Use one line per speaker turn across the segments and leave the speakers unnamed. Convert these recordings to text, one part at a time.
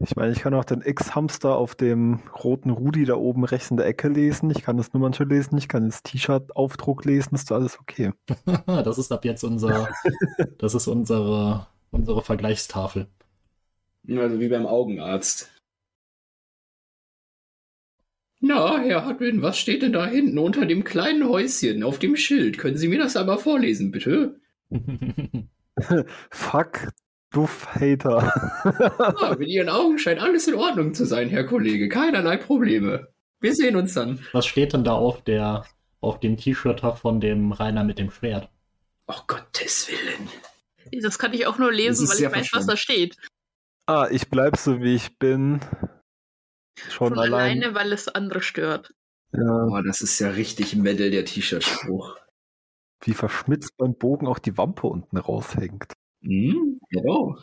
Ich meine, ich kann auch den X-Hamster auf dem roten Rudi da oben rechts in der Ecke lesen. Ich kann das Nummernschild lesen. Ich kann das T-Shirt-Aufdruck lesen. Ist alles okay.
das ist ab jetzt unser, das ist unsere, unsere Vergleichstafel.
Also wie beim Augenarzt. Na, Herr Hartwin, was steht denn da hinten unter dem kleinen Häuschen auf dem Schild? Können Sie mir das aber vorlesen, bitte?
Fuck, du Hater.
ja, mit Ihren Augen scheint alles in Ordnung zu sein, Herr Kollege. Keinerlei Probleme. Wir sehen uns dann.
Was steht denn da auf der auf dem T-Shirt von dem Rainer mit dem Schwert?
Oh Gottes Willen.
Das kann ich auch nur lesen, weil ich weiß, was da steht.
Ah, ich bleib so wie ich bin.
Schon, Schon allein. alleine, weil es andere stört.
Ja. Oh, das ist ja richtig Medal, der T-Shirt-Spruch.
Wie verschmitzt beim Bogen auch die Wampe unten raushängt.
Mhm, genau.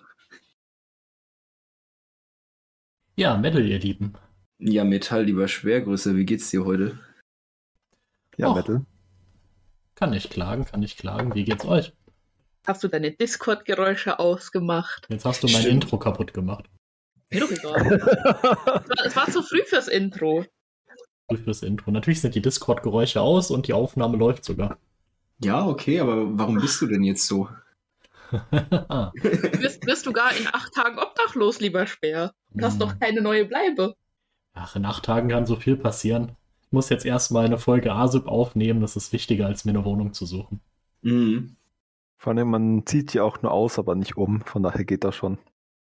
Ja, Metal, ihr Lieben.
Ja, Metall, lieber Schwergröße, wie geht's dir heute?
Ja, Och, Metal.
Kann nicht klagen, kann nicht klagen. Wie geht's euch?
Hast du deine Discord-Geräusche ausgemacht?
Jetzt hast du mein Stimmt. Intro kaputt gemacht.
Mir doch egal. es, war, zu früh fürs Intro.
Früh fürs Intro. Natürlich sind die Discord-Geräusche aus und die Aufnahme läuft sogar.
Ja, okay, aber warum bist du denn jetzt so?
Wirst, wirst du gar in acht Tagen obdachlos, lieber Speer. Du hast hm. doch keine neue Bleibe.
Ach, in acht Tagen kann so viel passieren. Ich muss jetzt erstmal eine Folge ASIP aufnehmen. Das ist wichtiger, als mir eine Wohnung zu suchen.
Mhm. Vor allem, man zieht ja auch nur aus, aber nicht um. Von daher geht das schon.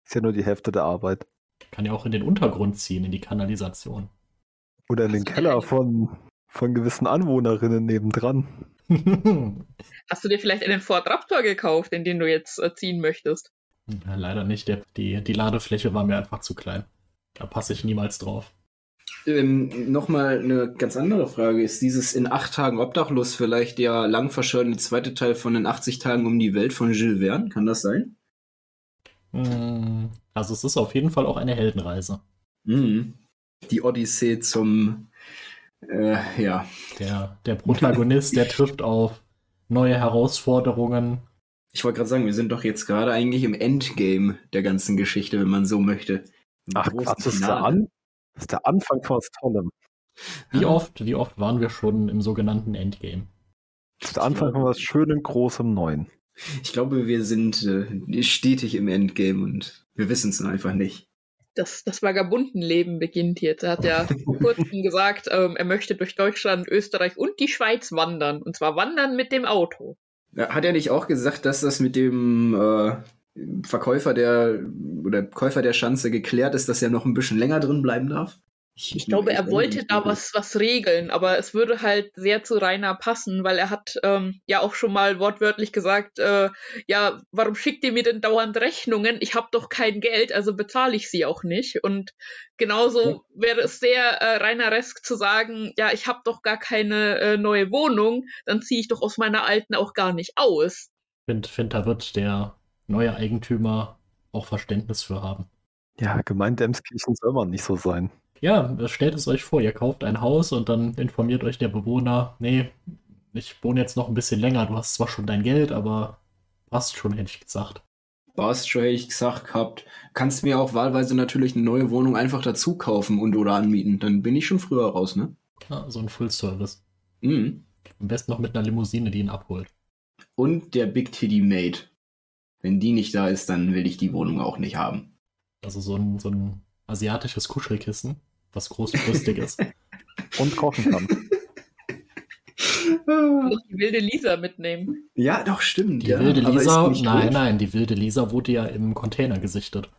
Ist ja nur die Hälfte der Arbeit.
Kann ja auch in den Untergrund ziehen, in die Kanalisation.
Oder in den Keller von, von gewissen Anwohnerinnen nebendran.
Hast du dir vielleicht einen Ford Raptor gekauft, in den du jetzt äh, ziehen möchtest?
Ja, leider nicht. Der, die, die Ladefläche war mir einfach zu klein. Da passe ich niemals drauf.
Ähm, Nochmal eine ganz andere Frage. Ist dieses in acht Tagen obdachlos vielleicht der lang verschollene zweite Teil von den 80 Tagen um die Welt von Jules Verne? Kann das sein?
Hm, also es ist auf jeden Fall auch eine Heldenreise.
Mhm. Die Odyssee zum, äh, ja.
Der, der Protagonist, der trifft auf neue Herausforderungen.
Ich wollte gerade sagen, wir sind doch jetzt gerade eigentlich im Endgame der ganzen Geschichte, wenn man so möchte.
Ach, was ist der, An das ist der Anfang von was Tollem.
Wie oft, wie oft waren wir schon im sogenannten Endgame?
Das ist der Anfang von was Schönem, Großem, Neuen.
Ich glaube, wir sind äh, stetig im Endgame und wir wissen es einfach nicht.
Das, das Vagabundenleben beginnt jetzt. Er hat ja vor kurzem gesagt, ähm, er möchte durch Deutschland, Österreich und die Schweiz wandern. Und zwar wandern mit dem Auto.
Hat er nicht auch gesagt, dass das mit dem äh, Verkäufer der oder Käufer der Schanze geklärt ist, dass er noch ein bisschen länger drin bleiben darf?
Ich, ich glaube, er wollte da was, was regeln, aber es würde halt sehr zu Rainer passen, weil er hat ähm, ja auch schon mal wortwörtlich gesagt, äh, ja, warum schickt ihr mir denn dauernd Rechnungen? Ich habe doch kein Geld, also bezahle ich sie auch nicht. Und genauso ja. wäre es sehr äh, Raineresk zu sagen, ja, ich habe doch gar keine äh, neue Wohnung, dann ziehe ich doch aus meiner alten auch gar nicht aus.
Ich finde, find, da wird der neue Eigentümer auch Verständnis für haben.
Ja, Gemeinde Emskirchen soll man nicht so sein.
Ja, stellt es euch vor, ihr kauft ein Haus und dann informiert euch der Bewohner, nee, ich wohne jetzt noch ein bisschen länger, du hast zwar schon dein Geld, aber passt schon, hätte ich gesagt.
Passt schon, hätte ich gesagt gehabt. Kannst mir auch wahlweise natürlich eine neue Wohnung einfach dazu kaufen und oder anmieten. Dann bin ich schon früher raus, ne?
Ja, so ein Full Service.
Mhm.
Am besten noch mit einer Limousine, die ihn abholt.
Und der Big Titty Mate. Wenn die nicht da ist, dann will ich die Wohnung auch nicht haben.
Also so ein, so ein asiatisches Kuschelkissen, was großbrüstig ist.
Und kochen kann.
die wilde Lisa mitnehmen.
Ja, doch, stimmt.
Die
ja,
wilde Lisa, nein, gut. nein, die wilde Lisa wurde ja im Container gesichtet.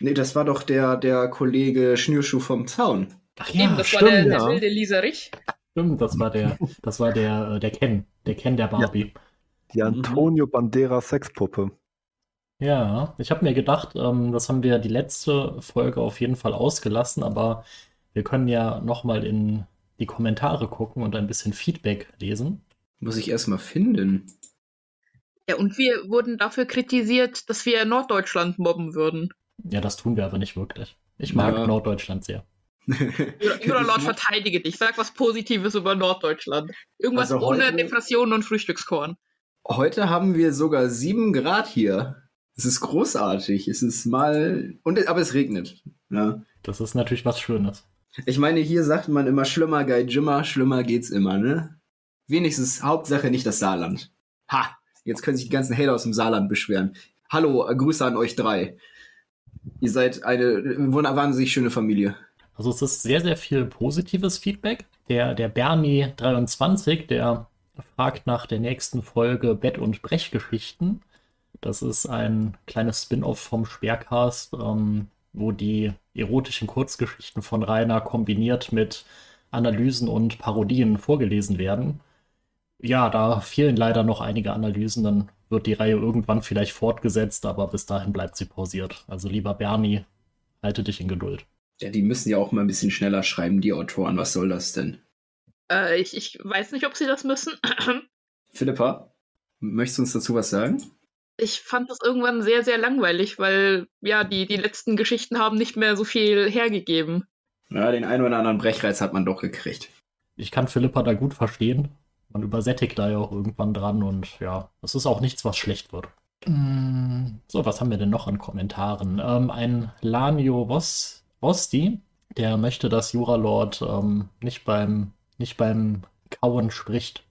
Nee, das war doch der, der Kollege Schnürschuh vom Zaun.
Ach ja, Eben, das stimmt, war der, der wilde Lisa Rich.
Stimmt, das war der, das war der, äh, der Ken, der Ken der Barbie. Ja.
Die Antonio Bandera Sexpuppe.
Ja, ich habe mir gedacht, ähm, das haben wir die letzte Folge auf jeden Fall ausgelassen, aber wir können ja nochmal in die Kommentare gucken und ein bisschen Feedback lesen.
Muss ich erstmal finden.
Ja, und wir wurden dafür kritisiert, dass wir Norddeutschland mobben würden.
Ja, das tun wir aber nicht wirklich. Ich mag ja. Norddeutschland sehr.
Jura verteidige dich. Sag was Positives über Norddeutschland. Irgendwas also ohne Depressionen und Frühstückskorn.
Heute haben wir sogar sieben Grad hier. Es ist großartig. Es ist mal. Und, aber es regnet. Ja.
Das ist natürlich was Schönes.
Ich meine, hier sagt man immer schlimmer geil Jimmer, schlimmer geht's immer, ne? Wenigstens Hauptsache nicht das Saarland. Ha! Jetzt können sich die ganzen Hater aus dem Saarland beschweren. Hallo, Grüße an euch drei. Ihr seid eine wahnsinnig schöne Familie.
Also es ist sehr, sehr viel positives Feedback. Der, der Bernie23, der fragt nach der nächsten Folge Bett- und Brechgeschichten. Das ist ein kleines Spin-off vom Sperrcast, ähm, wo die erotischen Kurzgeschichten von Rainer kombiniert mit Analysen und Parodien vorgelesen werden. Ja, da fehlen leider noch einige Analysen, dann wird die Reihe irgendwann vielleicht fortgesetzt, aber bis dahin bleibt sie pausiert. Also lieber Bernie, halte dich in Geduld.
Ja, die müssen ja auch mal ein bisschen schneller schreiben, die Autoren. Was soll das denn?
Äh, ich, ich weiß nicht, ob sie das müssen.
Philippa, möchtest du uns dazu was sagen?
Ich fand das irgendwann sehr, sehr langweilig, weil ja, die, die letzten Geschichten haben nicht mehr so viel hergegeben.
Ja, den einen oder anderen Brechreiz hat man doch gekriegt.
Ich kann Philippa da gut verstehen. Man übersättigt da ja auch irgendwann dran und ja, es ist auch nichts, was schlecht wird. Mm, so, was haben wir denn noch an Kommentaren? Ähm, ein Lanio Vos, Vosti, der möchte, dass Juralord ähm, nicht beim nicht beim Kauen spricht.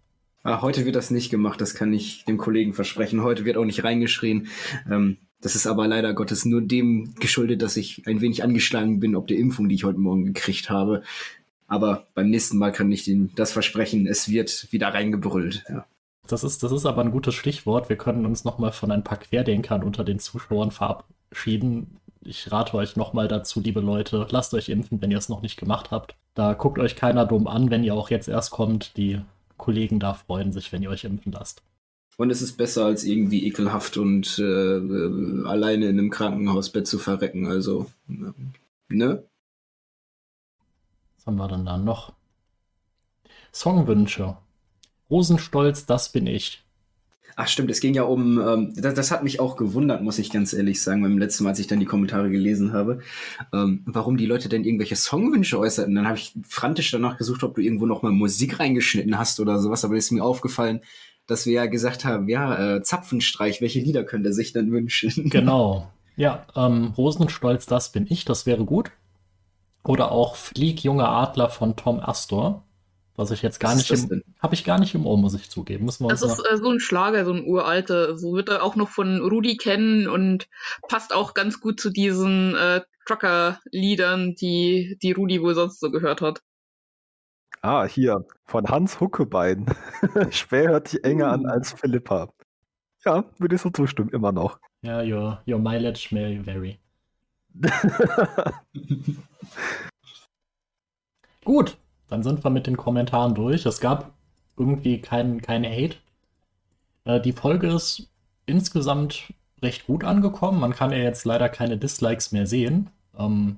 Ah, heute wird das nicht gemacht, das kann ich dem Kollegen versprechen. Heute wird auch nicht reingeschrien. Ähm, das ist aber leider Gottes nur dem geschuldet, dass ich ein wenig angeschlagen bin, ob der Impfung, die ich heute Morgen gekriegt habe. Aber beim nächsten Mal kann ich Ihnen das versprechen, es wird wieder reingebrüllt. Ja.
Das ist, das ist aber ein gutes Stichwort. Wir können uns nochmal von ein paar Querdenkern unter den Zuschauern verabschieden. Ich rate euch nochmal dazu, liebe Leute, lasst euch impfen, wenn ihr es noch nicht gemacht habt. Da guckt euch keiner dumm an, wenn ihr auch jetzt erst kommt. Die Kollegen da freuen sich, wenn ihr euch impfen lasst.
Und es ist besser, als irgendwie ekelhaft und äh, äh alleine in einem Krankenhausbett zu verrecken. Also, ne?
Was haben wir denn da noch? Songwünsche. Rosenstolz, das bin ich.
Ach stimmt, es ging ja um, ähm, das, das, hat mich auch gewundert, muss ich ganz ehrlich sagen, beim letzten Mal, als ich dann die Kommentare gelesen habe, ähm, warum die Leute denn irgendwelche Songwünsche äußerten. Dann habe ich frantisch danach gesucht, ob du irgendwo nochmal Musik reingeschnitten hast oder sowas, aber ist mir aufgefallen, dass wir ja gesagt haben, ja, äh, Zapfenstreich, welche Lieder könnte er sich denn wünschen?
Genau. Ja, ähm, Rosenstolz, das bin ich, das wäre gut. Oder auch Flieg, junger Adler von Tom Astor. Was ich jetzt gar Was nicht im, habe ich gar nicht im Ohr, muss ich zugeben. Müssen wir
das ist äh, so ein Schlager, so ein uralter. So wird er auch noch von Rudi kennen und passt auch ganz gut zu diesen äh, Trucker-Liedern, die, die Rudi wohl sonst so gehört hat.
Ah, hier, von Hans Huckebein. Schwer hört sich enger an als Philippa. Ja, würde ich so zustimmen, immer noch.
Ja, your, your mileage may vary. Gut, dann sind wir mit den Kommentaren durch. Es gab irgendwie keinen kein Hate. Äh, die Folge ist insgesamt recht gut angekommen. Man kann ja jetzt leider keine Dislikes mehr sehen. Ähm,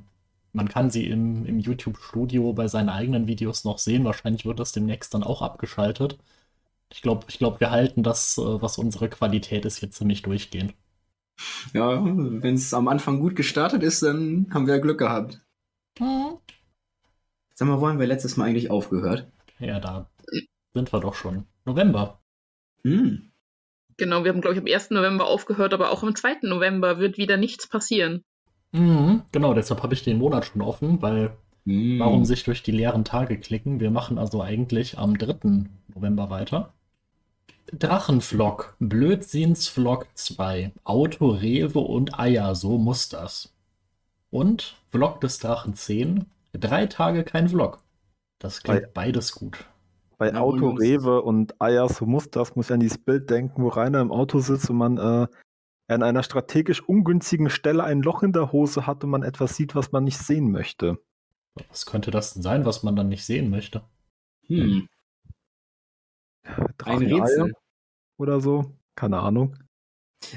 man kann sie im, im YouTube-Studio bei seinen eigenen Videos noch sehen. Wahrscheinlich wird das demnächst dann auch abgeschaltet. Ich glaube, ich glaub, wir halten das, äh, was unsere Qualität ist, jetzt ziemlich durchgehend.
Ja, wenn es am Anfang gut gestartet ist, dann haben wir Glück gehabt. Mhm. Sag mal, wo haben wir letztes Mal eigentlich aufgehört?
Ja, da sind wir doch schon. November.
Hm. Genau, wir haben, glaube ich, am 1. November aufgehört, aber auch am 2. November wird wieder nichts passieren.
Mhm, genau, deshalb habe ich den Monat schon offen, weil mhm. warum sich durch die leeren Tage klicken? Wir machen also eigentlich am 3. November weiter. Drachenvlog, Blödsinnsvlog 2, Auto, Rewe und Eier, so muss das. Und Vlog des Drachen 10, Drei Tage kein Vlog. Das klingt bei, beides gut.
Bei ja, Auto, Rewe und Eier, so muss das, muss ich an dieses Bild denken, wo Rainer im Auto sitzt und man äh, an einer strategisch ungünstigen Stelle ein Loch in der Hose hat und man etwas sieht, was man nicht sehen möchte.
Was könnte das denn sein, was man dann nicht sehen möchte?
Hm. Ein Rätsel.
Oder so. Keine Ahnung.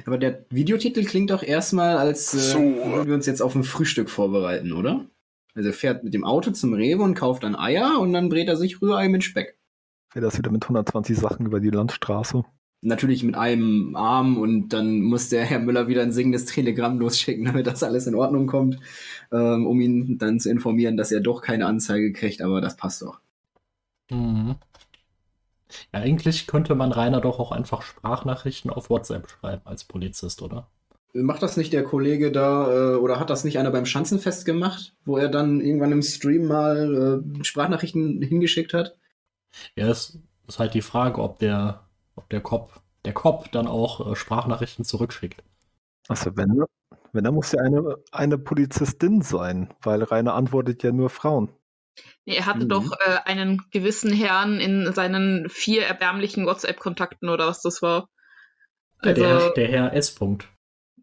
Aber der Videotitel klingt doch erstmal, als äh, so. würden wir uns jetzt auf ein Frühstück vorbereiten, oder? Also er fährt mit dem Auto zum Rewe und kauft dann Eier und dann brät er sich Rührei mit Speck.
Fährt das wieder mit 120 Sachen über die Landstraße?
Natürlich mit einem Arm und dann muss der Herr Müller wieder ein singendes Telegramm losschicken, damit das alles in Ordnung kommt, ähm, um ihn dann zu informieren, dass er doch keine Anzeige kriegt, aber das passt doch.
Mhm. Ja, eigentlich könnte man Rainer doch auch einfach Sprachnachrichten auf WhatsApp schreiben als Polizist, oder?
Macht das nicht der Kollege da äh, oder hat das nicht einer beim Schanzenfest gemacht, wo er dann irgendwann im Stream mal äh, Sprachnachrichten hingeschickt hat?
Ja, es ist halt die Frage, ob der, ob der Cop, der Cop dann auch äh, Sprachnachrichten zurückschickt.
Also wenn, wenn, dann muss ja eine, eine Polizistin sein, weil Rainer antwortet ja nur Frauen.
Nee, er hatte
Mhm.
doch äh, einen gewissen Herrn in seinen vier erbärmlichen WhatsApp-Kontakten oder was das war. Also,
der, der Herr S. -Punkt.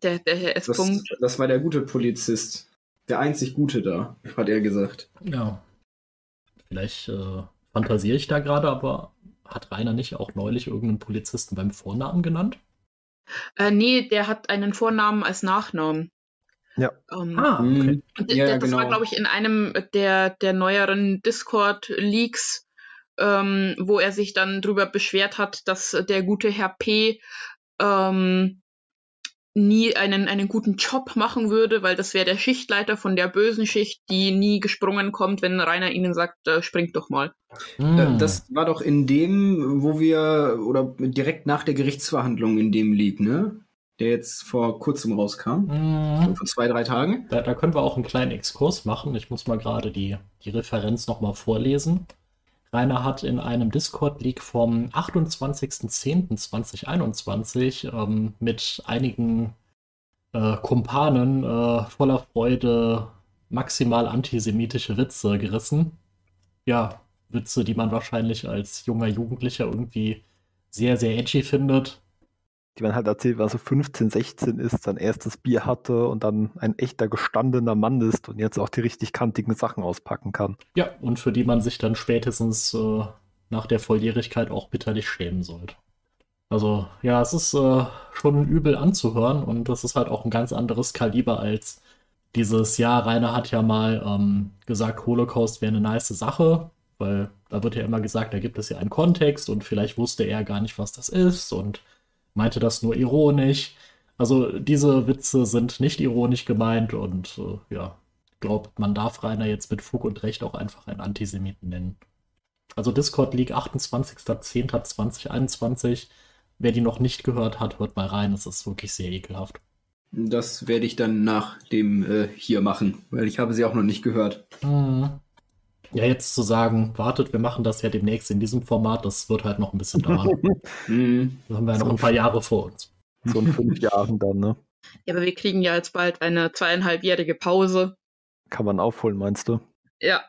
Der, der Herr S.
Das,
Punkt.
das war der gute Polizist. Der einzig Gute da, hat er gesagt.
Ja. Vielleicht äh, fantasiere ich da gerade, aber hat Rainer nicht auch neulich irgendeinen Polizisten beim Vornamen genannt?
Äh, nee, der hat einen Vornamen als Nachnamen.
Ja.
Ähm,
Ah, okay.
Mhm. Ja,
das war,
genau.
glaube ich, in einem der, der neueren Discord-Leaks, ähm, wo er sich dann drüber beschwert hat, dass der gute Herr P. Ähm, nie einen, einen guten Job machen würde, weil das wäre der Schichtleiter von der bösen Schicht, die nie gesprungen kommt, wenn Rainer ihnen sagt, äh, springt doch mal.
Hm.
Äh, Das war doch in dem, wo wir, oder direkt nach der Gerichtsverhandlung in dem League, ne? Der jetzt vor kurzem rauskam.
Hm.
So vor zwei, drei Tagen.
Da, da können wir auch einen kleinen Exkurs machen. Ich muss mal gerade die, die Referenz nochmal vorlesen. Rainer hat in einem Discord-Leak vom 28.10.2021 ähm, mit einigen äh, Kumpanen äh, voller Freude maximal antisemitische Witze gerissen. Ja, Witze, die man wahrscheinlich als junger Jugendlicher irgendwie sehr, sehr edgy findet.
Die man halt erzählt, was so 15, 16 ist, sein erstes Bier hatte und dann ein echter gestandener Mann ist und jetzt auch die richtig kantigen Sachen auspacken kann.
Ja, und für die man sich dann spätestens äh, nach der Volljährigkeit auch bitterlich schämen sollte. Also, ja, es ist äh, schon übel anzuhören und das ist halt auch ein ganz anderes Kaliber als dieses Jahr. Rainer hat ja mal ähm, gesagt, Holocaust wäre eine nice Sache, weil da wird ja immer gesagt, da gibt es ja einen Kontext und vielleicht wusste er gar nicht, was das ist und meinte das nur ironisch. Also, diese Witze sind nicht ironisch gemeint und äh, ja, glaubt, man darf Rainer jetzt mit Fug und Recht auch einfach einen Antisemiten nennen. Also Discord League 28.10.2021. Wer die noch nicht gehört hat, hört mal rein. Es ist wirklich sehr ekelhaft.
Das werde ich dann nach dem äh, hier machen, weil ich habe sie auch noch nicht gehört.
Ja, jetzt zu sagen, wartet, wir machen das ja demnächst in diesem Format, das wird halt noch ein bisschen dauern.
Mhm.
Da haben wir ja noch ein paar Jahre vor uns.
So in fünf Jahren dann, ne?
Ja, aber wir kriegen ja jetzt bald eine zweieinhalbjährige Pause.
Kann man aufholen, meinst du?
Ja,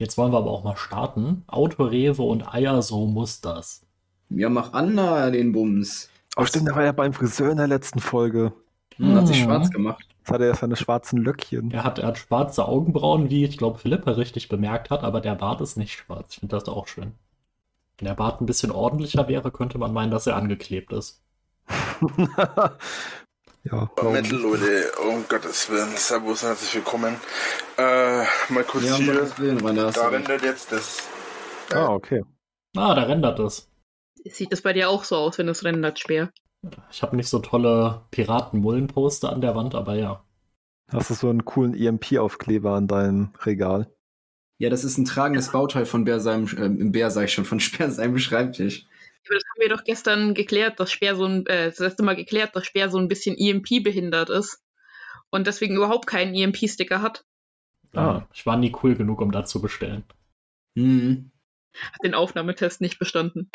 Jetzt wollen wir aber auch mal starten. Autorewe und Eier, so muss das.
Ja, mach Anna den Bums.
Oh, stimmt, der war ja beim Friseur in der letzten Folge.
Hm, hat sich
Mhm.
schwarz gemacht.
Jetzt hat er ja seine schwarzen Löckchen.
Er hat, er hat schwarze Augenbrauen, wie ich glaube Philippa richtig bemerkt hat, aber der Bart ist nicht schwarz. Ich finde das auch schön. Wenn der Bart ein bisschen ordentlicher wäre, könnte man meinen, dass er angeklebt ist.
ja, nicht?
Leute, um Gottes Willen. Servus, herzlich willkommen. Äh, mal kurz
Ja,
hier.
Willen,
Da rendert jetzt das.
Ah, okay.
Ah, da rendert es.
sieht das bei dir auch so aus, wenn es rendert schwer.
Ich habe nicht so tolle Piraten-Mullen-Poster an der Wand, aber ja.
Hast du so einen coolen EMP-Aufkleber an deinem Regal?
Ja, das ist ein tragendes Bauteil von Bär seinem, äh, im Bär sag ich schon, von Speer seinem Schreibtisch.
Aber das haben wir doch gestern geklärt, dass Speer so ein, äh, das letzte Mal geklärt, dass Speer so ein bisschen EMP-behindert ist. Und deswegen überhaupt keinen EMP-Sticker hat.
Ah.
Ich war nie cool genug, um das zu bestellen.
Mhm.
Hat den Aufnahmetest nicht bestanden.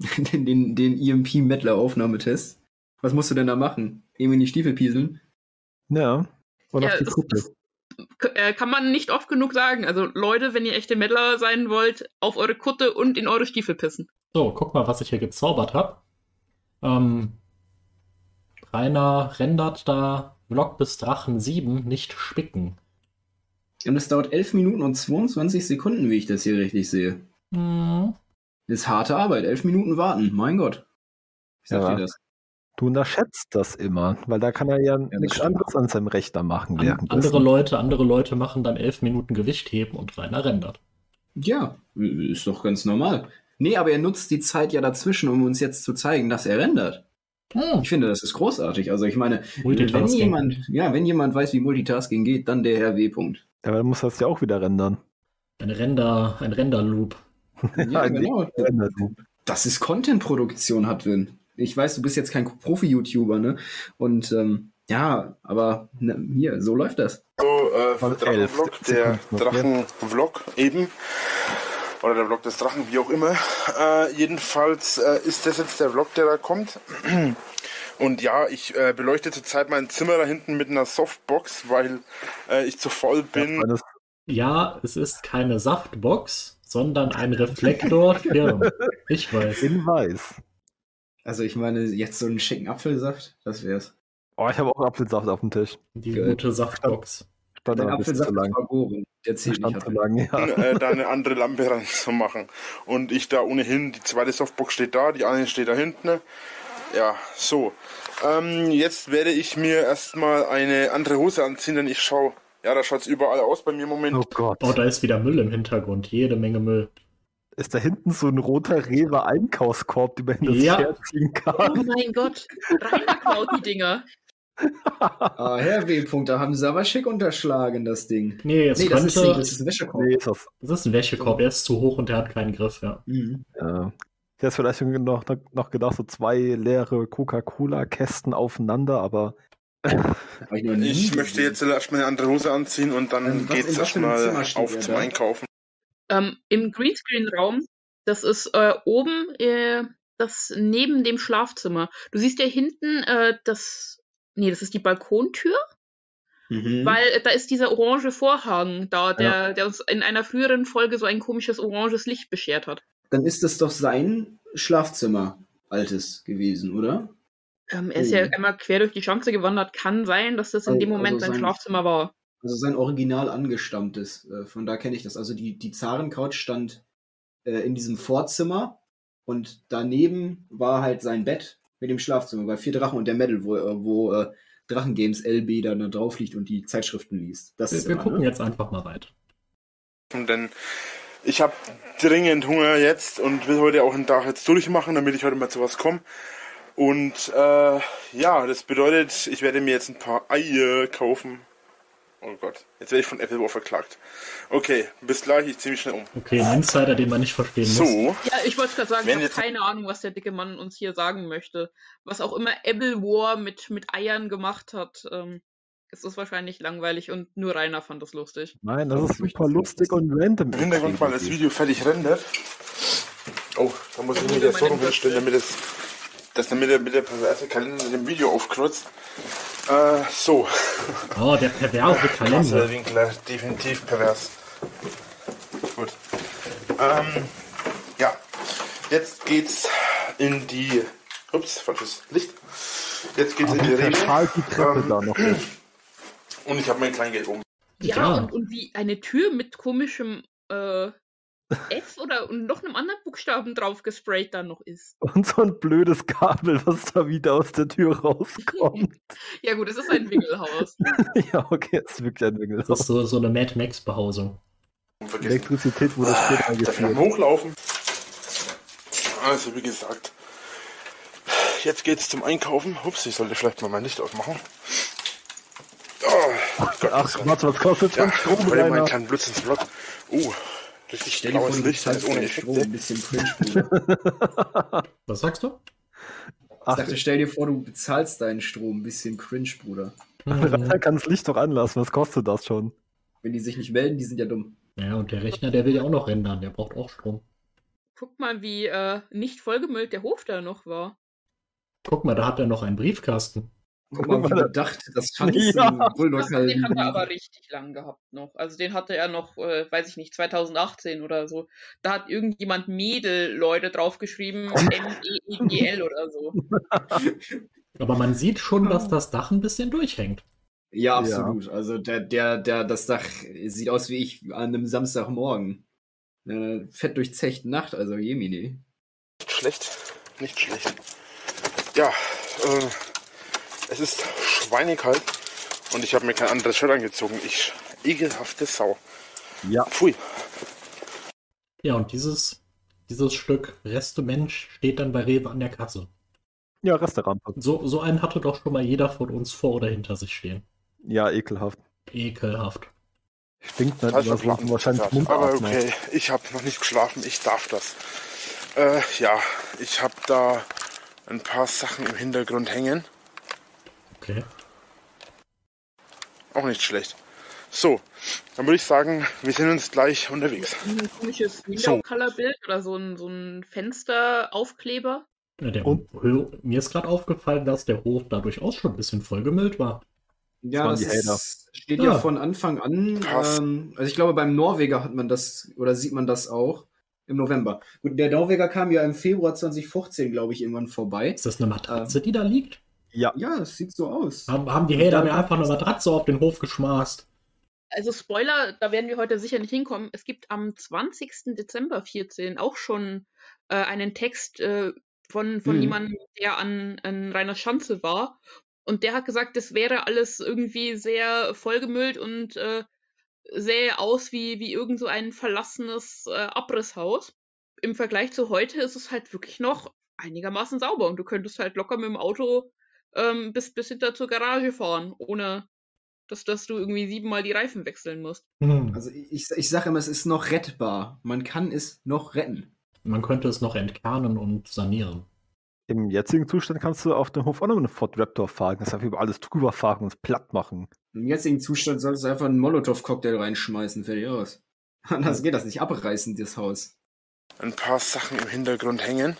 Den, den, den EMP-Mettler-Aufnahmetest. Was musst du denn da machen? Eben in die Stiefel pieseln?
Ja. Und
Ja,
auf die
das-
Kuppel.
Äh, kann man nicht oft genug sagen. Also Leute, wenn ihr echte Mettler sein wollt, auf eure Kutte und in eure Stiefel pissen.
So, guck mal, was ich hier gezaubert habe. Ähm, Rainer rendert da Vlog bis Drachen 7 nicht spicken.
Und es dauert 11 Minuten und 22 Sekunden, wie ich das hier richtig sehe.
Hm.
Das ist harte Arbeit. 11 Minuten warten. Mein Gott. Ich sag
Ja.
dir das.
Du unterschätzt das immer, weil da kann er ja, nichts
stimmt.
anderes an seinem Rechner machen.
An, andere Leute, andere Leute machen dann 11 Minuten Gewicht heben und Rainer rendert.
Ja, ist doch ganz normal. Nee, aber er nutzt die Zeit ja dazwischen, um uns jetzt zu zeigen, dass er rendert.
Hm.
Ich finde, das ist großartig. Also ich meine, wenn jemand, ja, wenn jemand weiß, wie Multitasking geht, dann der Herr W. Punkt.
Aber dann muss das ja auch wieder rendern.
Ein Render, ein Render-Loop.
Ja, genau.
Render-Loop.
Das ist Content-Produktion, Hadwin. ich weiß, du bist jetzt kein Profi-YouTuber, ne? Und ähm, ja, aber ne, hier, so läuft das.
So, äh, Drachenvlog, der. Drachenvlog eben. Oder der Vlog des Drachen, wie auch immer. Äh, jedenfalls äh, ist das jetzt der Vlog, der da kommt. Und ja, ich äh, beleuchte zurzeit mein Zimmer da hinten mit einer Softbox, weil äh, ich zu voll bin.
Ja, es ist keine Saftbox, sondern ein Reflektorschirm. Ich weiß.
In weiß.
Also ich meine, jetzt so einen schicken Apfelsaft, das wär's.
Oh, ich habe auch Apfelsaft auf dem Tisch.
Die
Geil.
gute Saftbox.
Stand
Dein Apfelsaft ist
lang.
vergoren. Der zählt nicht.
Stand zu lang, ja.
äh, da eine andere Lampe ranzumachen. Und ich da ohnehin, die zweite Softbox steht da, die eine steht da hinten. Ja, so. Ähm, jetzt werde ich mir erstmal eine andere Hose anziehen, denn ich schaue, ja, da schaut es überall aus bei mir im Moment.
Oh Gott.
Oh, da ist wieder Müll im Hintergrund. Jede Menge Müll.
Ist da hinten so ein roter Rewe Einkaufskorb, den man in das
Ja.
Pferd ziehen
Oh
kann?
mein Gott, Rainer klaut die Dinger.
Ah, Herr W. -Punkt, da haben sie aber schick unterschlagen, das Ding.
Nee,
nee, das ist,
könnte.
das ist ein Wäschekorb.
Nee, ist das.
Das ist ein Wäschekorb. Er ist zu hoch und der hat keinen Griff, ja.
Mhm.
Ja. Ich hätte vielleicht noch, noch gedacht, so zwei leere Coca-Cola-Kästen aufeinander, aber
ich
Ich möchte jetzt erstmal eine andere Hose anziehen und dann
was-
geht's erstmal auf zum
da?
Einkaufen.
Ähm, Im Greenscreen-Raum, das ist äh, oben äh, das neben dem Schlafzimmer. Du siehst ja hinten äh, das. Nee, das ist die Balkontür,
Mhm.
weil äh, da ist dieser orange Vorhang da, der, der uns in einer früheren Folge so ein komisches oranges Licht beschert hat.
Dann ist das doch sein Schlafzimmer, altes gewesen, oder?
Ähm, er ist
Oh.
ja einmal quer durch die Chance gewandert. Kann sein, dass das in
Oh,
dem Moment
also
sein
sein-
Schlafzimmer war.
Also sein Original angestammtes. Äh, von da kenne ich das. Also die, die Zarencouch stand äh, in diesem Vorzimmer und daneben war halt sein Bett mit dem Schlafzimmer bei vier Drachen und der Medal, wo, äh, wo äh, Drachengames LB dann da drauf liegt und die Zeitschriften liest. Das
Wir, wir
immer,
gucken
ne?
jetzt einfach mal weiter.
Denn ich habe dringend Hunger jetzt und will heute auch einen Tag jetzt durchmachen, damit ich heute mal zu was komme. Und äh, ja, das bedeutet, ich werde mir jetzt ein paar Eier kaufen. Oh Gott, jetzt werde ich von Apple War verklagt. Okay, bis gleich, ich ziehe mich schnell um.
Okay, ein Insider, den man nicht verstehen muss.
So,
Ja, ich wollte gerade sagen, ich habe
jetzt-
keine Ahnung, was der dicke Mann uns hier sagen möchte. Was auch immer Apple War mit, mit Eiern gemacht hat, ähm, es ist wahrscheinlich langweilig und nur Rainer fand das lustig.
nein, das ist super
das
lustig und random.
im Hintergrund, weil das Video fertig rendert. Oh, da muss ich mir das so rum hinstellen, damit es, dass damit der, mit der perverse Kalender dem Video aufkreuzt. Äh, so.
Oh, der perverse Kalender.
Winkler, definitiv pervers. Gut. Ähm, ja, jetzt geht's in die. Ups, falsches Licht. Jetzt geht's in die
strahlt die Treppe
Ähm,
da noch nicht.
Und ich habe mein Kleingeld um.
Ja,
Ja.
Und, und wie eine Tür mit komischem äh, F oder und noch einem anderen Buchstaben drauf gesprayt da noch ist.
Und so ein blödes Kabel, was da wieder aus der Tür rauskommt.
Ja gut, es ist ein Wingelhaus.
ja, okay, das ist wirklich ein
Das ist
Wingelhaus.
so, so eine Mad Max-Behausung.
Vergessen.
Elektrizität wurde
ich noch
eingeführt.
hochlaufen? Also, wie gesagt, jetzt geht's zum Einkaufen. Ups, ich sollte vielleicht mal mein Licht ausmachen. Oh, Gott,
Ach, warte, was kostet
ja,
Strom,
heute mal einen
Rainer?
kleinen Vlog. Uh, richtig
Stell dir vor,
blaues
du
Licht, halt
bezahlst
ohne
deinen Strom, ein bisschen cringe. Bruder.
Was sagst du?
Ich
Ach,
dachte, stell dir vor, du bezahlst deinen Strom, ein bisschen cringe, Bruder.
Hm.
Rainer kann das Licht doch anlassen. Was kostet das schon?
Wenn die sich nicht melden, die sind ja dumm.
Ja, und der Rechner, der will ja auch noch rendern. Der braucht auch Strom.
Guck mal, wie äh, nicht vollgemüllt der Hof da noch war.
Guck mal, da hat er noch einen Briefkasten.
Guck mal, wie bedacht das Tanzen
Ja.
Bulldog
Das, den hat er aber richtig lang gehabt noch. Also den hatte er noch, äh, weiß ich nicht, 2018 oder so. Da hat irgendjemand Mädel-Leute draufgeschrieben, M-E-E-G-L oder so.
Aber man sieht schon, dass das Dach ein bisschen durchhängt.
Ja, absolut. Also der, der, der, das Dach sieht aus wie ich an einem Samstagmorgen. Eine fett durchzechte Nacht, also Jemini.
Nicht schlecht, nicht schlecht. Ja, äh, es ist schweinekalt und ich habe mir kein anderes Shirt angezogen. Ich ekelhafte Sau.
Ja,
Pfui.
Ja, und dieses, dieses Stück Reste Mensch steht dann bei Rewe an der Kasse.
ja, Restaurant.
So, so einen hatte doch schon mal jeder von uns vor oder hinter sich stehen.
Ja, ekelhaft.
Ekelhaft.
Stinkt nicht,
Falsch
aber so
verplant.
wahrscheinlich
Aber okay, ich habe noch nicht geschlafen, ich darf das. Äh, ja, ich habe da ein paar Sachen im Hintergrund hängen.
Okay.
Auch nicht schlecht. So, dann würde ich sagen, wir sind uns gleich unterwegs.
Ein komisches Window-Color-Bild oder so ein, so ein Fensteraufkleber.
Ja, der
Und?
Mir ist gerade aufgefallen, dass der Hof da durchaus schon ein bisschen vollgemüllt war.
Ja, das
Hater.
ist, steht ja
Ah.
von Anfang an. Ähm, also ich glaube, beim Norweger hat man das, oder sieht man das auch im November. Gut, der Norweger kam ja im Februar 2015, glaube ich, irgendwann vorbei.
Ist das eine Matratze, die da liegt?
Ja,
Ja, es sieht so aus.
Haben, haben die Hater mir einfach eine Matratze auf den Hof geschmaßt?
Also Spoiler, da werden wir heute sicher nicht hinkommen. Es gibt am 20. Dezember 14 auch schon äh, einen Text äh, von, von
Mhm.
jemandem, der an, an Rainer Schanze war. Und der hat gesagt, das wäre alles irgendwie sehr vollgemüllt und äh, sähe aus wie, wie irgend so ein verlassenes äh, Abrisshaus. Im Vergleich zu heute ist es halt wirklich noch einigermaßen sauber und du könntest halt locker mit dem Auto ähm, bis, bis hinter zur Garage fahren, ohne dass, dass du irgendwie siebenmal die Reifen wechseln musst.
Hm.
Also ich, ich sage immer, es ist noch rettbar. Man kann es noch retten.
Man könnte es noch entkernen und sanieren.
im jetzigen Zustand kannst du auf dem Hof auch noch eine Ford Raptor fahren. Kannst einfach über alles drüber fahren und es platt machen.
Im jetzigen Zustand solltest du einfach einen Molotow-Cocktail reinschmeißen, fertig aus. Anders geht das nicht abreißen, das Haus.
Ein paar Sachen im Hintergrund hängen.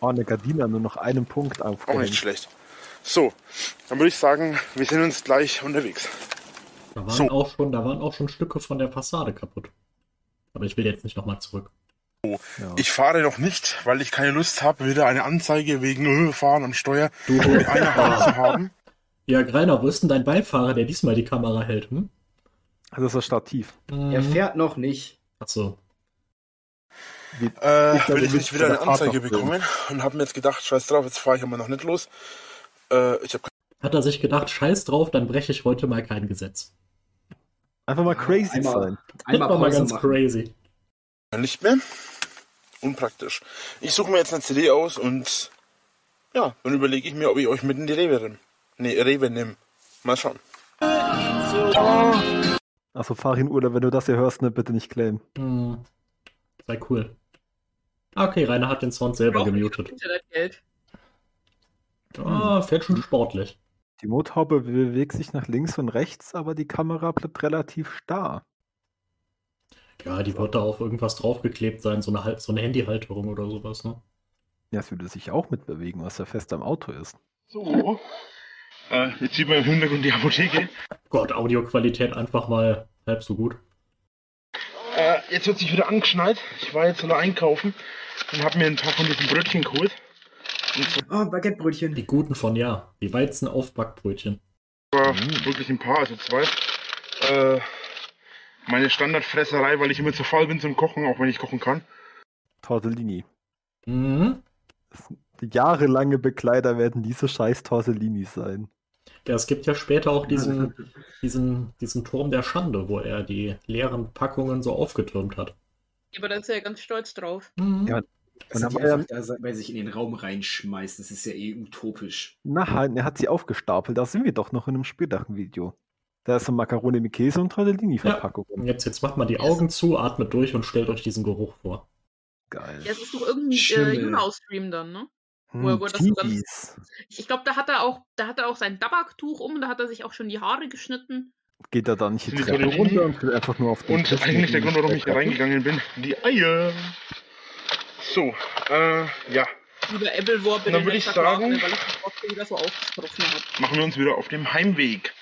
Oh, eine Gardina nur noch einen Punkt
Auch nicht schlecht. So, dann würde ich sagen, wir sind uns gleich unterwegs.
Da waren,
So.
auch schon, da waren auch schon Stücke von der Fassade kaputt. Aber ich will jetzt nicht nochmal zurück.
Ja.
Ich fahre noch nicht, weil ich keine Lust habe, wieder eine Anzeige wegen äh, Fahren am Steuer
Du,
mit einer Hand zu haben.
ja, Greiner, wo ist denn dein Beifahrer, der diesmal die Kamera hält? Hm?
Das ist das Stativ.
Er fährt noch nicht.
Achso.
Wie,
Äh, will ich nicht wieder eine Anzeige bekommen und habe mir jetzt gedacht, scheiß drauf, jetzt fahre ich aber noch nicht los. Äh, ich habe
Hat er sich gedacht, scheiß drauf, dann breche ich heute mal kein Gesetz.
einfach mal crazy
einmal-
sein.
Einmal
mal
Pause
ganz
machen.
crazy.
kein Licht mehr. Unpraktisch. Ich suche mir jetzt eine CD aus und ja, dann überlege ich mir, ob ich euch mit in die Rewe nehme. Nee, Rewe nehme. Mal schauen.
Also fahr in Urlaub, wenn du das hier hörst, ne, bitte nicht claimen.
Hm. Sei cool. Ah, Okay, Rainer hat den Sound selber gemutet.
Internetgeld.
Ah, fährt schon sportlich.
Die Motorhaube bewegt sich nach links und rechts, aber die Kamera bleibt relativ starr.
Ja, die wird da auf irgendwas draufgeklebt sein, so eine, so eine Handyhalterung oder sowas, ne?
Ja, es würde sich auch mitbewegen, was ja fest am Auto ist.
So. Äh, jetzt sieht man im Hintergrund die Apotheke.
Gott, Audioqualität einfach mal halb so gut.
Jetzt wird sich wieder angeschnallt. Ich war jetzt noch einkaufen und habe mir ein paar von diesen Brötchen geholt. Zwar
Oh, Baguettebrötchen.
Die guten von ja. Die Weizen-Aufbackbrötchen.
Mhm.
wirklich ein paar, also zwei. Äh, meine Standardfresserei, weil ich immer zu faul bin zum Kochen, auch wenn ich kochen kann.
Tortellini.
Mhm.
Jahrelange Begleiter werden diese scheiß Tortellinis sein.
Ja, es gibt ja später auch diesen, diesen, diesen Turm der Schande, wo er die leeren Packungen so aufgetürmt hat.
Aber da ist er ja ganz stolz drauf.
Mhm.
Ja.
Dass
Und
er
dann
die einfach da bei sich in den Raum reinschmeißt, das ist ja eh utopisch.
Nein, er hat sie aufgestapelt. Da sind wir doch noch in einem späteren Video. Da ist so Macaroni mit Käse und Tortellini-Verpackung.
Jetzt, jetzt macht mal die Augen zu, atmet durch und stellt euch diesen Geruch vor.
Geil.
Ja, es ist doch irgendein äh,
Schimmel.
Junau-Stream dann, ne?
Hm,
wo er- wo das so ganz-
Cheese.
Ich, glaube, da hat er auch, da hat er auch sein Tabaktuch um, da hat er sich auch schon die Haare geschnitten.
Geht er da nicht die Treppe runter und will einfach nur auf den
Und
Tisch
eigentlich der Grund, warum ich hier reingegangen bin, die Eier. So, äh, ja,
Lieber Ebbelwar, bitte
Dann würd
nicht
ich sagen-
weil ich das Wort wieder so ausgesprochen habe.
machen wir uns wieder auf dem Heimweg.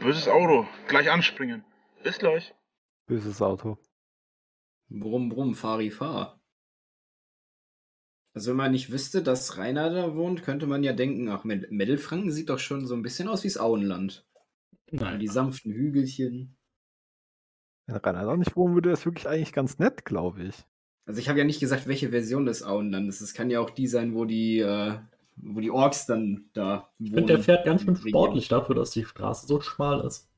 Böses Auto, gleich anspringen. Bis gleich.
Böses Auto.
Brumm, brumm, fahri, fahr. Also wenn man nicht wüsste, dass Rainer da wohnt, könnte man ja denken, ach, Med- Meddelfranken sieht doch schon so ein bisschen aus wie das Auenland.
Nein.
Die sanften Hügelchen.
Wenn Rainer da nicht wohnen würde, wäre es wirklich eigentlich ganz nett, glaube ich.
Also ich habe ja nicht gesagt, welche Version des Auenlandes. Es kann ja auch die sein, wo die, äh, wo die Orks dann da
Ich finde, der fährt ganz schön sportlich dafür, dass die Straße so schmal ist.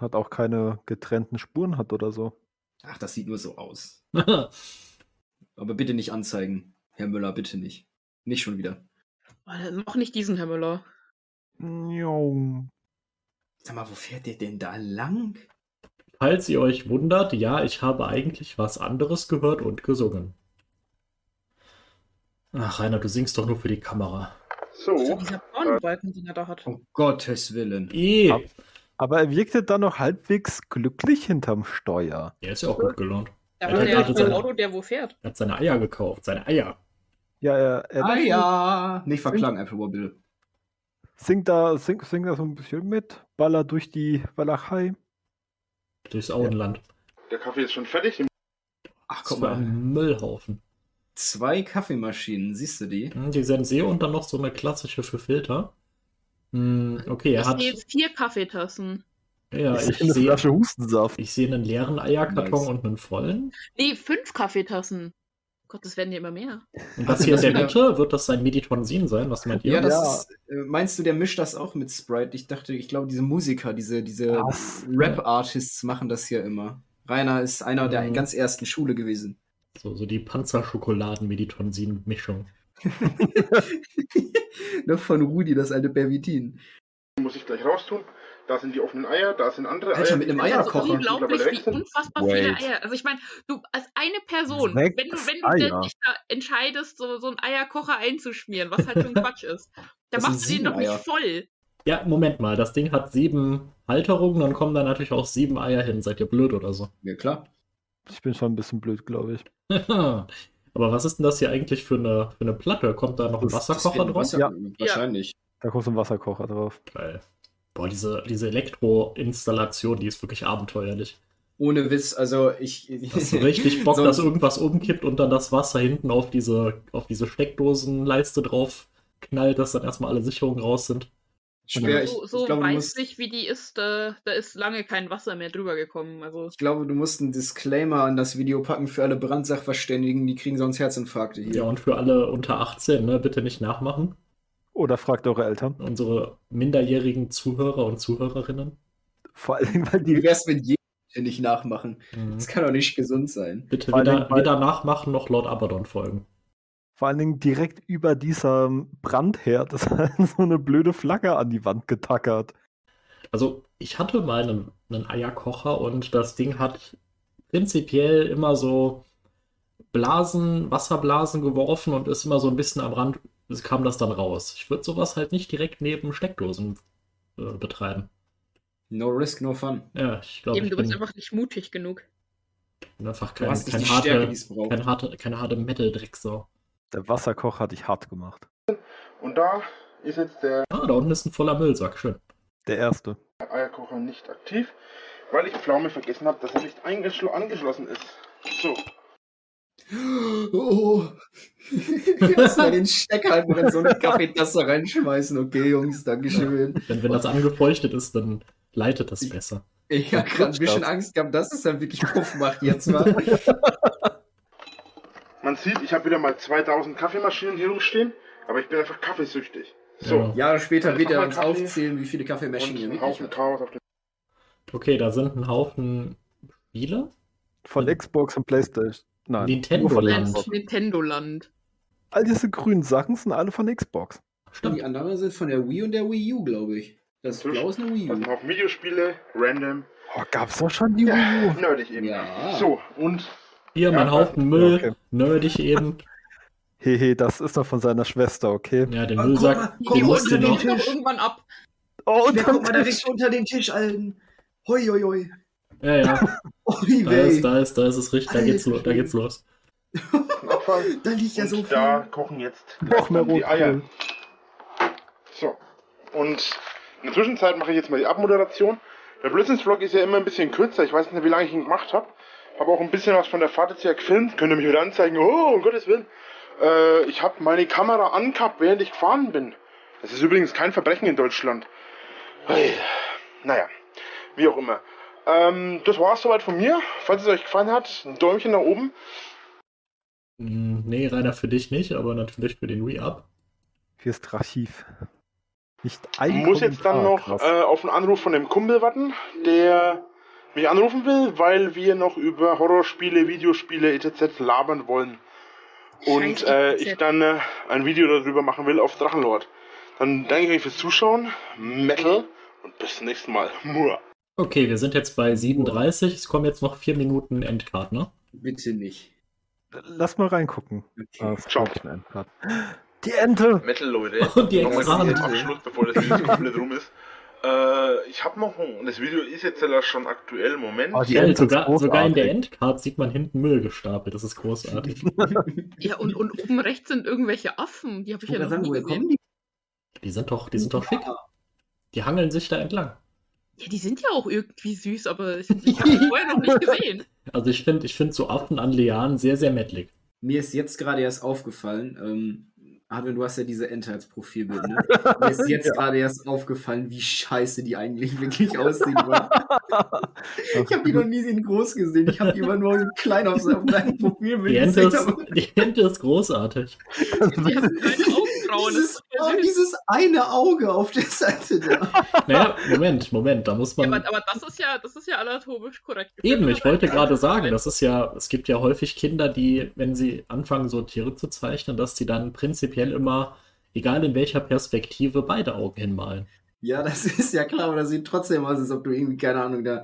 Hat auch keine getrennten Spuren hat oder so.
Ach, das sieht nur so aus. Aber bitte nicht anzeigen. Herr Müller, bitte nicht. Nicht schon wieder.
Oh, Noch nicht diesen Herr Müller.
Jo.
Sag mal, wo fährt der denn da lang?
falls ihr euch wundert, ja, ich habe eigentlich was anderes gehört und gesungen. Ach, Rainer, du singst doch nur für die Kamera.
So. Dieser Pornobalken, den er da hat.
Um Gottes Willen.
Eh,
Ab- Aber er wirkte dann noch halbwegs glücklich hinterm Steuer.
der ist ja auch gut gelaunt.
Da
Ja,
hat
der seine-
Auto, der wo fährt.
Er hat seine Eier gekauft, seine Eier.
Ja, er, er
ja. Nicht verklagen, Apple Bill.
singt, da, singt, singt da so ein bisschen mit, ballert durch die Walachei.
Durchs Auenland.
Der Kaffee ist schon fertig.
Ach,
Das
guck
war
mal.
ein Müllhaufen.
Zwei Kaffeemaschinen, siehst du die?
Hm, Die Senseo und dann noch so eine klassische für Filter. Hm, okay, er
Ich
hat.
sehe jetzt vier Kaffeetassen.
Ja,
Ich
ich
sehe eine Flasche Hustensaft.
ich sehe einen leeren Eierkarton
Nice.
und einen vollen.
Nee, fünf Kaffeetassen. Gott, das werden ja immer mehr.
Und das hier in
das
der Mitte, wird das sein Meditonsin sein? Was meint ihr?
Ja, das
Ja.
Ist, äh, meinst du, der mischt das auch mit Sprite? Ich dachte, ich glaube, diese Musiker, diese, diese? Rap-Artists machen das hier immer. Rainer ist einer der
Mhm.
ganz ersten Schule gewesen.
So, so die Panzerschokoladen-Meditonsin-Mischung.
Noch von Rudi, das alte Pervitin.
muss ich gleich raustun. Da sind die offenen Eier, da sind andere
Alter,
Eier.
mit einem Eierkocher.
unglaublich,
mittlerweile
wie unfassbar viele
Wait.
Eier. Also ich meine, du als eine Person,
Sechs
wenn du, wenn du dich da entscheidest, so, so einen Eierkocher einzuschmieren, was halt schon Quatsch ist, dann
Das
machst du den doch nicht
Eier.
voll.
Ja, Moment mal, das Ding hat sieben Halterungen, dann kommen da natürlich auch sieben Eier hin. Seid ihr blöd oder so?
Ja, klar.
Ich bin schon ein bisschen blöd, glaube ich.
Aber was ist denn das hier eigentlich für eine, für eine Platte? Kommt da noch ein Wasserkocher drauf?
Wasser,
Ja.
Wahrscheinlich.
Da kommt so ein Wasserkocher drauf.
Geil. Boah, diese, diese Elektro-Installation, die ist wirklich abenteuerlich.
Ohne Witz, also ich.
Hast du richtig Bock,
So-
dass irgendwas umkippt und dann das Wasser hinten auf diese, auf diese Steckdosenleiste drauf knallt, dass dann erstmal alle Sicherungen raus sind.
Schwer, ich,
so
ich
so
glaube, du
weiß
musst,
ich, wie die ist, da, da ist lange kein Wasser mehr drüber gekommen. Also
ich glaube, du musst einen Disclaimer an das Video packen für alle Brandsachverständigen, die kriegen sonst Herzinfarkte hier.
Ja, und für alle unter 18, ne, bitte nicht nachmachen.
Oder fragt eure Eltern.
Unsere minderjährigen Zuhörer und Zuhörerinnen.
Vor allem, weil
Wie
die
wär's, wenn jeder nicht nachmachen?
Mhm.
Das kann doch nicht gesund sein.
Bitte weder, weder nachmachen noch Lord Abaddon folgen.
Vor allen Dingen direkt über dieser Brandherd ist halt so eine blöde Flagge an die Wand getackert.
Also, ich hatte mal einen, einen Eierkocher und das Ding hat prinzipiell immer so Blasen, Wasserblasen geworfen und ist immer so ein bisschen am Rand, es kam das dann raus. Ich würde sowas halt nicht direkt neben Steckdosen äh, betreiben.
No risk, no fun.
Ja, ich glaube,
eben,
ich
du
bin,
bist einfach nicht mutig genug.
einfach
Du
kein,
hast nicht
kein
die Stärke, die
harte,
es braucht.
kein harte, keine harte Metal-Drecksau.
Der Wasserkocher hat dich hart gemacht.
Und da ist jetzt der
Ah, da unten ist ein voller Müllsack, schön.
Der erste.
Eierkocher nicht aktiv, weil ich Pflaume vergessen habe, dass er nicht angeschlossen ist. So,
Oh. Lass mal den Stecker halt noch in so eine Kaffeetasse reinschmeißen. Okay, Jungs, Dankeschön.
Denn wenn das angefeuchtet ist, dann leitet das besser.
Ich habe gerade ein bisschen Angst gehabt, dass es dann wirklich Puff macht jetzt mal.
man sieht, ich habe wieder mal 2000 Kaffeemaschinen hier rumstehen, aber ich bin einfach kaffeesüchtig. So,
Ja.
Jahre später wird er uns
Kaffee.
aufzählen, wie viele Kaffeemaschinen wirklich
Haufen. Chaos auf dem
Okay, da sind ein Haufen Spiele.
Von Xbox und Playstation. Nein.
Nintendo Land.
Xbox.
Nintendo-Land.
All diese grünen Sachen sind alle von Xbox.
Die
Stimmt.
anderen sind von der Wii und der Wii U, glaube ich. Das Blau ist eine Wii
Also
U.
ein Haufen Videospiele, random,
Oh, gab's doch schon die Wii U?
nerdig eben.
Ja.
So, und
Hier, mein
Ja,
Haufen Müll,
okay.
nerdig eben.
Hehe, das ist doch von seiner Schwester, okay?
Ja, den Müllsack,
guck mal,
Die
guck
den musst du noch.
Irgendwann ab.
Oh, und
Der
dann
kommt mal direkt unter den Tisch, Alten. Hoi, hoi, hoi.
Ja, ja,
Oi,
da ist, da ist, da ist es richtig, da geht's, lo- da geht's los.
Da liegt ja
und
so viel.
da kochen jetzt
noch mehr
die Eier. So, und in der Zwischenzeit mache ich jetzt mal die Abmoderation. Der Blödsinns-Vlog ist ja immer ein bisschen kürzer. Ich weiß nicht wie lange ich ihn gemacht habe. Habe auch ein bisschen was von der Fahrt jetzt hier gefilmt. Könnt ihr mich wieder anzeigen. Oh, um Gottes Willen. Äh, ich habe meine Kamera angehabt, während ich gefahren bin. Das ist übrigens kein Verbrechen in Deutschland. Hey. Naja, wie auch immer. Ähm, das war's soweit von mir. Falls es euch gefallen hat, ein Däumchen nach oben.
Hm, Nee, Rainer, für dich nicht, aber natürlich für den Re-Up.
Hier ist Archiv. Nicht
Ich
ein
muss jetzt dann noch äh, auf einen Anruf von dem Kumpel warten, der mich anrufen will, weil wir noch über Horrorspiele, Videospiele etc. labern wollen. Und äh, ich dann äh, ein Video darüber machen will auf Drachenlord. Dann danke ich euch fürs Zuschauen, Metal und bis zum nächsten Mal. Mua.
Okay, wir sind jetzt bei 37. Es kommen jetzt noch vier Minuten Endcard, ne?
Bitte nicht.
Lass mal reingucken.
Okay.
Ah,
Ciao.
Die Ente!
Metal, Leute.
Und die
Nochmal zum Abschluss, bevor das Video komplett rum ist. Äh, ich habe noch ein, das Video ist jetzt ja schon aktuell, Moment.
Oh, Ente ist
sogar, sogar in der. Endcard sieht man hinten Müll gestapelt. Das ist großartig.
Ja, und, und oben rechts sind irgendwelche Affen. Die habe ich
Ich
ja noch
sagen,
nie gesehen.
die?
Die sind doch, die sind doch schick. Die hangeln sich da entlang.
Ja, die sind ja auch irgendwie süß, aber ich, ich habe die vorher noch nicht gesehen.
Also ich finde ich find so Affen an Lianen sehr, sehr mettlig.
Mir ist jetzt gerade erst aufgefallen, ähm, Adrian, du hast ja diese Ente als Profilbild, ne? Mir ist jetzt gerade erst aufgefallen, wie scheiße die eigentlich wirklich aussehen. War. Ich habe die noch nie in groß gesehen. Ich habe die immer nur so klein auf seinem kleinen Profilbild
Die Ente,
gesehen.
ist, die Ente ist großartig.
Die Das
Dieses,
ist
oh, dieses eine Auge auf der Seite da.
Naja, Moment, Moment, da muss
Ja,
man.
aber, aber das ist ja, das ist ja anatomisch korrekt.
Eben, ich wollte gerade sagen, das ist ja, es gibt ja häufig Kinder, die, wenn sie anfangen, so Tiere zu zeichnen, dass sie dann prinzipiell immer, egal in welcher Perspektive, beide Augen hinmalen.
Ja, das ist ja klar, aber das sieht trotzdem aus, als ob du irgendwie, keine Ahnung, da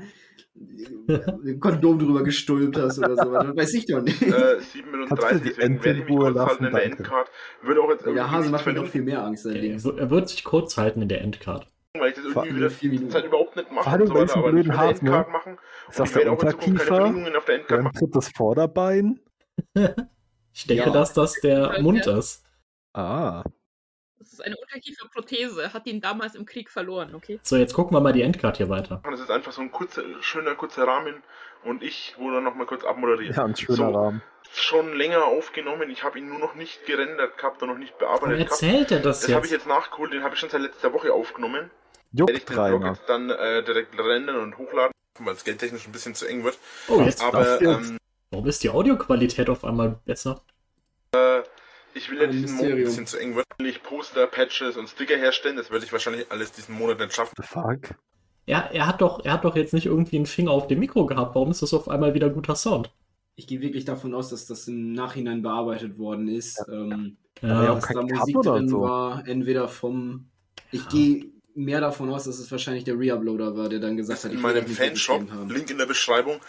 ein Kondom drüber gestülpt hast oder so. Das weiß ich doch nicht.
Äh,
Kannst du
37,
die
deswegen werde ich
in
mich kurz halten in der. Endcard. Würde auch jetzt
Der Hase macht mir noch viel mehr Angst
Er,
allerdings.
er wird sich kurz halten in der Endcard.
weil ich das
Vor
irgendwie
allem
wieder
vier Minuten.
Zeit überhaupt nicht mache
Vor allem
und so
bei
weiter,
diesem
aber ich
blöden
eine
Hasen,
Endcard
ne?
machen.
Ist das
ich
der
werde auch in Zukunft keine
Unterkiefer?
Bedingungen auf der Endcard
Ein
machen.
drittes Vorderbein?
Ich denke,
Ja.
dass das der
Halt,
Mund
ja.
ist.
Ah.
Das ist eine Unterkieferprothese. Hat ihn damals im Krieg verloren, okay?
So, jetzt gucken wir mal die Endcard hier weiter.
Das ist einfach so ein kurzer, schöner, kurzer Rahmen und ich wurde noch mal kurz abmoderiert.
Ja, ein schöner
So.
Rahmen.
Schon länger aufgenommen, ich habe ihn nur noch nicht gerendert gehabt und noch nicht
Warum
bearbeitet gehabt.
erzählt er das
Das habe ich
jetzt?
jetzt nachgeholt, den habe ich schon seit letzter Woche aufgenommen. Werde ich
Juckt
den Blog jetzt dann äh, direkt rendern und hochladen, weil es geldtechnisch ein bisschen zu eng wird.
Oh, jetzt,
Aber
das jetzt?
ähm,
warum ist die Audioqualität auf einmal besser?
Ich will ja diesen Monat ein bisschen zu eng. Will ich Poster, Patches und Sticker herstellen, das werde ich wahrscheinlich alles diesen Monat nicht schaffen.
The fuck?
Er, er, hat doch, er hat doch jetzt nicht irgendwie einen Finger auf dem Mikro gehabt. Warum ist das auf einmal wieder guter Sound?
Ich gehe wirklich davon aus, dass das im Nachhinein bearbeitet worden ist. Ähm,
Aber ja,
Ja,
auch
dass da Musik drin
so.
war, entweder vom. Ich
Ja.
gehe mehr davon aus, dass es wahrscheinlich der Reuploader war, der dann gesagt hat,
in
ich will
meinem Fanshop. Link in der Beschreibung,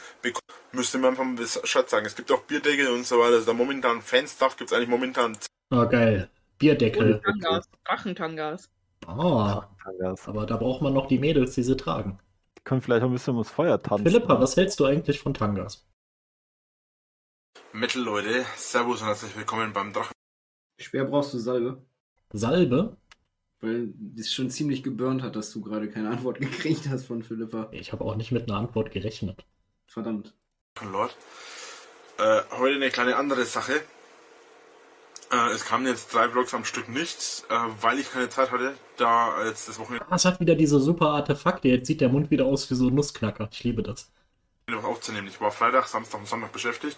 müsste man vom Bescheid sagen. Es gibt auch Bierdeckel und so weiter. Also da momentan Fanstuff gibt es eigentlich momentan.
Oh, geil. Bierdeckel.
Und Tangas, Drachentangas.
Ah,
Tangas.
aber da braucht man noch die Mädels, die sie tragen.
Die können vielleicht auch ein bisschen ums Feuer tanzen.
Philippa, was hältst du eigentlich von Tangas?
Metal Leute, Servus und herzlich willkommen beim Drachen.
Schwer brauchst du Salbe,
Salbe?
Weil es schon ziemlich geburnt hat, dass du gerade keine Antwort gekriegt hast von Philippa.
Ich habe auch nicht mit einer Antwort gerechnet.
Verdammt.
Lord. Äh, heute eine kleine andere Sache. Äh, es kamen jetzt drei Vlogs am Stück nicht, äh, weil ich keine Zeit hatte, da jetzt das Wochenende
Ah, es hat wieder diese super Artefakte. Jetzt sieht der Mund wieder aus wie so ein Nussknacker. Ich liebe das.
was aufzunehmen. Ich war Freitag, Samstag und Sonntag beschäftigt.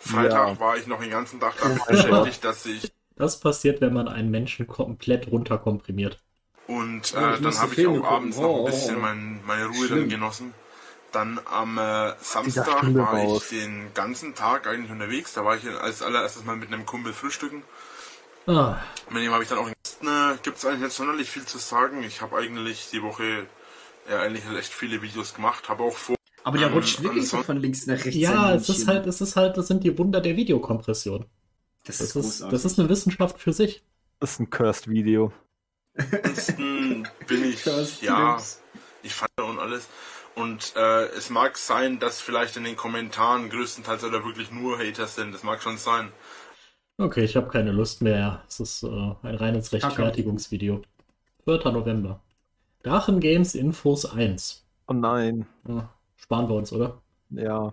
Freitag
Ja.
war ich noch den ganzen Tag damit
Oh
beschäftigt, dass ich
Das passiert, wenn man einen Menschen komplett runterkompriimiert.
und
Oh,
äh,
ich
dann habe ich auch abends
gucken.
noch ein
Oh,
bisschen
oh.
mein, meine Ruhe
Schlimm.
dann genossen. Dann am äh, Samstag war ich
aus.
den ganzen Tag eigentlich unterwegs. Da war ich als allererstes mal mit einem Kumpel frühstücken.
Ah,
Mit dem habe ich dann auch äh, gibt es eigentlich nicht sonderlich viel zu sagen. Ich habe eigentlich die Woche ja, eigentlich echt viele Videos gemacht, habe auch vor.
Aber der
Ähm,
rutscht wirklich so von links nach rechts.
ja, es ist halt, es ist halt, das sind die Wunder der Videokompression.
Das
Das
ist
ist,
großartig.
das ist eine Wissenschaft für sich.
Das ist ein Cursed-Video.
Ansonsten bin ich,
Cursed
ja,
Clips.
ich feiere und alles. Und äh, es mag sein, dass vielleicht in den Kommentaren größtenteils oder wirklich nur Haters sind. Das mag schon sein.
Okay, ich habe keine Lust mehr. Es ist äh, ein reines Rechtfertigungsvideo. 4. November. Drachen Games Infos 1.
Oh nein.
Ja, sparen wir uns, oder?
Ja.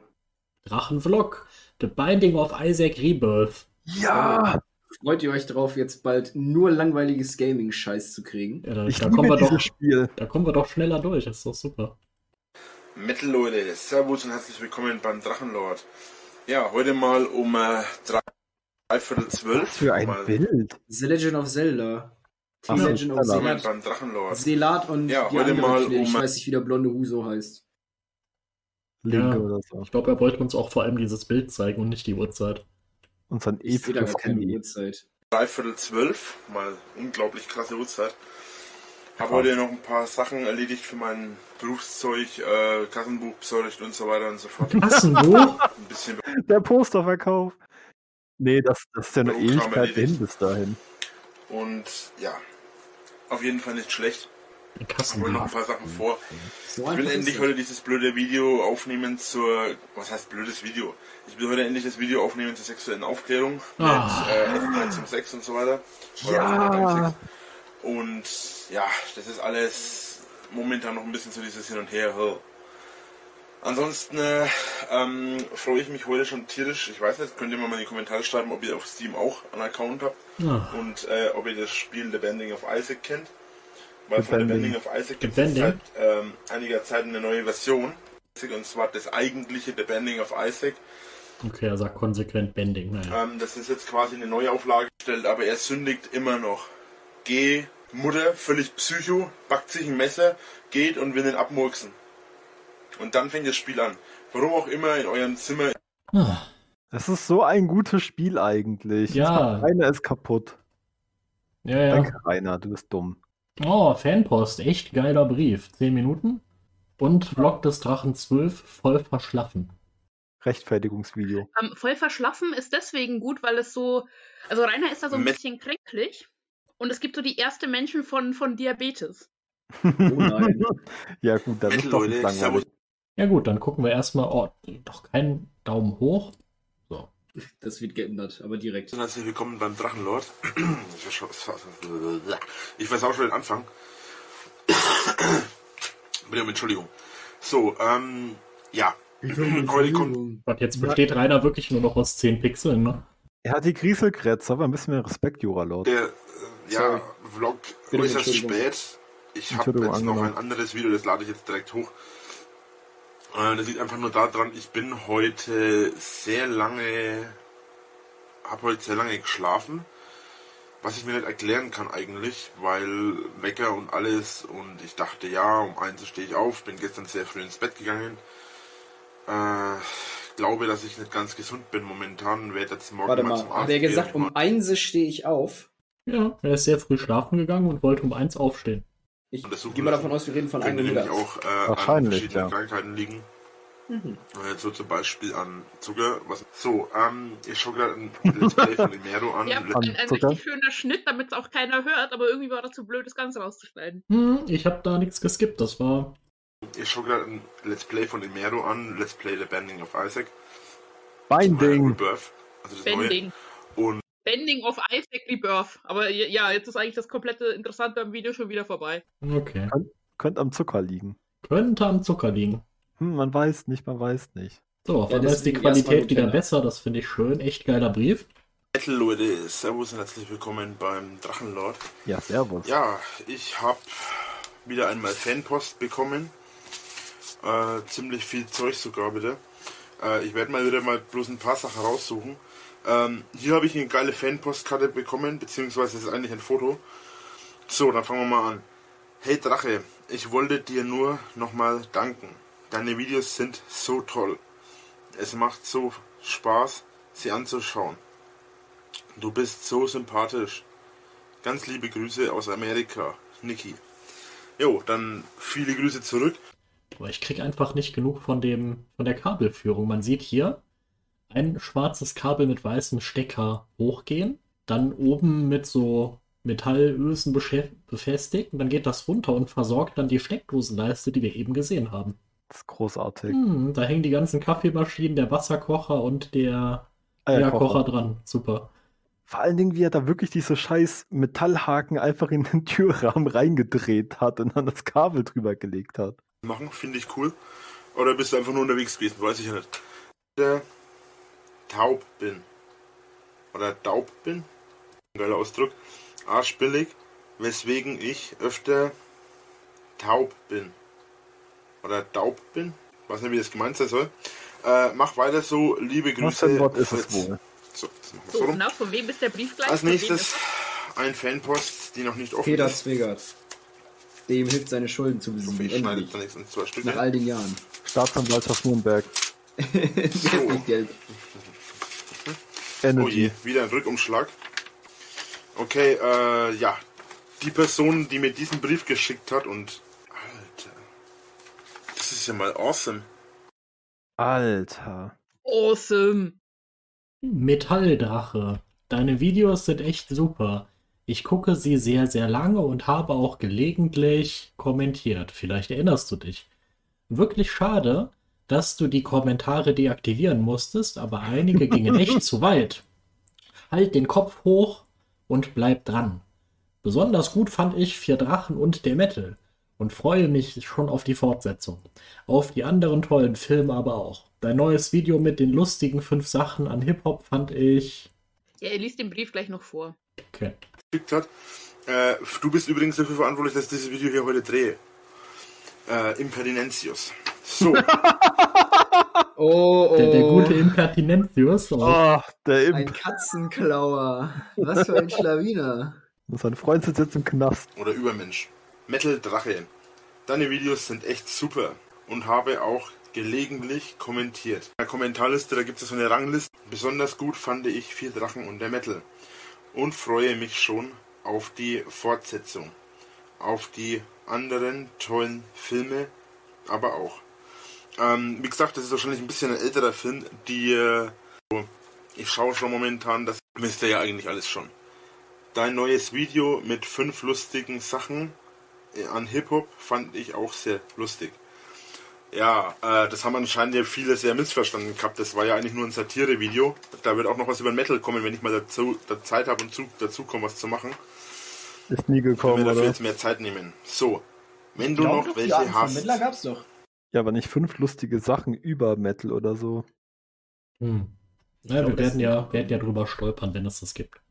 Drachenvlog. The Binding of Isaac Rebirth.
Ja!
Freut ihr euch drauf, jetzt bald nur langweiliges Gaming-Scheiß zu kriegen?
Ja, da,
Ich
da, kommen wir doch,
Spiel.
da kommen wir doch schneller durch. Das ist doch super.
Metal Leute, Servus und herzlich willkommen beim Drachenlord. Ja, heute mal um äh, drei, dreiviertel zwölf.
Für ein
mal
Bild.
The Legend of Zelda. The
Ach
Legend of
Zelda.
beim Drachenlord.
Selat und
Ja,
die
heute mal
ich
um-
weiß nicht, wie der blonde Huso heißt.
Link
Ja.
oder so.
Ich glaube, er wollte uns auch vor allem dieses Bild zeigen und nicht die Uhrzeit.
Und sein
Ich sehe da keine. Uhrzeit.
Dreiviertel zwölf, mal unglaublich krasse Uhrzeit. Habe heute noch ein paar Sachen erledigt für mein Berufszeug, äh, Kassenbuch besorgt und so weiter und so fort.
Kassenbuch?
Ein bisschen
Der Posterverkauf. Nee, das, das ist ja eine Ewigkeit hin bis dahin.
und ja, auf jeden Fall nicht schlecht. Ich hole noch ein paar Sachen vor.
So
Ich will endlich heute dieses blöde Video aufnehmen zur. Was heißt blödes Video? Ich will heute endlich das Video aufnehmen zur sexuellen Aufklärung
Ah.
mit äh, Öffentlichkeit zum Sex und so weiter.
Ja.
Und ja, das ist alles momentan noch ein bisschen so dieses Hin und Her. Ansonsten äh, ähm, freue ich mich heute schon tierisch. Ich weiß nicht, könnt ihr mal in die Kommentare schreiben, ob ihr auf Steam auch einen Account habt
Ah,
und äh, ob ihr das Spiel The Bending of Isaac kennt. Weil von The
Bending.
Of Isaac gibt
The
es seit
Bending?
ähm, einiger Zeit eine neue Version. Und zwar das eigentliche The Bending of Isaac.
okay, er sagt konsequent Bending. Naja.
Ähm, das ist jetzt quasi eine Neuauflage gestellt, aber er sündigt immer noch. Geh, Mutter, völlig psycho, backt sich ein Messer, geht und will den abmurksen. Und dann fängt das Spiel an. Warum auch immer in eurem Zimmer
Es ist so ein gutes Spiel eigentlich.
Ja.
Rainer ist kaputt.
ja, ja.
Danke, Rainer, du bist dumm.
Oh, Fanpost, echt geiler Brief. 10 Minuten. Und Vlog des Drachen 12 voll verschlafen.
Rechtfertigungsvideo.
Ähm, voll verschlafen ist deswegen gut, weil es so, also Rainer ist da so ein
Met-
bisschen kränklich und es gibt so die erste Menschen von, von Diabetes.
Oh nein.
ja gut, dann ist doch nicht langweilig.
Ja gut, dann gucken wir erstmal. Oh, doch kein Daumen hoch.
Das wird geändert, aber direkt.
Herzlich willkommen beim Drachenlord. Ich weiß auch schon den Anfang. Bitte um Entschuldigung. So, ähm, ja. Heute kommt,
Gott, jetzt besteht Rainer wirklich nur noch aus 10 Pixeln, ne?
Er hat die Grieselkrätze, aber ein bisschen mehr Respekt, Juralord.
der äh, ja,
Sorry.
Vlog äußerst
Entschuldigung.
spät. Ich habe jetzt noch ein anderes Video, das lade ich jetzt direkt hoch. Äh, das liegt einfach nur daran, ich bin heute sehr lange, habe heute sehr lange geschlafen. Was ich mir nicht erklären kann eigentlich, weil Wecker und alles und ich dachte, ja, um eins stehe ich auf, bin gestern sehr früh ins Bett gegangen. Äh, glaube, dass ich nicht ganz gesund bin momentan, werde jetzt morgen
Warte
mal
mal,
zum
hat
Arzt
er
gehen.
gesagt, um eins stehe ich auf?
Ja, er ist sehr früh schlafen gegangen und wollte um eins aufstehen.
Ich gehe mal davon aus, wir reden von einem
nämlich auch äh, an
Wahrscheinlich,
verschiedenen
ja.
Krankheiten liegen.
Mhm.
Äh, so zum Beispiel an Zucker. Was, so, ähm, ich schaue gerade ein Let's Play von Imero an.
Ja, ein, ein richtig schöner Schnitt, damit es auch keiner hört, aber irgendwie war das zu blöd, das Ganze rauszuschneiden.
Hm, ich habe da nichts geskippt. Das war.
Ich schaue gerade ein Let's Play von Imero an. Let's Play The Bending of Isaac.
Binding.
Also das neue.
Bending.
Und
Bending of Isaac Rebirth. Aber ja, jetzt ist eigentlich das komplette Interessante am Video schon wieder vorbei.
Okay.
Könnte am Zucker liegen.
Könnte am Zucker liegen.
Hm, man weiß nicht, man weiß nicht.
So, auf
Ja,
einmal ist die Qualität wieder besser. Das finde ich schön. Echt geiler Brief.
Metal Leute, Servus und herzlich willkommen beim Drachenlord.
Ja, servus.
Ja, ich habe wieder einmal Fanpost bekommen. Äh, ziemlich viel Zeug sogar wieder. Äh, ich werde mal wieder mal bloß ein paar Sachen raussuchen. Ähm, hier habe ich eine geile Fanpostkarte bekommen, beziehungsweise es ist eigentlich ein Foto. So, dann fangen wir mal an. Hey Drache, ich wollte dir nur nochmal danken. Deine Videos sind so toll. Es macht so Spaß, sie anzuschauen. Du bist so sympathisch. Ganz liebe Grüße aus Amerika, Niki. Jo, dann viele Grüße zurück.
Aber ich krieg einfach nicht genug von dem, von der Kabelführung. Man sieht hier ein schwarzes Kabel mit weißem Stecker hochgehen, dann oben mit so Metallösen befestigt und dann geht das runter und versorgt dann die Steckdosenleiste, die wir eben gesehen haben.
Das ist großartig.
Hm, da hängen die ganzen Kaffeemaschinen, der Wasserkocher und der
Eierkocher.
Eierkocher dran. Super.
Vor allen Dingen, wie er da wirklich diese scheiß Metallhaken einfach in den Türrahmen reingedreht hat und dann das Kabel drüber gelegt hat.
Machen, finde ich cool. Oder bist du einfach nur unterwegs gewesen? Weiß ich ja nicht. Der taub bin. Oder taub bin. Ein geiler Ausdruck. Arschbillig. Weswegen ich öfter taub bin. Oder taub bin. Weiß nicht, wie das gemeint sein soll. Äh, mach weiter so. Liebe
Was
Grüße.
Wort ist es wohl?
So, das machen wir
So,
so rum.
na, von wem ist der Brief gleich?
Als nächstes ein Fanpost, die noch nicht offen
Peter
ist.
Zwegert. Dem hilft seine Schulden zu
Ich
besiegen.
ich schneide
Endlich.
dann jetzt in zwei Stücke.
Nach all den Jahren.
Staatsanwaltschaft Nürnberg.
Jetzt nicht Geld.
Oh
Energy.
je, wieder ein Rückumschlag. Okay, äh, ja. die Person, die mir diesen Brief geschickt hat und Alter, das ist ja mal awesome.
Alter.
Awesome.
Metalldrache. Deine Videos sind echt super. Ich gucke sie sehr, sehr lange und habe auch gelegentlich kommentiert. Vielleicht erinnerst du dich. Wirklich schade, dass du die Kommentare deaktivieren musstest, aber einige gingen echt zu weit. Halt den Kopf hoch und bleib dran. Besonders gut fand ich Vier Drachen und der Metal und freue mich schon auf die Fortsetzung. Auf die anderen tollen Filme aber auch. Dein neues Video mit den lustigen fünf Sachen an Hip-Hop fand ich.
Ja, er liest den Brief gleich noch vor.
Okay.
hat. Äh, du bist übrigens dafür verantwortlich, dass ich dieses Video hier heute drehe. Äh, Impertinentius. So,
Oh, oh.
Der, der gute Impertinentius. Oh.
Oh, der
Ein
Imp.
Katzenklauer. Was für ein Schlawiner.
Sein Freund sitzt jetzt im Knast.
oder Übermensch. Metal Drache. Deine Videos sind echt super und habe auch gelegentlich kommentiert. In der Kommentarliste, da gibt es so eine Rangliste. Besonders gut fand ich Vier Drachen und der Metal. Und freue mich schon auf die Fortsetzung. Auf die anderen tollen Filme, aber auch. Ähm, wie gesagt, das ist wahrscheinlich ein bisschen ein älterer Film. Die, äh, ich schaue schon momentan, das wisst ihr ja eigentlich alles schon. Dein neues Video mit fünf lustigen Sachen äh, an Hip-Hop fand ich auch sehr lustig. Ja, äh, das haben anscheinend ja viele sehr missverstanden gehabt. Das war ja eigentlich nur ein Satire-Video. Da wird auch noch was über Metal kommen, wenn ich mal dazu, da Zeit habe und zu, dazu komme, was zu machen.
Ist nie
Ich will mir
gekommen,
dafür
oder?
jetzt mehr Zeit nehmen. So, wenn du noch welche hast,
Mittler gab's doch.
Ja, aber nicht fünf lustige Sachen über Metal oder so.
Hm. Ja,
glaube,
wir werden ja, werden ja drüber stolpern, wenn es das gibt.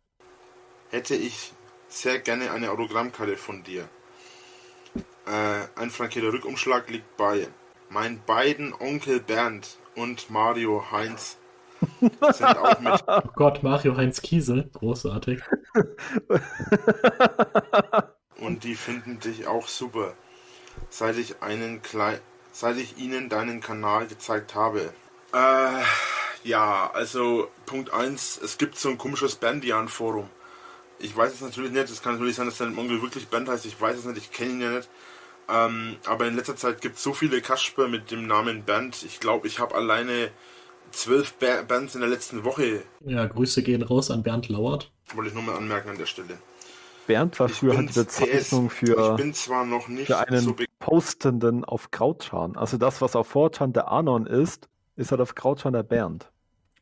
hätte ich sehr gerne eine Autogrammkarte von dir. Äh, ein frankierter Rückumschlag liegt bei meinen beiden Onkel Bernd und Mario Heinz. Sind auch mit
Oh Gott, Mario Heinz Kiesel, großartig.
und die finden dich auch super. Seit ich einen klei seit ich ihnen deinen Kanal gezeigt habe. Äh, ja, also Punkt 1, es gibt so ein komisches Bandian-Forum. Ich weiß es natürlich nicht, es kann natürlich sein, dass dein Onkel wirklich Band heißt, ich weiß es nicht, ich kenne ihn ja nicht. Ähm, aber in letzter Zeit gibt es so viele Kasper mit dem Namen Band. Ich glaube, ich habe alleine zwölf ba Bands in der letzten Woche,
Ja, Grüße gehen raus an Bernd Lauert.
wollte ich nur mal anmerken an der Stelle.
Bernd war
Ich
früher halt die Bezeichnung für,
Ich bin zwar noch nicht
für einen
so
Postenden auf Krautschan. Also das, was auf Fortran der Anon ist, ist halt auf Krautschan der Bernd.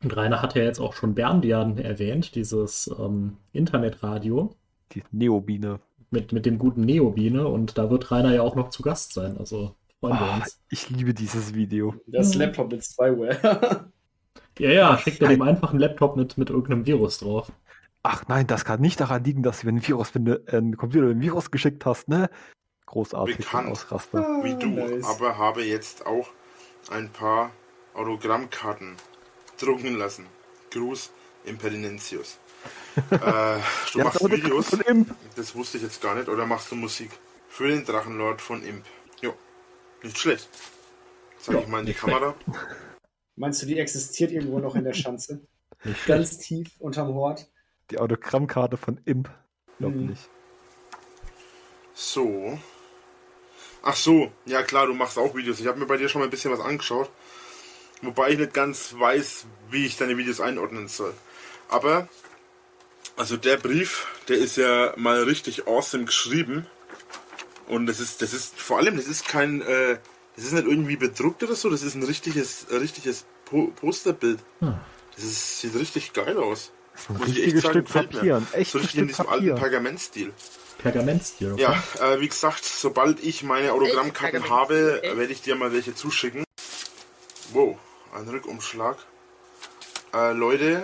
Und Rainer hat ja jetzt auch schon Berndian erwähnt, dieses ähm, Internetradio
Die Neobine.
mit, mit dem guten Neobine. Und da wird Rainer ja auch noch zu Gast sein. Also freuen wir
Ah,
uns.
ich liebe dieses Video.
Das
Mhm.
Laptop mit Spyware.
Ja, ja, schickt er dem einfach einen Laptop mit, mit irgendeinem Virus drauf.
Ach nein, das kann nicht daran liegen, dass du wenn ein Virus, wenn du äh, einen Computer ein Virus geschickt hast, ne? Großartig,
Bekannt.
Ausraster.
wie du,
Nice.
aber habe jetzt auch ein paar Autogrammkarten drucken lassen. Gruß, Imperinentius. äh, du
Ja,
machst Videos,
von Imp.
das wusste ich jetzt gar nicht, oder machst du Musik? Für den Drachenlord von Imp. Jo, nicht schlecht. Zeig
Ja,
ich mal in die
nicht
Kamera.
Meinst du, die existiert irgendwo noch in der Schanze? Ganz tief unterm Hort?
Die Autogrammkarte von Imp. Glaub
Hm.
nicht.
So. Ach so, ja klar, du machst auch Videos. Ich habe mir bei dir schon mal ein bisschen was angeschaut. Wobei ich nicht ganz weiß, wie ich deine Videos einordnen soll. Aber, also der Brief, der ist ja mal richtig awesome geschrieben. Und das ist, das ist, vor allem, das ist kein, äh, das ist nicht irgendwie bedruckt oder so, das ist ein richtiges, richtiges po Posterbild.
Hm.
Das ist, sieht richtig geil aus.
Das ist ein richtiges
echt sagen,
Stück
mir.
Papier. Ein
So
echtes
richtig in
Stück
diesem alten
Papier.
Pergamentstil.
Pergamentstil. okay?
Ja, äh, wie gesagt, sobald ich meine Autogrammkarten habe, werde ich dir mal welche zuschicken. Wow, ein Rückumschlag. Äh, Leute,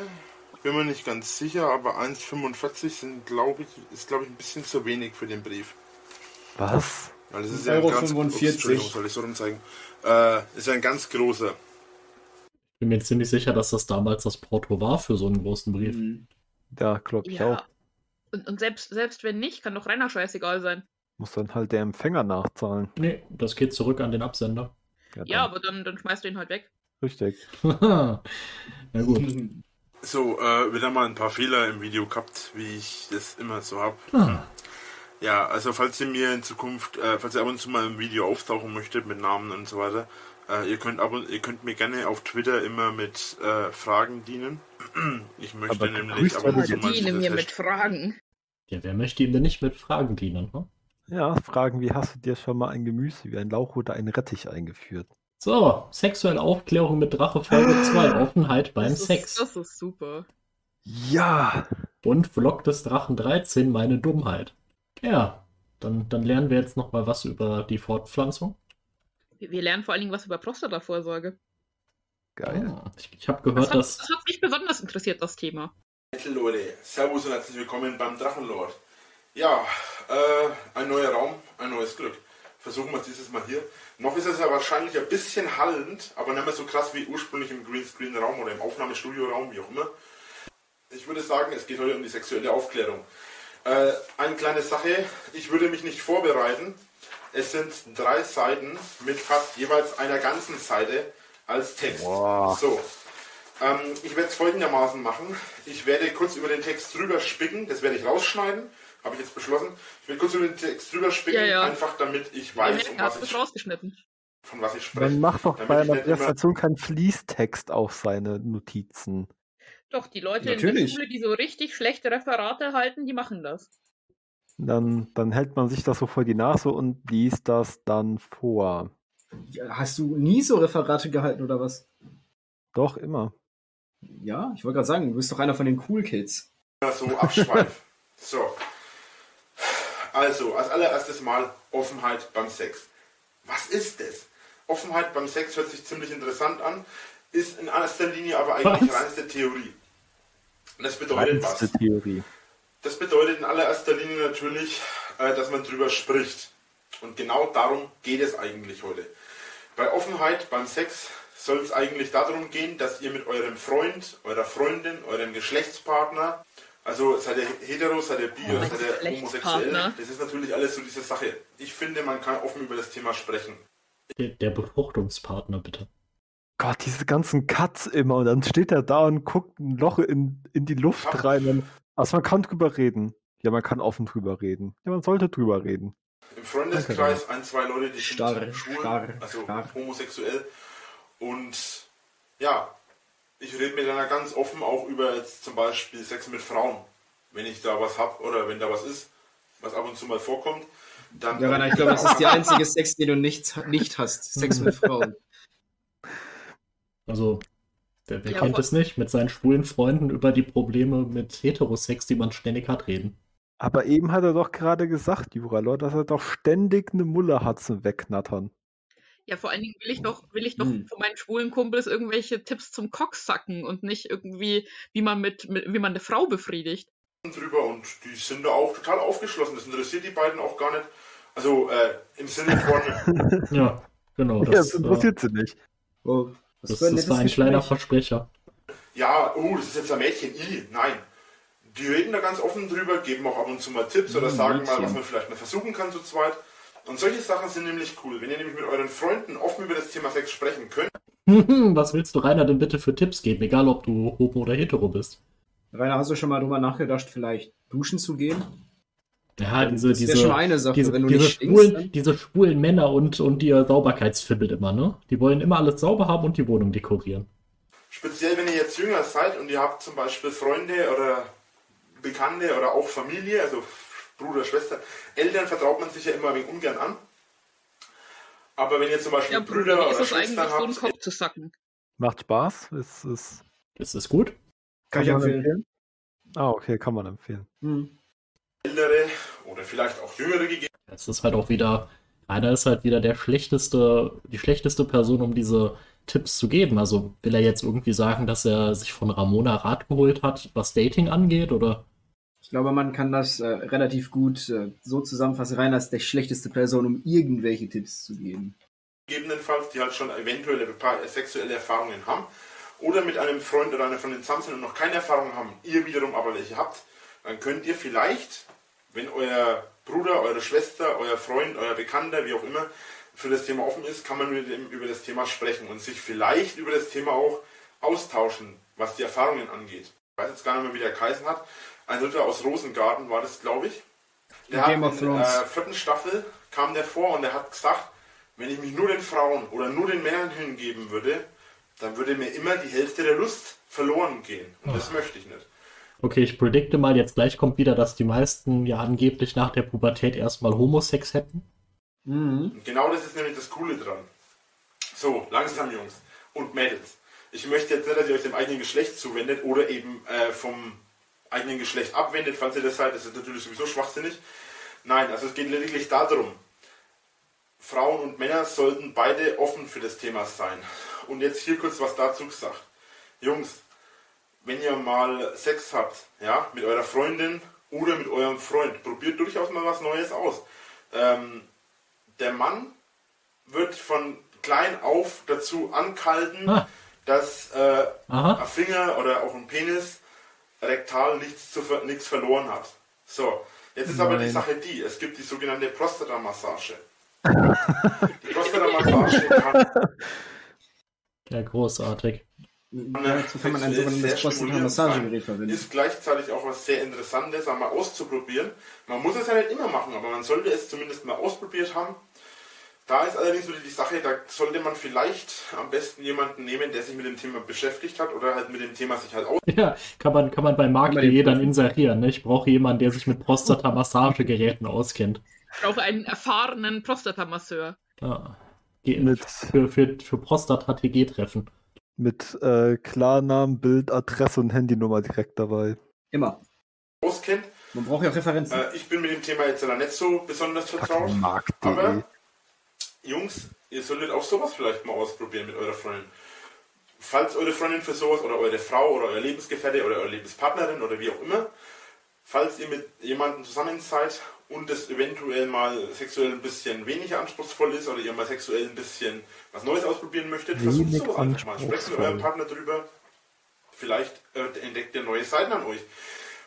bin mir nicht ganz sicher, aber 1,45 sind, glaube ich, ist glaube ich ein bisschen zu wenig für den Brief.
Was?
Weil das ist
Euro
ja ein ganz
45.
Entschuldigung, soll ich so rumzeigen. Äh, ist ja ein ganz großer.
Ich bin mir ziemlich sicher, dass das damals das Porto war für so einen großen Brief.
Hm.
Ja, glaub ich
Ja.
auch.
Und, und selbst, selbst wenn nicht, kann doch Rainer scheißegal sein.
Muss dann halt der Empfänger nachzahlen.
Nee, das geht zurück an den Absender.
Ja,
Ja,
dann.
aber dann, dann schmeißt du ihn halt weg.
Richtig.
Na gut.
So, äh, wieder mal ein paar Fehler im Video gehabt, wie ich das immer so hab.
Ah,
Ja, also falls ihr mir in Zukunft, äh, falls ihr ab und zu mal im Video auftauchen möchtet mit Namen und so weiter, äh, ihr könnt ab und, ihr könnt mir gerne auf Twitter immer mit äh, Fragen dienen. Ich möchte
Aber
nämlich ab
grüßt
und zu
werde
mal
Diene mir mit Fragen.
Ja, wer möchte ihm denn nicht mit Fragen dienen? Ne?
Ja, fragen, wie hast du dir schon mal ein Gemüse wie ein Lauch oder einen Rettich eingeführt?
So, sexuelle Aufklärung mit Drache Folge 2, Offenheit beim
das
Sex.
Ist, das ist super.
Ja!
Und Vlog des Drachen 13, meine Dummheit. Ja, dann, dann lernen wir jetzt noch mal was über die Fortpflanzung.
Wir wir lernen vor allen Dingen was über Prostatavorsorge.
Geil.
Ah, Ich, ich habe
Das
gehört,
hat,
dass
das hat mich besonders interessiert, das Thema.
Hey Leute, Servus und herzlich willkommen beim Drachenlord. Ja, äh, ein neuer Raum, ein neues Glück. Versuchen wir es dieses Mal hier. Noch ist es ja wahrscheinlich ein bisschen hallend, aber nicht mehr so krass wie ursprünglich im Greenscreen-Raum oder im Aufnahmestudio-Raum, wie auch immer. Ich würde sagen, es geht heute um die sexuelle Aufklärung. Äh, eine kleine Sache, ich würde mich nicht vorbereiten. Es sind drei Seiten mit fast jeweils einer ganzen Seite als Text.
Wow.
So, ähm, ich werde es folgendermaßen machen. Ich werde kurz über den Text drüber spicken, das werde ich rausschneiden, habe ich jetzt beschlossen. Ich werde kurz über den Text drüber spicken,
Ja, ja.
einfach damit ich weiß, um was ich,
rausgeschnitten.
von was ich spreche.
Dann mach doch
Damit
bei einer Präsentation keinen Fließtext auf seine Notizen.
Doch, die Leute in
Natürlich.
der Schule, die so richtig schlechte Referate halten, die machen das.
Dann, dann hält man sich das so vor die Nase und liest das dann vor.
Ja, Hast du nie so Referate gehalten oder was?
Doch, immer.
Ja, ich wollte gerade sagen, du bist doch einer von den Cool Kids.
immer so abschweife. so. Also, als allererstes mal Offenheit beim Sex. Was ist das? Offenheit beim Sex hört sich ziemlich interessant an, ist in erster Linie aber eigentlich
Was?
reinste Theorie. Und Das bedeutet was?
Reinste Theorie.
Das bedeutet in allererster Linie natürlich, äh, dass man drüber spricht. Und genau darum geht es eigentlich heute. Bei Offenheit beim Sex soll es eigentlich darum gehen, dass ihr mit eurem Freund, eurer Freundin, eurem Geschlechtspartner, also seid ihr hetero, seid ihr bi
Oh,
oder seid ihr homosexuell, das ist natürlich alles so diese Sache. Ich finde, man kann offen über das Thema sprechen.
der, der Befruchtungspartner, bitte.
Gott, diese ganzen Cuts immer und dann steht er da und guckt ein Loch in, in die Luft rein. Und, also man kann drüber reden. Ja, man kann offen drüber reden. Ja, man sollte drüber reden.
Im Freundeskreis ein, zwei Leute, die
Starr,
sind schwul,
starr,
also
starr.
homosexuell. Und ja, ich rede mit einer ganz offen auch über jetzt zum Beispiel Sex mit Frauen. Wenn ich da was hab oder wenn da was ist, was ab und zu mal vorkommt, dann.
Ja, Rainer, ich glaube, das ist der einzige Sex, den du nicht, nicht hast. Sex mit Frauen.
Also, wer, wer
Ja,
kennt es nicht? Mit seinen schwulen Freunden über die Probleme mit Heterosex, die man ständig hat, reden.
Aber eben hat er doch gerade gesagt, Jura, Leute, dass er doch ständig eine Mulle hat zum Wegnattern.
Ja, vor allen Dingen will ich doch, will ich doch
Hm.
von meinen schwulen Kumpels irgendwelche Tipps zum Cocksacken und nicht irgendwie, wie man mit, mit wie man eine Frau befriedigt.
drüber und die sind da auch total aufgeschlossen. Das interessiert die beiden auch gar nicht. Also äh, im Sinne von,
Ja, genau.
ja,
Das,
das
äh,
interessiert sie nicht.
Das, das
nettes
war ein kleiner
Gespräch.
Versprecher.
ja, oh, das ist jetzt ein Mädchen, I, nein. Die reden da ganz offen drüber, geben auch ab und zu mal Tipps oder
Hm,
sagen mal, was man vielleicht mal versuchen kann zu zweit. Und solche Sachen sind nämlich cool. Wenn ihr nämlich mit euren Freunden offen über das Thema Sex sprechen könnt,
Was willst du Rainer denn bitte für Tipps geben, egal ob du homo oder hetero bist?
Rainer, hast du schon mal drüber nachgedacht, vielleicht duschen zu gehen?
Ja, diese,
das
diese,
schon eine Sache,
diese,
wenn du
diese,
nicht stinkst.
schwulen,
Dann,
diese schwulen Männer und, und ihr Sauberkeitsfibbel immer, ne? Die wollen immer alles sauber haben und die Wohnung dekorieren.
Speziell wenn ihr jetzt jünger seid und ihr habt zum Beispiel Freunde oder Bekannte oder auch Familie, also Bruder, Schwester, Eltern vertraut man sich ja immer ein wenig ungern an. Aber wenn ihr zum Beispiel
Ja,
Brüder
ist
oder
es eigentlich,
Schwestern
so
habt,
Kopf zu sacken?
Macht Spaß. Ist, ist,
Ist gut?
kann ich
man
empfehlen.
Ah, okay, kann man empfehlen.
Hm.
Ältere oder vielleicht auch jüngere gegeben,
Es ist halt auch wieder, Rainer ist halt wieder der schlechteste, die schlechteste Person, um diese Tipps zu geben. Also will er jetzt irgendwie sagen, dass er sich von Ramona Rat geholt hat, was Dating angeht, oder?
Ich glaube, man kann das äh, relativ gut äh, so zusammenfassen. Rainer ist der schlechteste Person, um irgendwelche Tipps zu geben.
gegebenenfalls, die halt schon eventuelle paar sexuelle Erfahrungen haben oder mit einem Freund oder einer Freundin zusammen sind und noch keine Erfahrung haben, ihr wiederum aber welche habt, dann könnt ihr vielleicht, wenn euer Bruder, eure Schwester, euer Freund, euer Bekannter, wie auch immer, für das Thema offen ist, kann man mit ihm über das Thema sprechen und sich vielleicht über das Thema auch austauschen, was die Erfahrungen angeht. Ich weiß jetzt gar nicht mehr, wie der geheißen hat. Ein Ritter aus Rosengarten war das, glaube ich. Der
Game
hat in der äh, vierten Staffel kam der vor und der hat gesagt, wenn ich mich nur den Frauen oder nur den Männern hingeben würde, dann würde mir immer die Hälfte der Lust verloren gehen. Und das möchte ich nicht.
Okay, ich predikte mal, jetzt gleich kommt wieder, dass die meisten ja angeblich nach der Pubertät erstmal Homosex hätten.
Mhm.
Genau das ist nämlich das Coole dran. So, langsam Jungs und Mädels. Ich möchte jetzt nicht, dass ihr euch dem eigenen Geschlecht zuwendet oder eben äh, vom eigenen Geschlecht abwendet, falls ihr das seid. Das ist natürlich sowieso schwachsinnig. Nein, also es geht lediglich darum, Frauen und Männer sollten beide offen für das Thema sein. Und jetzt hier kurz was dazu gesagt. Jungs, wenn ihr mal Sex habt, ja, mit eurer Freundin oder mit eurem Freund, probiert durchaus mal was Neues aus. Ähm, der Mann wird von klein auf dazu angehalten,
Ah.
dass äh, ein Finger oder auch ein Penis rektal nichts, zu nichts verloren hat. So, jetzt ist aber die
Nein.
Sache die, es gibt die sogenannte Prostata-Massage. die Prostata-Massage kann
Ja, großartig.
Dazu kann man ein sogenanntes
sehr
Prostata-Massagegerät verwenden.
Ist gleichzeitig auch was sehr Interessantes, einmal auszuprobieren. Man muss es ja nicht immer machen, aber man sollte es zumindest mal ausprobiert haben. Da ist allerdings wieder die Sache, da sollte man vielleicht am besten jemanden nehmen, der sich mit dem Thema beschäftigt hat oder halt mit dem Thema sich halt aus.
Ja, kann man, kann man bei Markt.de dann inserieren. Ne? Ich brauche jemanden, der sich mit Prostata-Massagegeräten auskennt.
Ich brauche einen erfahrenen Prostata-Masseur.
Ja. Für, für, für Prostata-TG-Treffen.
Mit äh, Klarnamen, Bild, Adresse und Handynummer direkt dabei.
Immer.
auskennt.
Man braucht ja auch Referenzen.
Äh, ich bin mit dem Thema jetzt leider nicht so besonders vertraut. Aber, Jungs, ihr solltet auch sowas vielleicht mal ausprobieren mit eurer Freundin. Falls eure Freundin für sowas oder eure Frau oder euer Lebensgefährte oder eure Lebenspartnerin oder wie auch immer, falls ihr mit jemandem zusammen seid und es eventuell mal sexuell ein bisschen weniger anspruchsvoll ist oder ihr mal sexuell ein bisschen was Neues ausprobieren möchtet, versucht sowas einfach mal. Sprecht mit eurem Partner drüber. Vielleicht äh, entdeckt ihr neue Seiten an euch.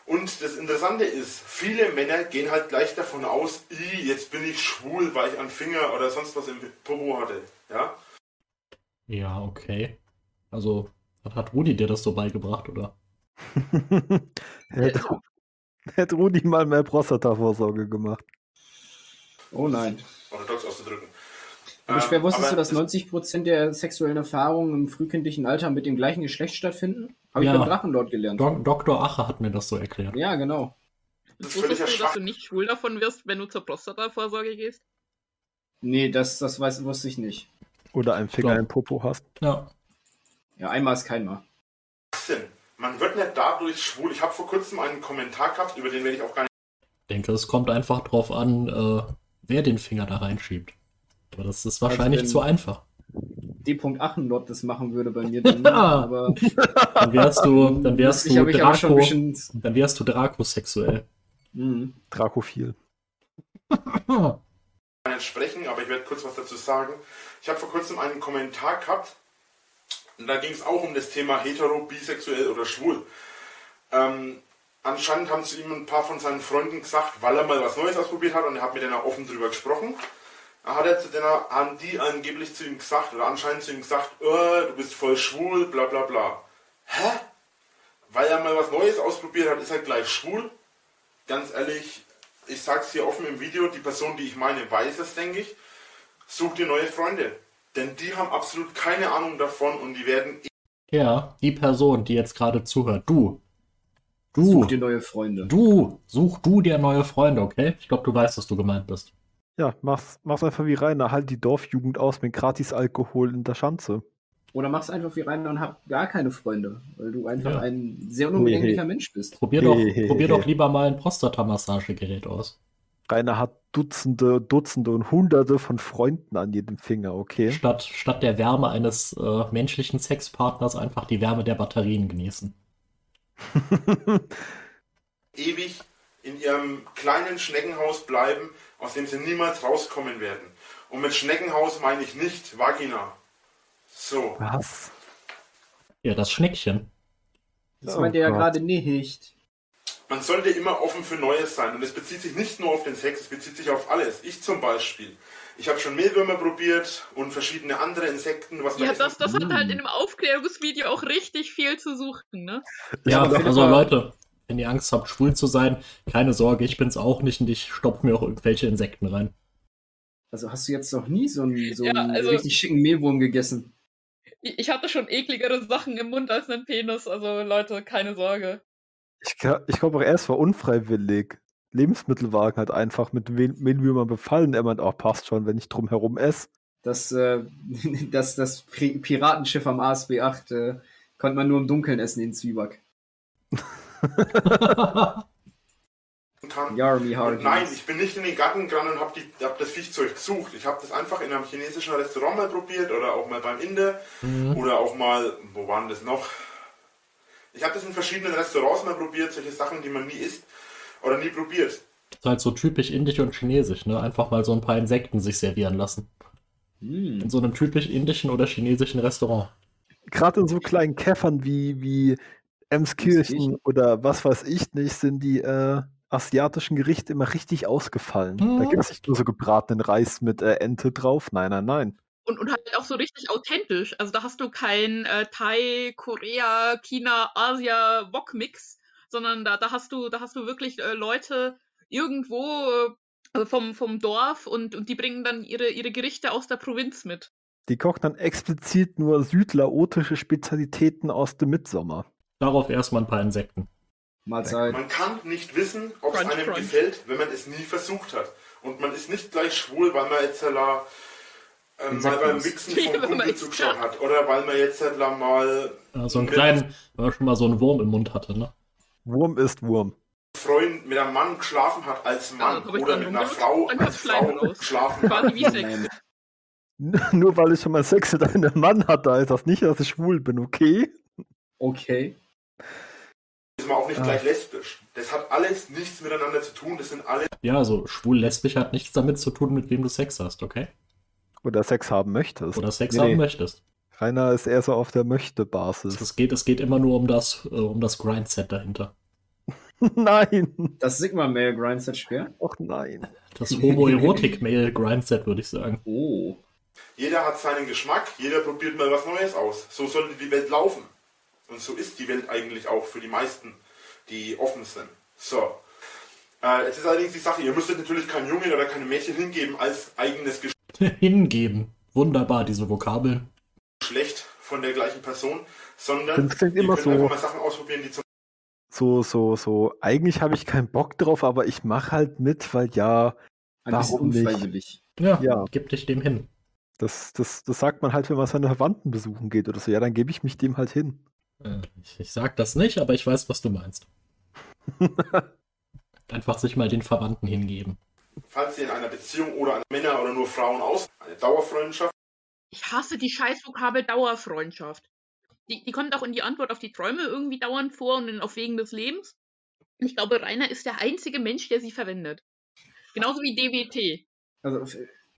Und das Interessante ist, viele Männer gehen halt gleich davon aus, "Ih, jetzt bin ich schwul, weil ich einen Finger oder sonst was im Popo hatte. Ja?
Ja, okay. Also, hat- Rudi dir das so beigebracht, oder?
hätte, hätte Rudi mal mehr Prostata-Vorsorge gemacht.
Oh nein.
Orthodox auszudrücken.
Aber
Ähm,
schwer wusstest
aber
du, dass
das-
90% der sexuellen Erfahrungen im frühkindlichen Alter mit dem gleichen Geschlecht stattfinden? Habe
Ja.
ich beim Drachenlord gelernt.
Dok Dr. Ache hat mir das so erklärt.
Ja, genau.
Das
Wusstest du, dass du nicht schwul davon wirst, wenn du zur Prostata-Vorsorge gehst?
Nee, das, das weiß, wusste ich nicht.
Oder einen Finger
Doch.
im Popo hast.
Ja.
Ja, einmal ist kein Mal.
Sinn. Man wird nicht dadurch schwul. Ich habe vor kurzem einen Kommentar gehabt, über den werde ich auch gar nicht.
Ich denke, es kommt einfach drauf an, äh, wer den Finger da reinschiebt. Aber das ist wahrscheinlich
wenn-
zu einfach.
D. Achenlord das machen würde bei mir dann.
Ah.
aber
Dann wärst du, dann wärst
ich
du Draco,
bisschen.
dann wärst du Dracosexuell.
Mhm.
Dracophil.
Hm.
nicht sprechen, aber ich werde kurz was dazu sagen. Ich habe vor kurzem einen Kommentar gehabt und da ging es auch um das Thema hetero, bisexuell oder schwul. Ähm, anscheinend haben zu ihm ein paar von seinen Freunden gesagt, weil er mal was Neues ausprobiert hat und er hat mit denen offen drüber gesprochen. Da hat er zu denen, haben die angeblich zu ihm gesagt, oder anscheinend zu ihm gesagt, "Äh, du bist voll schwul, bla bla bla. Hä? Weil er mal was Neues ausprobiert hat, ist er gleich schwul? Ganz ehrlich, ich sag's hier offen im Video, die Person, die ich meine, weiß es, denke ich. Such dir neue Freunde. Denn die haben absolut keine Ahnung davon und die werden
Ja, die Person, die jetzt gerade zuhört. Du. Du.
Such dir neue Freunde.
Du. Such du dir neue Freunde, okay? Ich glaube, du weißt, dass du gemeint bist.
Ja, mach's, mach's einfach wie Rainer. Halt die Dorfjugend aus mit gratis Alkohol in der Schanze.
Oder mach's einfach wie Rainer und hab gar keine Freunde, weil du einfach
Ja.
ein sehr unumgänglicher Mensch bist.
Probier doch, probier doch lieber mal ein Prostata-Massagegerät aus.
Rainer hat Dutzende, Dutzende und Hunderte von Freunden an jedem Finger, okay?
Statt, statt der Wärme eines äh, menschlichen Sexpartners einfach die Wärme der Batterien genießen.
ewig in ihrem kleinen Schneckenhaus bleiben, aus dem sie niemals rauskommen werden. Und mit Schneckenhaus meine ich nicht Vagina. So.
Was?
Ja, das Schneckchen.
Das
Oh
meint er ja
Gott.
gerade nicht.
Man sollte immer offen für Neues sein. Und es bezieht sich nicht nur auf den Sex, es bezieht sich auf alles. Ich zum Beispiel. Ich habe schon Mehlwürmer probiert und verschiedene andere Insekten. Was
Ja, das, das hat halt in dem Aufklärungsvideo auch richtig viel zu suchen, ne?
Ja, also Leute, wenn ihr Angst habt, schwul zu sein, keine Sorge, ich bin's auch nicht und ich stopfe mir auch irgendwelche Insekten rein.
Also hast du jetzt noch nie so einen, so
Ja,
einen
also-
richtig schicken Mehlwurm gegessen?
Ich ich hatte schon ekligere Sachen im Mund als einen Penis, also Leute, keine Sorge.
Ich, ich glaube auch erst war unfreiwillig. Lebensmittelwagen hat einfach mit Mehl- Mehlwürmern befallen. Er meint auch, passt schon, wenn ich drum herum esse.
Das, äh, das, das Piratenschiff am ASB 8 äh, konnte man nur im Dunkeln essen in Zwieback.
kann.
Yarmy
Und
Hard.
nein, ich bin nicht in den Garten gegangen und habe hab das Viechzeug gesucht. Ich habe das einfach in einem chinesischen Restaurant mal probiert oder auch mal beim Inder
Mhm.
oder auch mal, wo waren das noch? Ich habe das in verschiedenen Restaurants mal probiert, solche Sachen, die man nie isst oder nie probiert.
Das ist halt so typisch indisch und chinesisch, ne? Einfach mal so ein paar Insekten sich servieren lassen.
Hm.
In so einem typisch indischen oder chinesischen Restaurant.
Gerade in so kleinen Käffern wie, wie Emskirchen oder was weiß ich nicht, sind die äh, asiatischen Gerichte immer richtig ausgefallen. Da
Mhm.
gibt es nicht nur so gebratenen Reis mit äh, Ente drauf. Nein, nein, nein.
Und, und halt auch so richtig authentisch. Also da hast du kein äh, Thai, Korea, China, Asia Wok-Mix, sondern da, da hast du, da hast du wirklich äh, Leute irgendwo äh, also vom, vom Dorf und, und die bringen dann ihre, ihre Gerichte aus der Provinz mit.
Die kochen dann explizit nur südlaotische Spezialitäten aus dem Mitsommer.
Darauf erstmal ein paar Insekten.
Mahlzeit.
Man kann nicht wissen, ob es einem
crunch.
gefällt, wenn man es nie versucht hat. Und man ist nicht gleich schwul, weil man jetzt la, ähm, mal beim
ist.
vom Kumpel zugeschaut hat. Oder weil man jetzt la mal
Ja, so einen kleinen, wenn man schon mal so einen Wurm im Mund hatte, ne?
Wurm ist Wurm.
Freund mit einem Mann geschlafen hat als Mann
ich
oder mit einer Frau als Frau
raus.
geschlafen hat.
Nur weil ich schon mal Sex mit einem Mann hatte, heißt das nicht, dass ich schwul bin, okay?
Okay.
ist man auch nicht
Ah.
gleich lesbisch. Das hat alles nichts miteinander zu tun. Das sind alle
Ja, also schwul-lesbisch hat nichts damit zu tun, mit wem du Sex hast, okay?
Oder Sex haben möchtest.
Oder Sex
Nee,
haben
nee.
möchtest.
Rainer ist eher so auf der Möchte-Basis.
Es geht, es geht immer nur um das, äh, um das Grindset dahinter.
nein.
Das Sigma-Mail Grindset schwer.
Och nein.
Das Homoerotik-Mail-Grindset, würde ich sagen.
Oh.
Jeder hat seinen Geschmack, jeder probiert mal was Neues aus. So sollte die Welt laufen. Und so ist die Welt eigentlich auch für die meisten, die offen sind. So. Äh, jetzt ist allerdings die Sache, ihr müsstet natürlich keinen Jungen oder keine Mädchen hingeben als eigenes
Hingeben. Wunderbar, diese Vokabeln.
Geschlecht von der gleichen Person, sondern
Das klingt immer so-
einfach mal Sachen ausprobieren, die zum
So, so, so. Eigentlich habe ich keinen Bock drauf, aber ich mache halt mit, weil ja, Warum nicht?
unfreiwillig.
Ja,
Ja.
gib dich dem hin.
das, das, das sagt man halt, wenn man seine Verwandten besuchen geht oder so. Ja, dann gebe ich mich dem halt hin.
Äh, Ich, ich sag das nicht, aber ich weiß, was du meinst. Einfach sich mal den Verwandten hingeben.
Falls ihr in einer Beziehung oder an Männer oder nur Frauen aus, eine Dauerfreundschaft,
Ich hasse die Scheißvokabel Dauerfreundschaft. Die, die kommt auch in die Antwort auf die Träume irgendwie dauernd vor und in Auf Wegen des Lebens. Und ich glaube, Rainer ist der einzige Mensch, der sie verwendet. Genauso wie DWT.
Also,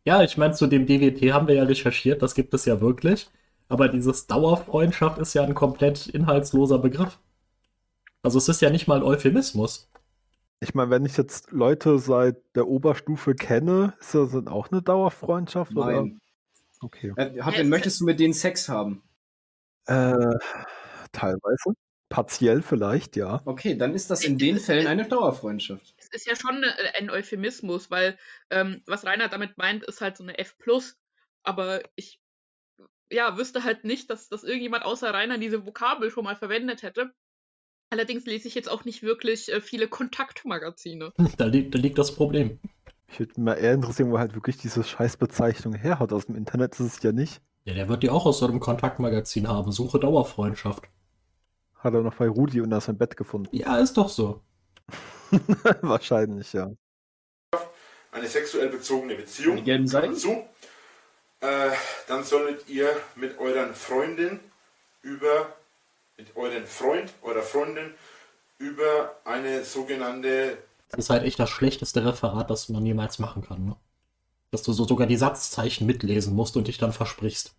Ja, ich meine, zu dem DWT haben wir ja recherchiert, das gibt es ja wirklich. Aber dieses Dauerfreundschaft ist ja ein komplett inhaltsloser Begriff. Also es ist ja nicht mal ein Euphemismus.
Ich meine, wenn ich jetzt Leute seit der Oberstufe kenne, ist das dann auch eine Dauerfreundschaft? Oder?
nein.
Okay.
Äh, Hartwin, möchtest du mit denen Sex haben?
Äh, teilweise. Partiell vielleicht, ja.
Okay, dann ist das in den Fällen eine Dauerfreundschaft.
Es ist ja schon äh, ein Euphemismus, weil ähm, was Rainer damit meint, ist halt so eine F+. Aber ich ja, wüsste halt nicht, dass, dass irgendjemand außer Rainer diese Vokabel schon mal verwendet hätte. Allerdings lese ich jetzt auch nicht wirklich äh, viele Kontaktmagazine.
Da, liegt, da liegt das Problem.
Ich würde mich mal eher interessieren, wo er halt wirklich diese Scheißbezeichnung her hat. Aus dem Internet ist es ja nicht.
Ja, der wird die auch aus so einem Kontaktmagazin haben. Suche Dauerfreundschaft.
Hat er noch bei Rudi unter seinem Bett gefunden.
Ja, ist doch so.
Wahrscheinlich, ja.
eine sexuell bezogene Beziehung,
Die gelben Seiten?
dazu, äh, dann solltet ihr mit euren Freundin über, mit euren Freund oder Freundin über eine sogenannte
Das ist halt echt das schlechteste Referat, das man jemals machen kann. Ne? Dass du so sogar die Satzzeichen mitlesen musst und dich dann versprichst.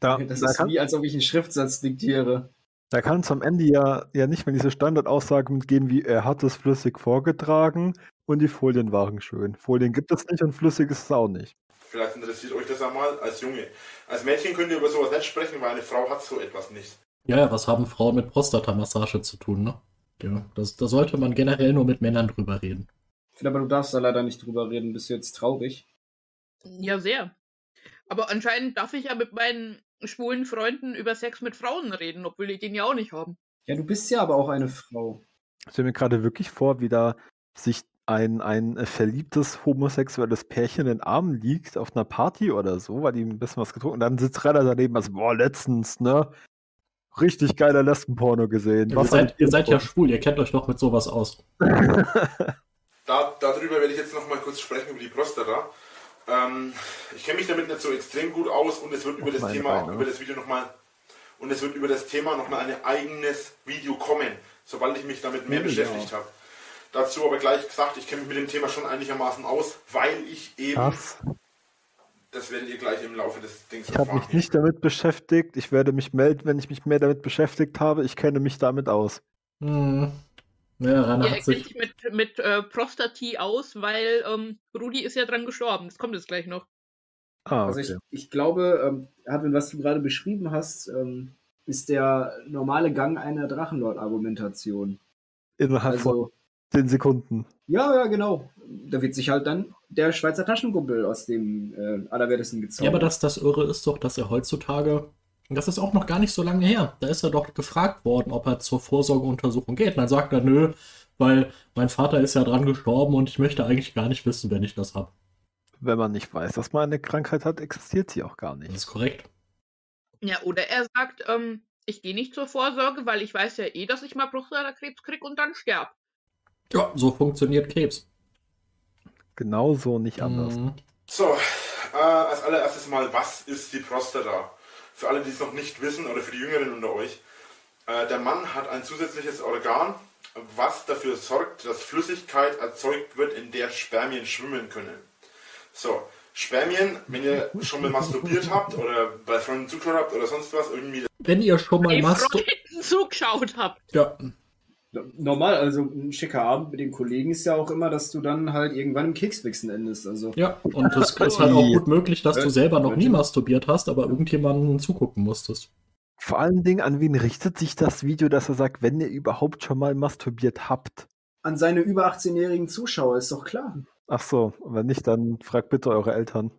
Da,
Das
da,
ist
kann,
wie, als ob ich einen Schriftsatz diktiere.
da kann es am Ende ja, ja nicht mehr diese Standardaussage mitgeben, wie er hat es flüssig vorgetragen und die Folien waren schön. Folien gibt es nicht und flüssig ist es auch nicht.
Vielleicht interessiert euch das einmal als Junge. Als Mädchen könnt ihr über sowas nicht sprechen, weil eine Frau hat so etwas nicht.
Ja, ja, was haben Frauen mit Prostatamassage zu tun, ne? Ja, das, da sollte man generell nur mit Männern drüber reden.
Ich finde aber, du darfst da leider nicht drüber reden. Bist du jetzt traurig?
Ja, sehr. Aber anscheinend darf ich ja mit meinen schwulen Freunden über Sex mit Frauen reden, obwohl die den ja auch nicht haben.
Ja, du bist ja aber auch eine Frau.
Ich stelle mir gerade wirklich vor, wie da sich ein, ein verliebtes homosexuelles Pärchen in den Armen liegt auf einer Party oder so, weil die ein bisschen was getrunken und dann sitzt Renner daneben, also, boah, letztens, ne? Richtig geiler Lesbenporno gesehen.
ihr,
Was
seid, ihr seid ja schwul, ihr kennt euch doch mit sowas aus.
Da, darüber werde ich jetzt noch mal kurz sprechen, über die Prostata. Ähm, ich kenne mich damit nicht so extrem gut aus und es wird über das
meine
Thema,
Beine.
über das Video nochmal und es wird über das Thema nochmal ein eigenes Video kommen, sobald ich mich damit mehr
Ja.
beschäftigt habe. Dazu aber gleich gesagt, ich kenne mich mit dem Thema schon einigermaßen aus, weil ich eben,
Krass.
Das werdet ihr gleich im Laufe des Dings
Ich habe mich nicht damit beschäftigt. Ich werde mich melden, wenn ich mich mehr damit beschäftigt habe. Ich kenne mich damit aus.
Hm. Ja, Rainer
Ja,
hat
er kennt
sich.
mit, mit äh, Prostati aus, weil ähm, Rudi ist ja dran gestorben. Das kommt jetzt gleich noch.
Ah,
Also
okay.
ich, ich glaube, ähm, was du gerade beschrieben hast, ähm, ist der normale Gang einer Drachenlord-Argumentation.
Innerhalb von
Also,
10 Sekunden.
ja, ja, genau. Da wird sich halt dann der Schweizer Taschenkumpel aus dem äh, Allerwertesten gezaubert.
Ja, aber das, das Irre ist doch, dass er heutzutage. und Das ist auch noch gar nicht so lange her. Da ist er doch gefragt worden, ob er zur Vorsorgeuntersuchung geht. Und dann sagt er, nö, weil mein Vater ist ja dran gestorben und ich möchte eigentlich gar nicht wissen, wenn ich das habe.
Wenn man nicht weiß, dass man eine Krankheit hat, existiert sie auch gar
Das
nicht.
ist korrekt.
Ja, oder er sagt, ähm, ich gehe nicht zur Vorsorge, weil ich weiß ja eh, dass ich mal Prostatakrebs krieg und dann sterb.
Ja, so funktioniert Krebs.
Genauso, nicht anders.
Mhm.
So, äh, als allererstes mal, was ist die Prostata? Für alle, die es noch nicht wissen oder für die Jüngeren unter euch. Äh, der Mann hat ein zusätzliches Organ, was dafür sorgt, dass Flüssigkeit erzeugt wird, in der Spermien schwimmen können. So, Spermien, wenn ihr schon mal masturbiert habt oder bei Freunden zugeschaut habt oder sonst was, irgendwie
Wenn ihr schon mal.
Freunden zugeschaut habt.
Ja,
Normal, also ein schicker Abend mit den Kollegen ist ja auch immer, dass du dann halt irgendwann im Kekswichsen endest. Also
ja, und es ist halt auch gut möglich, dass du selber noch nie masturbiert hast, aber irgendjemanden zugucken musstest.
Vor allen Dingen, an wen richtet sich das Video, dass er sagt, wenn ihr überhaupt schon mal masturbiert habt?
an seine über 18-jährigen Zuschauer ist doch klar.
Ach so, wenn nicht, dann fragt bitte eure Eltern.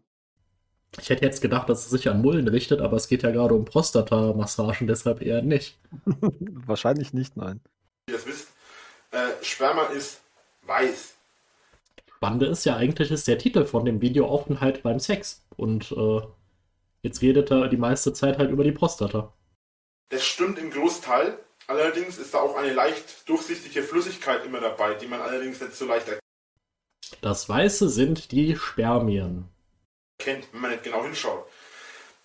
Ich hätte jetzt gedacht, dass es sich an Mullen richtet, aber es geht ja gerade um Prostata-Massagen, deshalb eher nicht.
Wahrscheinlich nicht, nein.
Ihr das wisst, äh, Sperma ist weiß.
Spannende ist ja eigentlich, ist der Titel von dem Video Aufenthalt beim Sex. Und äh, jetzt redet er die meiste Zeit halt über die Prostata.
Das stimmt im Großteil. Allerdings ist da auch eine leicht durchsichtige Flüssigkeit immer dabei, die man allerdings nicht so leicht
Das Weiße sind die Spermien.
erkennt, wenn man nicht genau hinschaut.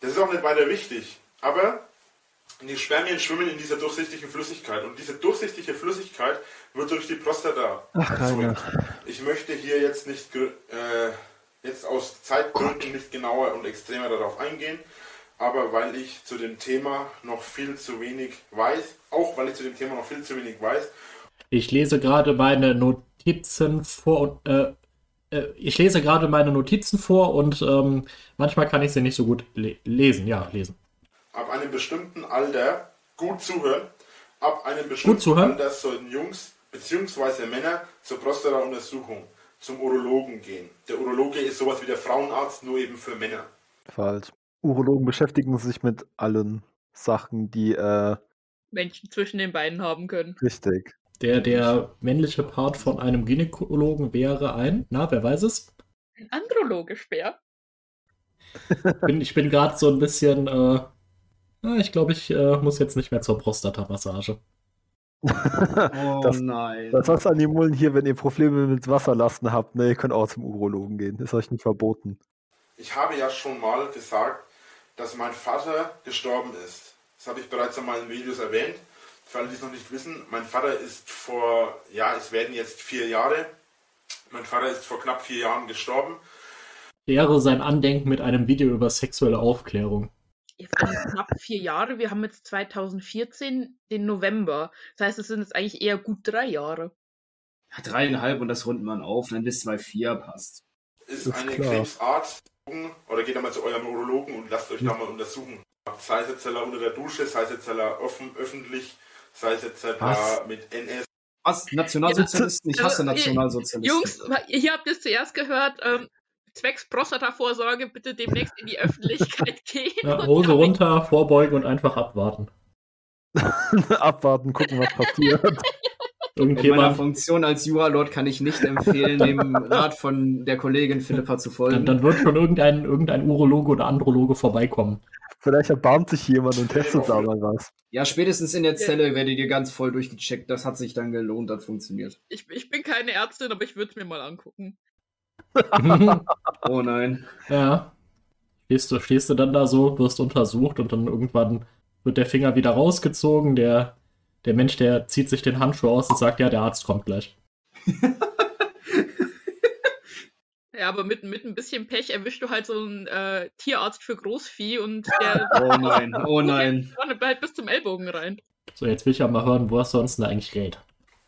Das ist auch nicht weiter wichtig. Aber die Spermien schwimmen in dieser durchsichtigen Flüssigkeit. Und diese durchsichtige Flüssigkeit wird durch die Prostata
Ach,
erzeugt. Ich möchte hier jetzt nicht äh, jetzt aus Zeitgründen nicht genauer und extremer darauf eingehen, aber weil ich zu dem Thema noch viel zu wenig weiß, auch weil ich zu dem Thema noch viel zu wenig weiß,
Ich lese gerade meine Notizen vor und äh, äh, ich lese gerade meine Notizen vor und ähm, manchmal kann ich sie nicht so gut le lesen. Ja, lesen.
Ab einem bestimmten Alter gut zuhören. Ab einem bestimmten? Alter sollten Jungs bzw. Männer zur Prostata-Untersuchung zum Urologen gehen. Der Urologe ist sowas wie der Frauenarzt, nur eben für Männer.
Falsch. Urologen beschäftigen sich mit allen Sachen, die, äh,
Menschen zwischen den Beinen haben können.
richtig.
Der, der männliche Part von einem Gynäkologen wäre ein, na, wer weiß es?
Ein andrologisch Bär.
Bin, ich bin gerade so ein bisschen, äh, ich glaube, ich äh, muss jetzt nicht mehr zur Prostata-Massage.
Oh
Das-
nein.
Das heißt an die Mullen hier, wenn ihr Probleme mit Wasserlasten habt, ne, ihr könnt auch zum Urologen gehen. Ist euch nicht verboten.
Ich habe ja schon mal gesagt, dass mein Vater gestorben ist. Das habe ich bereits in meinen Videos erwähnt. Für alle, die es noch nicht wissen, mein Vater ist vor, ja, es werden jetzt vier Jahre. Mein Vater ist vor knapp vier Jahren gestorben.
Ehre sein Andenken mit einem Video über sexuelle Aufklärung.
Jetzt knapp vier Jahre. Wir haben jetzt 2014 den November. Das heißt, es sind jetzt eigentlich eher gut drei Jahre.
Ja, dreieinhalb und das rundet man auf, dann bis zwei vier passt.
Ist,
Ist
eine
klar.
Krebsart. Oder geht einmal zu eurem Urologen und lasst euch da mal untersuchen. Sei es jetzt unter der Dusche, sei es jetzt offen, öffentlich, sei es jetzt
Was?
mit NS
Was? Nationalsozialisten? Ich hasse
Also, ihr-
Nationalsozialisten.
Jungs, hier habt ihr es zuerst gehört. Ähm, zwecks Prostata-Vorsorge bitte demnächst in die Öffentlichkeit gehen.
Ja, Hose
damit-
runter, vorbeugen und einfach abwarten.
Abwarten, gucken, was passiert.
In meiner
Irgendjemand,
Funktion als Juralord kann ich nicht empfehlen, dem Rat von der Kollegin Philippa zu
dann,
folgen.
dann wird schon irgendein, irgendein Urologe oder Androloge vorbeikommen.
Vielleicht erbarmt sich jemand und testet da mal was.
Ja, spätestens in der Zelle werdet ihr ganz voll durchgecheckt. Das hat sich dann gelohnt, das funktioniert.
Ich, ich bin keine Ärztin, aber ich würde es mir mal angucken.
Oh nein.
ja. Stehst du, stehst du dann da so, wirst untersucht und dann irgendwann wird der Finger wieder rausgezogen. Der, der Mensch, der zieht sich den Handschuh aus und sagt, ja, der Arzt kommt gleich.
Ja, aber mit, mit ein bisschen Pech erwischst du halt so einen äh, Tierarzt für Großvieh und der
Oh nein. Oh nein.
bleibt bis zum Ellbogen rein.
So, jetzt will ich ja mal hören, wo es sonst denn eigentlich geht.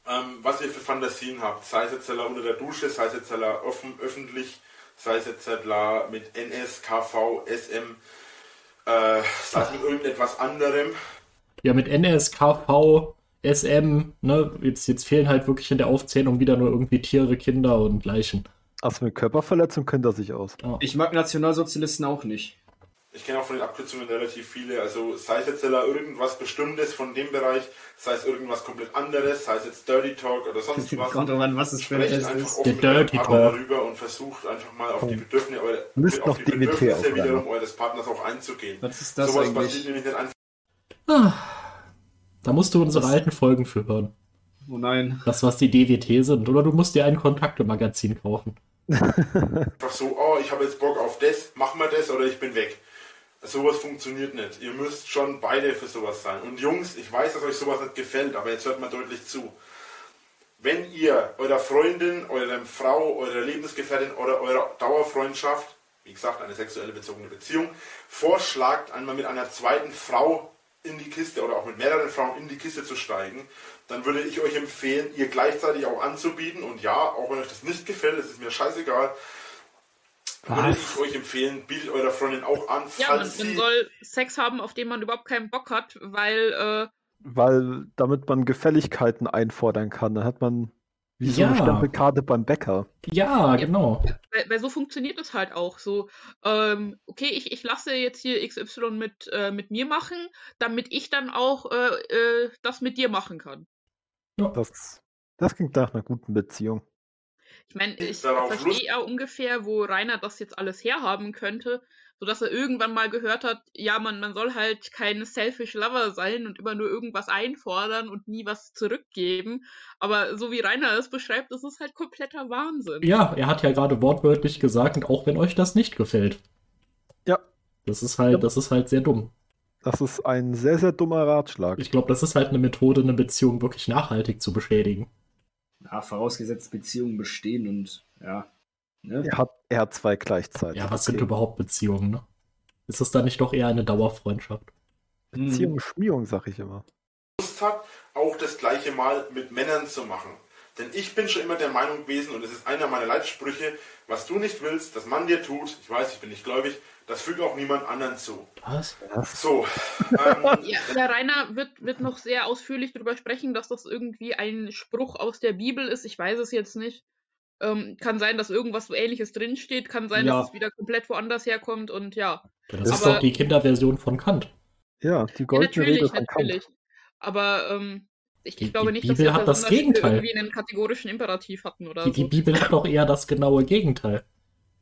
Ähm, was ihr für Fantasien habt, sei es jetzt unter der Dusche, sei es jetzt offen, öffentlich, sei es jetzt mit NS, KV, SM, äh, sei es mit irgendetwas anderem.
Ja, mit NSKV, SM, ne, jetzt, jetzt fehlen halt wirklich in der Aufzählung wieder nur irgendwie Tiere, Kinder und Leichen.
Also mit Körperverletzung kennt er sich aus.
Ich mag Nationalsozialisten auch nicht.
Ich kenne auch von den Abkürzungen relativ viele, also sei es jetzt irgendwas Bestimmtes von dem Bereich, sei es irgendwas komplett anderes, sei es jetzt Dirty Talk oder sonst was.
Kommt an, was es für ein
einfach
ist.
Der Dirty Talk.
darüber und versucht einfach mal auf die Bedürfnisse, eure,
Müsst
auf die
DWT
Bedürfnisse wiederum eures Partners auch einzugehen.
Was ist das
Sowas
eigentlich?
passiert nämlich nicht einfach.
Ah, da musst du unsere
Das-
alten Folgen für hören.
Oh nein.
Das, was die DWT sind. Oder du musst dir ein Kontakte-Magazin kaufen.
einfach so, oh, ich habe jetzt Bock auf das, machen wir das oder ich bin weg. Sowas funktioniert nicht. Ihr müsst schon beide für sowas sein. Und Jungs, ich weiß, dass euch sowas nicht gefällt, aber jetzt hört mal deutlich zu. Wenn ihr eurer Freundin, eurer Frau, eurer Lebensgefährtin oder eurer Dauerfreundschaft, wie gesagt, eine sexuelle bezogene Beziehung, vorschlagt, einmal mit einer zweiten Frau in die Kiste oder auch mit mehreren Frauen in die Kiste zu steigen, dann würde ich euch empfehlen, ihr gleichzeitig auch anzubieten. Und ja, auch wenn euch das nicht gefällt, das ist mir scheißegal, würde ich euch empfehlen, bietet eurer Freundin auch an,
Ja, man,
falls
man
sie
soll Sex haben, auf den man überhaupt keinen Bock hat, weil äh,
Weil damit man Gefälligkeiten einfordern kann. Dann hat man wie so
Ja.
eine Stempelkarte beim Bäcker.
Ja, genau.
Weil, weil so funktioniert es halt auch. So, ähm, okay, ich, ich lasse jetzt hier XY mit, äh, mit mir machen, damit ich dann auch äh, äh, das mit dir machen kann.
Das, das klingt nach einer guten Beziehung.
Ich meine, ich verstehe ja ungefähr, wo Rainer das jetzt alles herhaben könnte, sodass er irgendwann mal gehört hat, ja, man, man soll halt kein selfish Lover sein und immer nur irgendwas einfordern und nie was zurückgeben. Aber so wie Rainer es beschreibt, das ist halt kompletter Wahnsinn.
Ja, er hat ja gerade wortwörtlich gesagt, und auch wenn euch das nicht gefällt.
Ja.
Das ist halt,
Ja.
das ist halt sehr dumm.
Das ist ein sehr, sehr dummer Ratschlag.
Ich glaube, das ist halt eine Methode, eine Beziehung wirklich nachhaltig zu beschädigen.
Ja, vorausgesetzt Beziehungen bestehen und ja. Ne?
Er hat, er hat zwei gleichzeitig.
Ja, was sind überhaupt Beziehungen, ne? Ist es dann nicht doch eher eine Dauerfreundschaft?
Hm.
Beziehung, Schmierung, sag ich immer.
Lust hat, auch das gleiche mal mit Männern zu machen. Denn ich bin schon immer der Meinung gewesen, und es ist einer meiner Leitsprüche, was du nicht willst, dass man dir tut, ich weiß, ich bin nicht gläubig, das füge auch niemand anderen zu.
Was?
So, ähm,
Ja, der Rainer wird, wird noch sehr ausführlich darüber sprechen, dass das irgendwie ein Spruch aus der Bibel ist. Ich weiß es jetzt nicht. Ähm, kann sein, dass irgendwas so ähnliches drinsteht, kann sein,
Ja.
dass es wieder komplett woanders herkommt und ja.
Ja, das ist
Aber-
doch die Kinderversion von Kant.
Ja, die
ja
goldene Regel
natürlich,
von Kant.
natürlich. Aber ähm, ich,
Die-
glaube
die
nicht, dass
Bibel
wir
hat das Gegenteil.
irgendwie einen kategorischen Imperativ hatten oder
Die, die
so.
Bibel hat doch eher das genaue Gegenteil.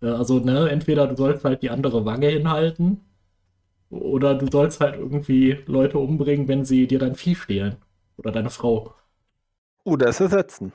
Äh, Also, ne, entweder du sollst halt die andere Wange hinhalten, oder du sollst halt irgendwie Leute umbringen, wenn sie dir dein Vieh stehlen. Oder deine Frau.
Oder es ersetzen.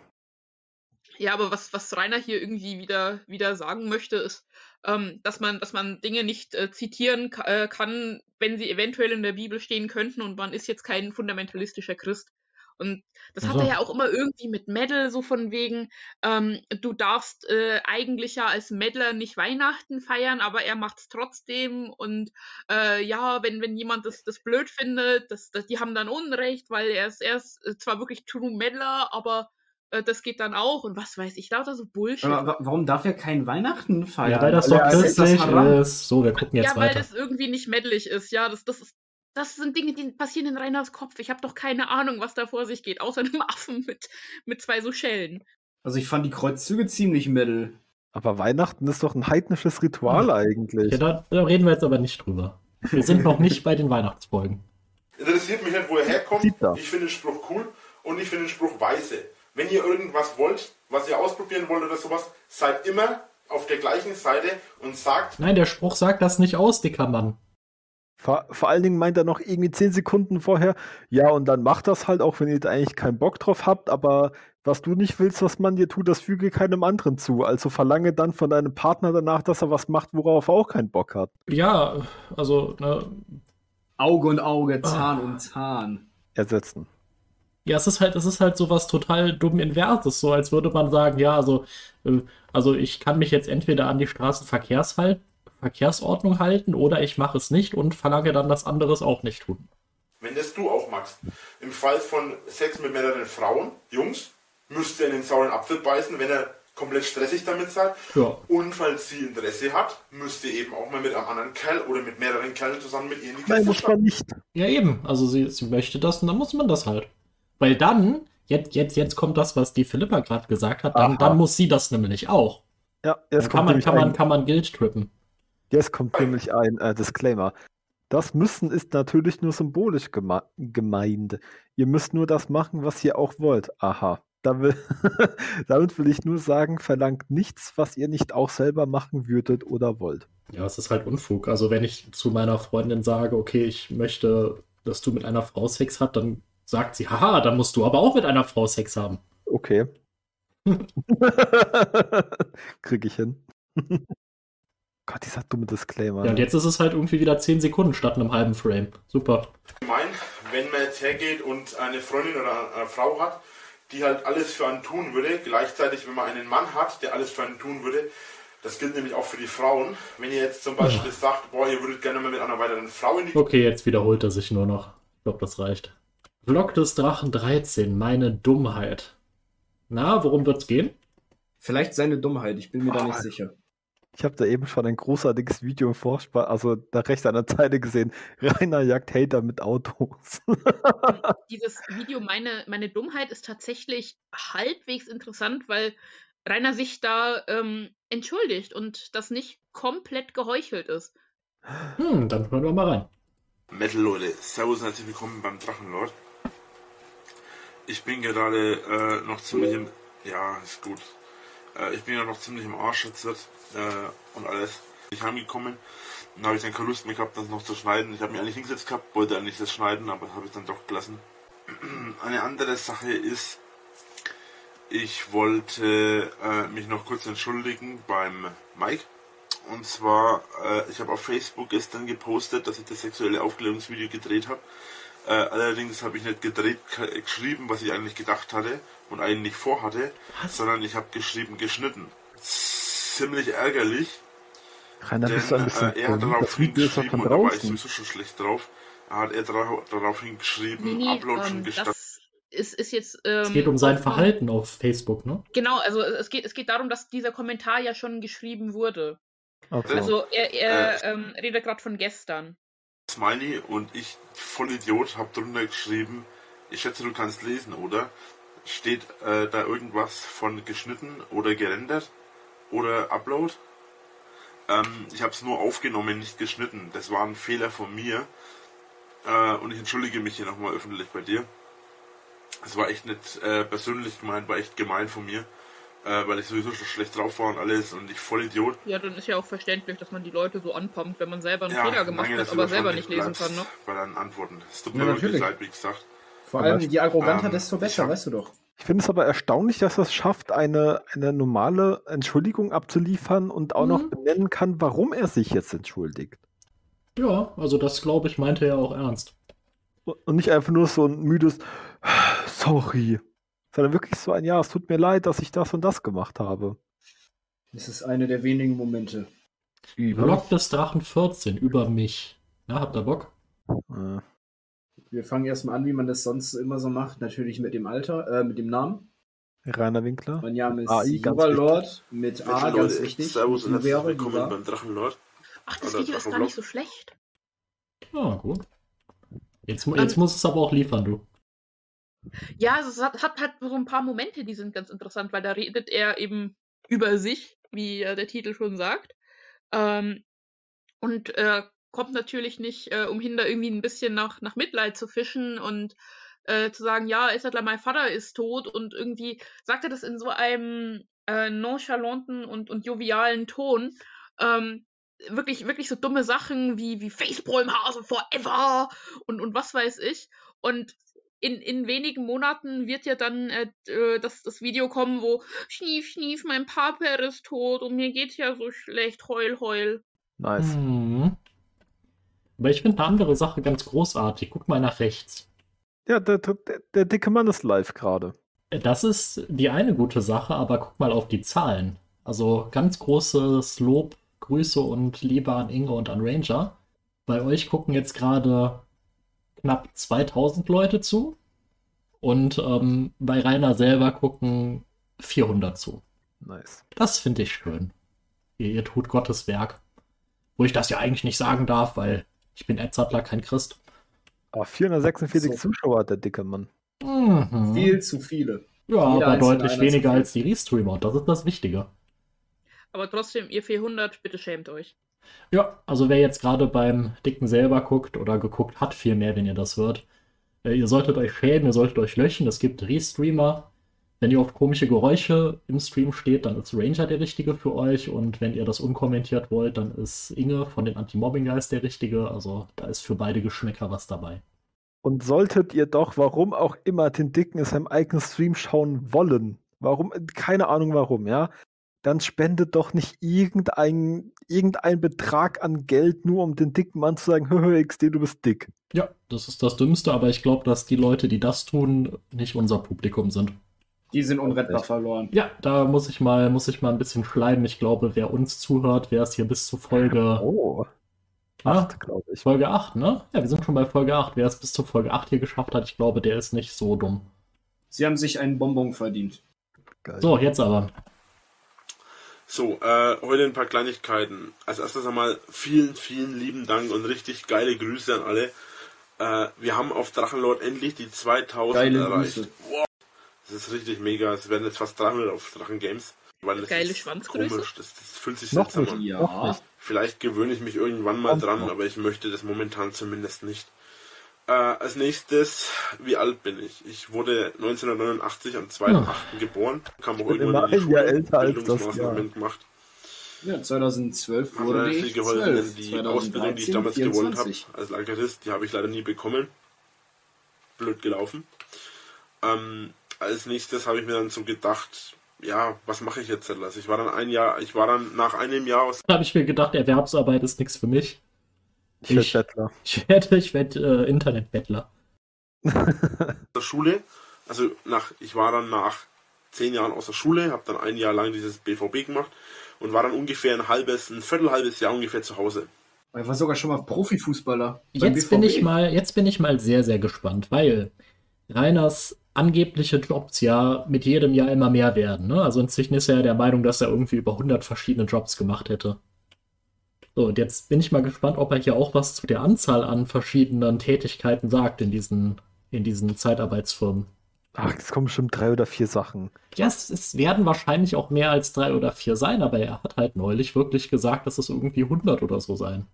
Ja, aber was, was Rainer hier irgendwie wieder, wieder sagen möchte, ist, ähm, dass man, dass man Dinge nicht äh, zitieren äh, kann, wenn sie eventuell in der Bibel stehen könnten und man ist jetzt kein fundamentalistischer Christ. Und das hat
Also.
er ja auch immer irgendwie mit Metal, so von wegen, ähm, du darfst äh, eigentlich ja als Meddler nicht Weihnachten feiern, aber er macht's trotzdem. Und äh, ja, wenn, wenn jemand das, das blöd findet, das, das, die haben dann Unrecht, weil er ist, er ist äh, zwar wirklich True Meddler, aber äh, das geht dann auch und was weiß ich, lauter so Bullshit.
Aber wa- warum darf er kein Weihnachten feiern?
Ja, weil das
Weil
doch
ist das
christlich
Haram?
ist. So, wir gucken jetzt
ja, weil
weiter.
das irgendwie nicht männlich ist, ja, das, das ist. Das sind Dinge, die passieren in Reiners Kopf. Ich habe doch keine Ahnung, was da vor sich geht, außer einem Affen mit, mit zwei so Schellen.
Also ich fand die Kreuzzüge ziemlich metal.
Aber Weihnachten ist doch ein heidnisches Ritual eigentlich.
Ja, da, da reden wir jetzt aber nicht drüber. Wir sind noch nicht bei den Weihnachtsfolgen.
Interessiert mich nicht, wo er herkommt. Ich finde den Spruch cool und ich finde den Spruch weise. Wenn ihr irgendwas wollt, was ihr ausprobieren wollt oder sowas, seid immer auf der gleichen Seite und sagt,
Nein, der Spruch sagt das nicht aus, dicker Mann.
Vor, vor allen Dingen meint er noch irgendwie zehn Sekunden vorher, ja, und dann macht das halt, auch wenn ihr da eigentlich keinen Bock drauf habt, aber was du nicht willst, was man dir tut, das füge keinem anderen zu. Also verlange dann von deinem Partner danach, dass er was macht, worauf er auch keinen Bock hat.
Ja, also, ne,
Auge und Auge, Zahn und Zahn.
Ersetzen.
Ja, es ist halt, es ist halt sowas total dumm Inverses, so als würde man sagen, ja, also, äh, also ich kann mich jetzt entweder an die Straßenverkehrshalt, Verkehrsordnung halten oder ich mache es nicht und verlange dann, dass andere es auch nicht tun.
wenn das du auch magst. Im Fall von Sex mit mehreren Frauen, Jungs, müsst ihr in den sauren Apfel beißen, wenn er komplett stressig damit seid.
Ja.
Und falls sie Interesse hat, müsst ihr eben auch mal mit einem anderen Kerl oder mit mehreren Kerlen zusammen mit ihr in die
Nein, muss man nicht.
Ja, eben. Also sie, sie möchte das und dann muss man das halt. Weil dann, jetzt, jetzt, jetzt kommt das, was die Philippa gerade gesagt hat, dann,
Aha.
dann muss sie das nämlich auch.
Ja,
Dann
jetzt
kann
kommt,
man, kann man, kann man Guild trippen.
Jetzt kommt nämlich ein äh, Disclaimer. Das müssen ist natürlich nur symbolisch geme gemeint. Ihr müsst nur das machen, was ihr auch wollt. Aha. Da will, damit will ich nur sagen, verlangt nichts, was ihr nicht auch selber machen würdet oder wollt.
Ja, es ist halt Unfug. Also wenn ich zu meiner Freundin sage, okay, ich möchte, dass du mit einer Frau Sex hast, dann sagt sie, haha, dann musst du aber auch mit einer Frau Sex haben.
Okay. Krieg ich hin. Gott, dieser dumme Disclaimer.
Ja, und jetzt ist es halt irgendwie wieder 10 Sekunden statt einem halben Frame. Super.
gemein, wenn man jetzt hergeht und eine Freundin oder eine Frau hat, die halt alles für einen tun würde, gleichzeitig, wenn man einen Mann hat, der alles für einen tun würde, das gilt nämlich auch für die Frauen. Wenn ihr jetzt zum Beispiel sagt, boah, ihr würdet gerne mal mit einer weiteren Frau in die
Okay, jetzt wiederholt er sich nur noch. Ich glaube, das reicht. Vlog des Drachen 13, meine Dummheit. Na, worum wird's gehen?
Vielleicht seine Dummheit, ich bin mir da nicht
Ah.
sicher.
Ich habe da eben schon ein großartiges Video im Vorspann, also da rechts an der Zeile gesehen. Rainer jagt Hater mit Autos.
Dieses Video, meine, meine Dummheit, ist tatsächlich halbwegs interessant, weil Rainer sich da ähm, entschuldigt und das nicht komplett geheuchelt ist.
Hm, dann hören wir mal rein.
Metal Leute, Servus und herzlich willkommen beim Drachenlord. Ich bin gerade äh, noch ziemlich im. Ja, ist gut. Äh, ich bin ja noch ziemlich im Arsch jetzt äh, und alles. Ich heimgekommen und habe ich dann keine Lust mehr gehabt, das noch zu schneiden. Ich habe mich eigentlich hingesetzt gehabt, wollte eigentlich das schneiden, aber habe ich dann doch gelassen. Eine andere Sache ist, ich wollte äh, mich noch kurz entschuldigen beim Mike. Und zwar, äh, ich habe auf Facebook gestern gepostet, dass ich das sexuelle Aufklärungsvideo gedreht habe. Äh, allerdings habe ich nicht gedreht, geschrieben, was ich eigentlich gedacht hatte und eigentlich vorhatte,
Was?
sondern ich habe geschrieben, geschnitten. Ziemlich ärgerlich,
Rainer,
denn
bist du ein bisschen
äh, er hat darauf hingeschrieben, und da war ich sowieso schon schlecht drauf, hat er dara darauf hingeschrieben,
Nee, nee,
Upload schon
ähm,
gestartet.
das ist, ist jetzt. Ähm,
Es geht um sein Verhalten auf Facebook, ne?
Genau, also es geht, es geht darum, dass dieser Kommentar ja schon geschrieben wurde.
Okay.
Also er, er ähm, redet gerade von gestern.
Smiley und ich, Vollidiot, hab drunter geschrieben, ich schätze, du kannst lesen, oder? Steht äh, da irgendwas von geschnitten oder gerendert oder Upload? Ähm, ich habe es nur aufgenommen, nicht geschnitten. Das war ein Fehler von mir. Äh, und ich entschuldige mich hier nochmal öffentlich bei dir. Es war echt nicht äh, persönlich gemeint, war echt gemein von mir. Äh, weil ich sowieso schon schlecht drauf war und alles und ich Vollidiot.
Ja, dann ist ja auch verständlich, dass man die Leute so anpumpt, wenn man selber einen
Ja,
Fehler gemacht hat, aber selber nicht lesen kann, ne?
Bei deinen Antworten. Es tut
Ja,
mir wirklich
natürlich.
leid, wie gesagt.
Vor allem, je arroganter,
ähm,
desto besser,
hab-
weißt du doch.
Ich finde es aber erstaunlich, dass er es schafft, eine, eine normale Entschuldigung abzuliefern und auch noch
Mhm.
benennen kann, warum er sich jetzt entschuldigt.
Ja, also das glaube ich meinte er auch ernst.
Und nicht einfach nur so ein müdes Sorry. Sondern wirklich so ein Ja, es tut mir leid, dass ich das und das gemacht habe.
Das ist eine der wenigen Momente.
Vlog des Drachen 14 über mich. Na, habt ihr Bock?
Äh,
Wir fangen erstmal an, wie man das sonst immer so macht. Natürlich mit dem Alter, äh, mit dem Namen.
Rainer Winkler.
Mein Name ist
AI, ganz
Juvalord mit A,
Leute,
ganz wichtig.
Servus und herzlich willkommen
Juva.
beim Drachenlord.
Ach, das
Oder
Video ist gar nicht so schlecht.
Ja, gut. Jetzt, jetzt muss es aber auch liefern, du.
Ja, also es hat, hat halt so ein paar Momente, die sind ganz interessant, weil da redet er eben über sich, wie äh, der Titel schon sagt. Ähm, und äh, kommt natürlich nicht äh, umhin, da irgendwie ein bisschen nach, nach Mitleid zu fischen und äh, zu sagen, ja, ist halt mein Vater ist tot und irgendwie sagt er das in so einem äh, nonchalanten und, und jovialen Ton. Ähm, wirklich, wirklich so dumme Sachen wie, wie Facepalm-Hase forever und, und was weiß ich. Und in, in wenigen Monaten wird ja dann äh, äh, das, das Video kommen, wo Schnief, Schnief, mein Papa ist tot und mir geht's ja so schlecht, heul, heul.
Nice.
Mhm. Aber ich finde eine andere Sache ganz großartig. Guck mal nach rechts.
Ja, der, der, der dicke Mann ist live gerade.
Das ist die eine gute Sache, aber guck mal auf die Zahlen. Also ganz großes Lob, Grüße und Liebe an Inge und an Ranger. Bei euch gucken jetzt gerade knapp 2000 Leute zu und ähm, bei Rainer selber gucken 400 zu.
Nice.
Das finde ich schön. Ihr, ihr, tut Gottes Werk. Wo ich das ja eigentlich nicht sagen darf, weil ich bin Edzardler, kein Christ.
Aber 446 so. Zuschauer hat der dicke Mann.
Mhm. Viel zu viele.
Ja, Jeder aber deutlich weniger als die Restreamer. Das ist das Wichtige.
Aber trotzdem, ihr 400, bitte schämt euch.
Ja, also wer jetzt gerade beim Dicken selber guckt oder geguckt hat, viel mehr, wenn ihr das hört, äh, ihr solltet euch schämen, ihr solltet euch löschen. Es gibt Restreamer. Wenn ihr auf komische Geräusche im Stream steht, dann ist Ranger der Richtige für euch. Und wenn ihr das unkommentiert wollt, dann ist Inge von den Anti-Mobbing Guys der Richtige. Also da ist für beide Geschmäcker was dabei.
Und solltet ihr doch, warum auch immer, den Dicken in seinem eigenen Stream schauen wollen, warum, keine Ahnung warum, ja, dann spendet doch nicht irgendein, irgendein Betrag an Geld, nur um den dicken Mann zu sagen, hö, XD, du bist dick.
Ja, das ist das Dümmste, aber ich glaube, dass die Leute, die das tun, nicht unser Publikum sind.
Die sind unrettbar verloren.
Ja, da muss ich mal, muss ich mal ein bisschen schleimen. Ich glaube, wer uns zuhört, wer es hier bis zur Folge.
Oh.
8, glaube ich. Folge 8, ne? Ja, wir sind schon bei Folge 8. Wer es bis zur Folge 8 hier geschafft hat, ich glaube, der ist nicht so dumm.
Sie haben sich einen Bonbon verdient.
Geil. So, jetzt aber.
So, äh, heute ein paar Kleinigkeiten. Als erstes einmal vielen, vielen lieben Dank und richtig geile Grüße an alle. Äh, wir haben auf Drachenlord endlich die 2000
geile
erreicht.
Grüße.
Wow. Das ist richtig mega. Es werden jetzt fast 300 auf Drachen Games. Weil das
Geile
ist
Schwanzgröße.
komisch. Das, das fühlt sich
Noch
seltsam
nicht.
an.
Ja.
Vielleicht gewöhne ich mich irgendwann mal dran, aber ich möchte das momentan zumindest nicht. Äh, als nächstes, wie alt bin ich? Ich wurde 1989 am 2.8. geboren. Kam auch
bin
irgendwann in die
immer ein Jahr
Schule,
älter als das
Bildungsmaßnahmen gemacht.
Ja, 2012
Hat
wurde ich
geholfen, denn
12.
die Ausbildung, die ich damals
2013,
gewollt habe
24.
als Lagerist, die habe ich leider nie bekommen. Blöd gelaufen. Ähm, als nächstes habe ich mir dann so gedacht, ja, was mache ich jetzt? Also ich war dann ein Jahr, ich war dann nach einem Jahr aus
Da habe ich mir gedacht, Erwerbsarbeit ist nichts für mich.
Ich werde
Ich-
Bettler.
Ich werde, ich werde äh, Internetbettler.
der Schule. Also nach, ich war dann nach zehn Jahren aus der Schule, habe dann ein Jahr lang dieses BVB gemacht und war dann ungefähr ein halbes, ein viertelhalbes Jahr ungefähr zu Hause.
Er war sogar schon mal Profifußballer.
Jetzt bin
BVB.
ich mal, jetzt bin ich mal sehr, sehr gespannt, weil Reiners angebliche Jobs ja mit jedem Jahr immer mehr werden. Ne? Also inzwischen ist er ja der Meinung, dass er irgendwie über 100 verschiedene Jobs gemacht hätte. So, und jetzt bin ich mal gespannt, ob er hier auch was zu der Anzahl an verschiedenen Tätigkeiten sagt in diesen, in diesen Zeitarbeitsfirmen.
Ach, es kommen bestimmt drei oder vier Sachen.
Ja, es, es werden wahrscheinlich auch mehr als drei oder vier sein, aber er hat halt neulich wirklich gesagt, dass es irgendwie 100 oder so sein.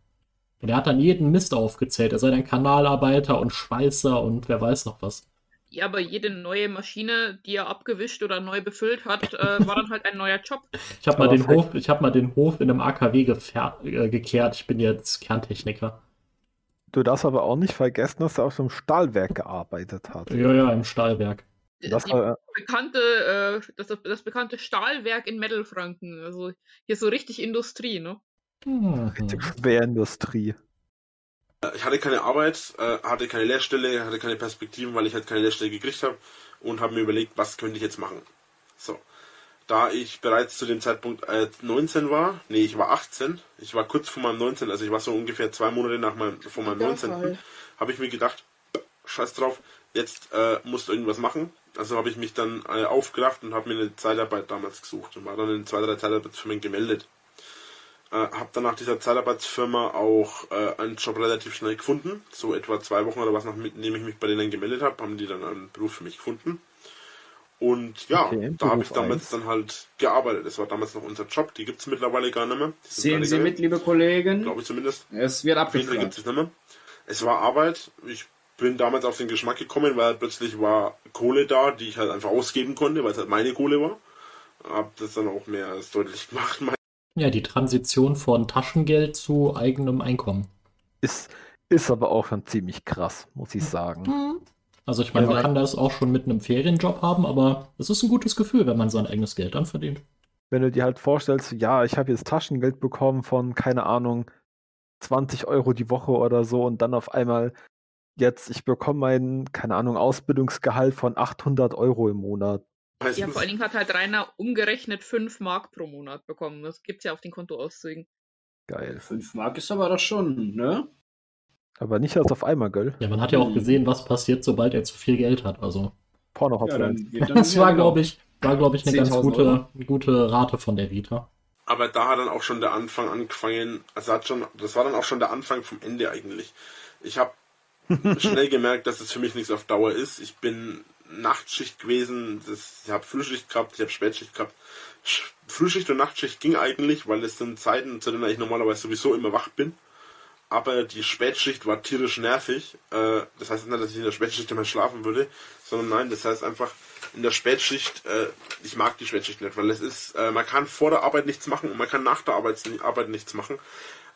Und er hat dann jeden Mist aufgezählt. Er sei dann Kanalarbeiter und Schweißer und wer weiß noch was.
Ja, aber jede neue Maschine, die er abgewischt oder neu befüllt hat, äh, war dann halt ein neuer Job.
Ich habe mal,
Aber
den
vielleicht-
Hof, ich hab mal den Hof in einem AKW äh, gekehrt. Ich bin jetzt Kerntechniker.
Du darfst aber auch nicht vergessen, dass er auf so einem Stahlwerk gearbeitet hat.
Ja, ja, im Stahlwerk.
Das war,
bekannte, äh, das, das bekannte Stahlwerk in Mittelfranken. Also hier so richtig Industrie, ne?
Hm.
richtig Schwerindustrie.
Ich hatte keine Arbeit, äh, hatte keine Lehrstelle, hatte keine Perspektiven, weil ich halt keine Lehrstelle gekriegt habe und habe mir überlegt, was könnte ich jetzt machen. So. Da ich bereits zu dem Zeitpunkt äh, 19 war, nee, ich war 18, ich war kurz vor meinem 19, also ich war so ungefähr zwei Monate nach meinem, vor meinem 19. habe ich mir gedacht, scheiß drauf, jetzt äh, musst du irgendwas machen. Also habe ich mich dann äh, aufgerafft und habe mir eine Zeitarbeit damals gesucht und war dann in zwei, drei Zeitarbeitsfirmen gemeldet. Äh, habe dann nach dieser Zeitarbeitsfirma auch äh, einen Job relativ schnell gefunden. So etwa zwei Wochen oder was, nachdem ich mich bei denen gemeldet habe, haben die dann einen Beruf für mich gefunden. Und ja,
Okay,
da habe ich damals dann halt gearbeitet. Das war damals noch unser Job. Die gibt es mittlerweile gar nicht mehr.
Sehen Sie mit, liebe Kollegen.
Glaube ich zumindest.
Es wird
Fall gibt
abgefragt.
es nicht mehr. Es war Arbeit. Ich bin damals auf den Geschmack gekommen, weil plötzlich war Kohle da, die ich halt einfach ausgeben konnte, weil es halt meine Kohle war. Hab das dann auch mehr als deutlich gemacht.
Ja, die Transition von Taschengeld zu eigenem Einkommen.
Ist, ist aber auch schon ziemlich krass, muss ich sagen.
Also ich meine,
Ja,
man kann das auch schon mit einem Ferienjob haben, aber es ist ein gutes Gefühl, wenn man sein eigenes Geld dann verdient.
Wenn du dir halt vorstellst, ja, ich habe jetzt Taschengeld bekommen von, keine Ahnung, 20 Euro die Woche oder so und dann auf einmal jetzt, ich bekomme mein, keine Ahnung, Ausbildungsgehalt von 800 Euro im Monat.
Meistens,
Ja, vor allen Dingen hat halt Rainer umgerechnet 5 Mark pro Monat bekommen. Das gibt's ja auf den Kontoauszügen.
Geil.
5 Mark ist aber doch schon, ne?
Aber nicht alles auf einmal, gell?
Ja, man hat ja auch
Hm.
gesehen, was passiert, sobald er zu viel Geld hat. Also
Porno
Ja, dann, dann
das war, glaube ich, war, glaube ich, eine ganz
10.000
gute,
Euro.
gute Rate von der Vita.
aber da hat dann auch schon der Anfang angefangen. Also hat schon, das war dann auch schon der Anfang vom Ende eigentlich. Ich habe schnell gemerkt, dass es für mich nichts auf Dauer ist. Ich bin Nachtschicht gewesen, das, ich habe Frühschicht gehabt, ich habe Spätschicht gehabt. Sch- Frühschicht und Nachtschicht ging eigentlich, weil es sind Zeiten, zu denen ich normalerweise sowieso immer wach bin. Aber die Spätschicht war tierisch nervig. Äh, das heißt nicht, dass ich in der Spätschicht immer schlafen würde, sondern nein, das heißt einfach in der Spätschicht, äh, ich mag die Spätschicht nicht, weil es ist, äh, man kann vor der Arbeit nichts machen und man kann nach der Arbeit nichts machen.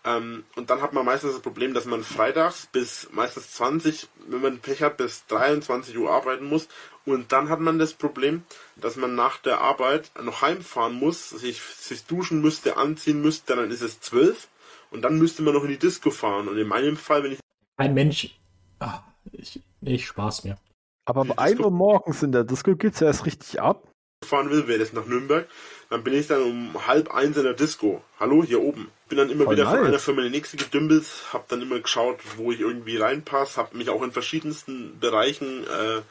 Ähm, und dann hat man meistens das Problem, dass man freitags bis meistens 20, wenn man Pech hat, bis 23 Uhr arbeiten muss. Und dann hat man das Problem, dass man nach der Arbeit noch heimfahren muss, sich, sich duschen müsste, anziehen müsste, dann ist es 12 und dann müsste man noch in die Disco fahren. Und in meinem Fall, wenn ich
Ein Mensch. Ah, ich, ich spaß mir.
Aber ab 1
Disco-
Uhr morgens in der Disco geht's ja erst richtig ab.
Fahren will, wäre das nach Nürnberg, dann bin ich dann um halb eins in der Disco. Hallo, hier oben. Bin dann immer
Voll
wieder von
nice.
einer Firma in die nächste gedümpelt, hab dann immer geschaut, wo ich irgendwie reinpasse, hab mich auch in verschiedensten Bereichen äh,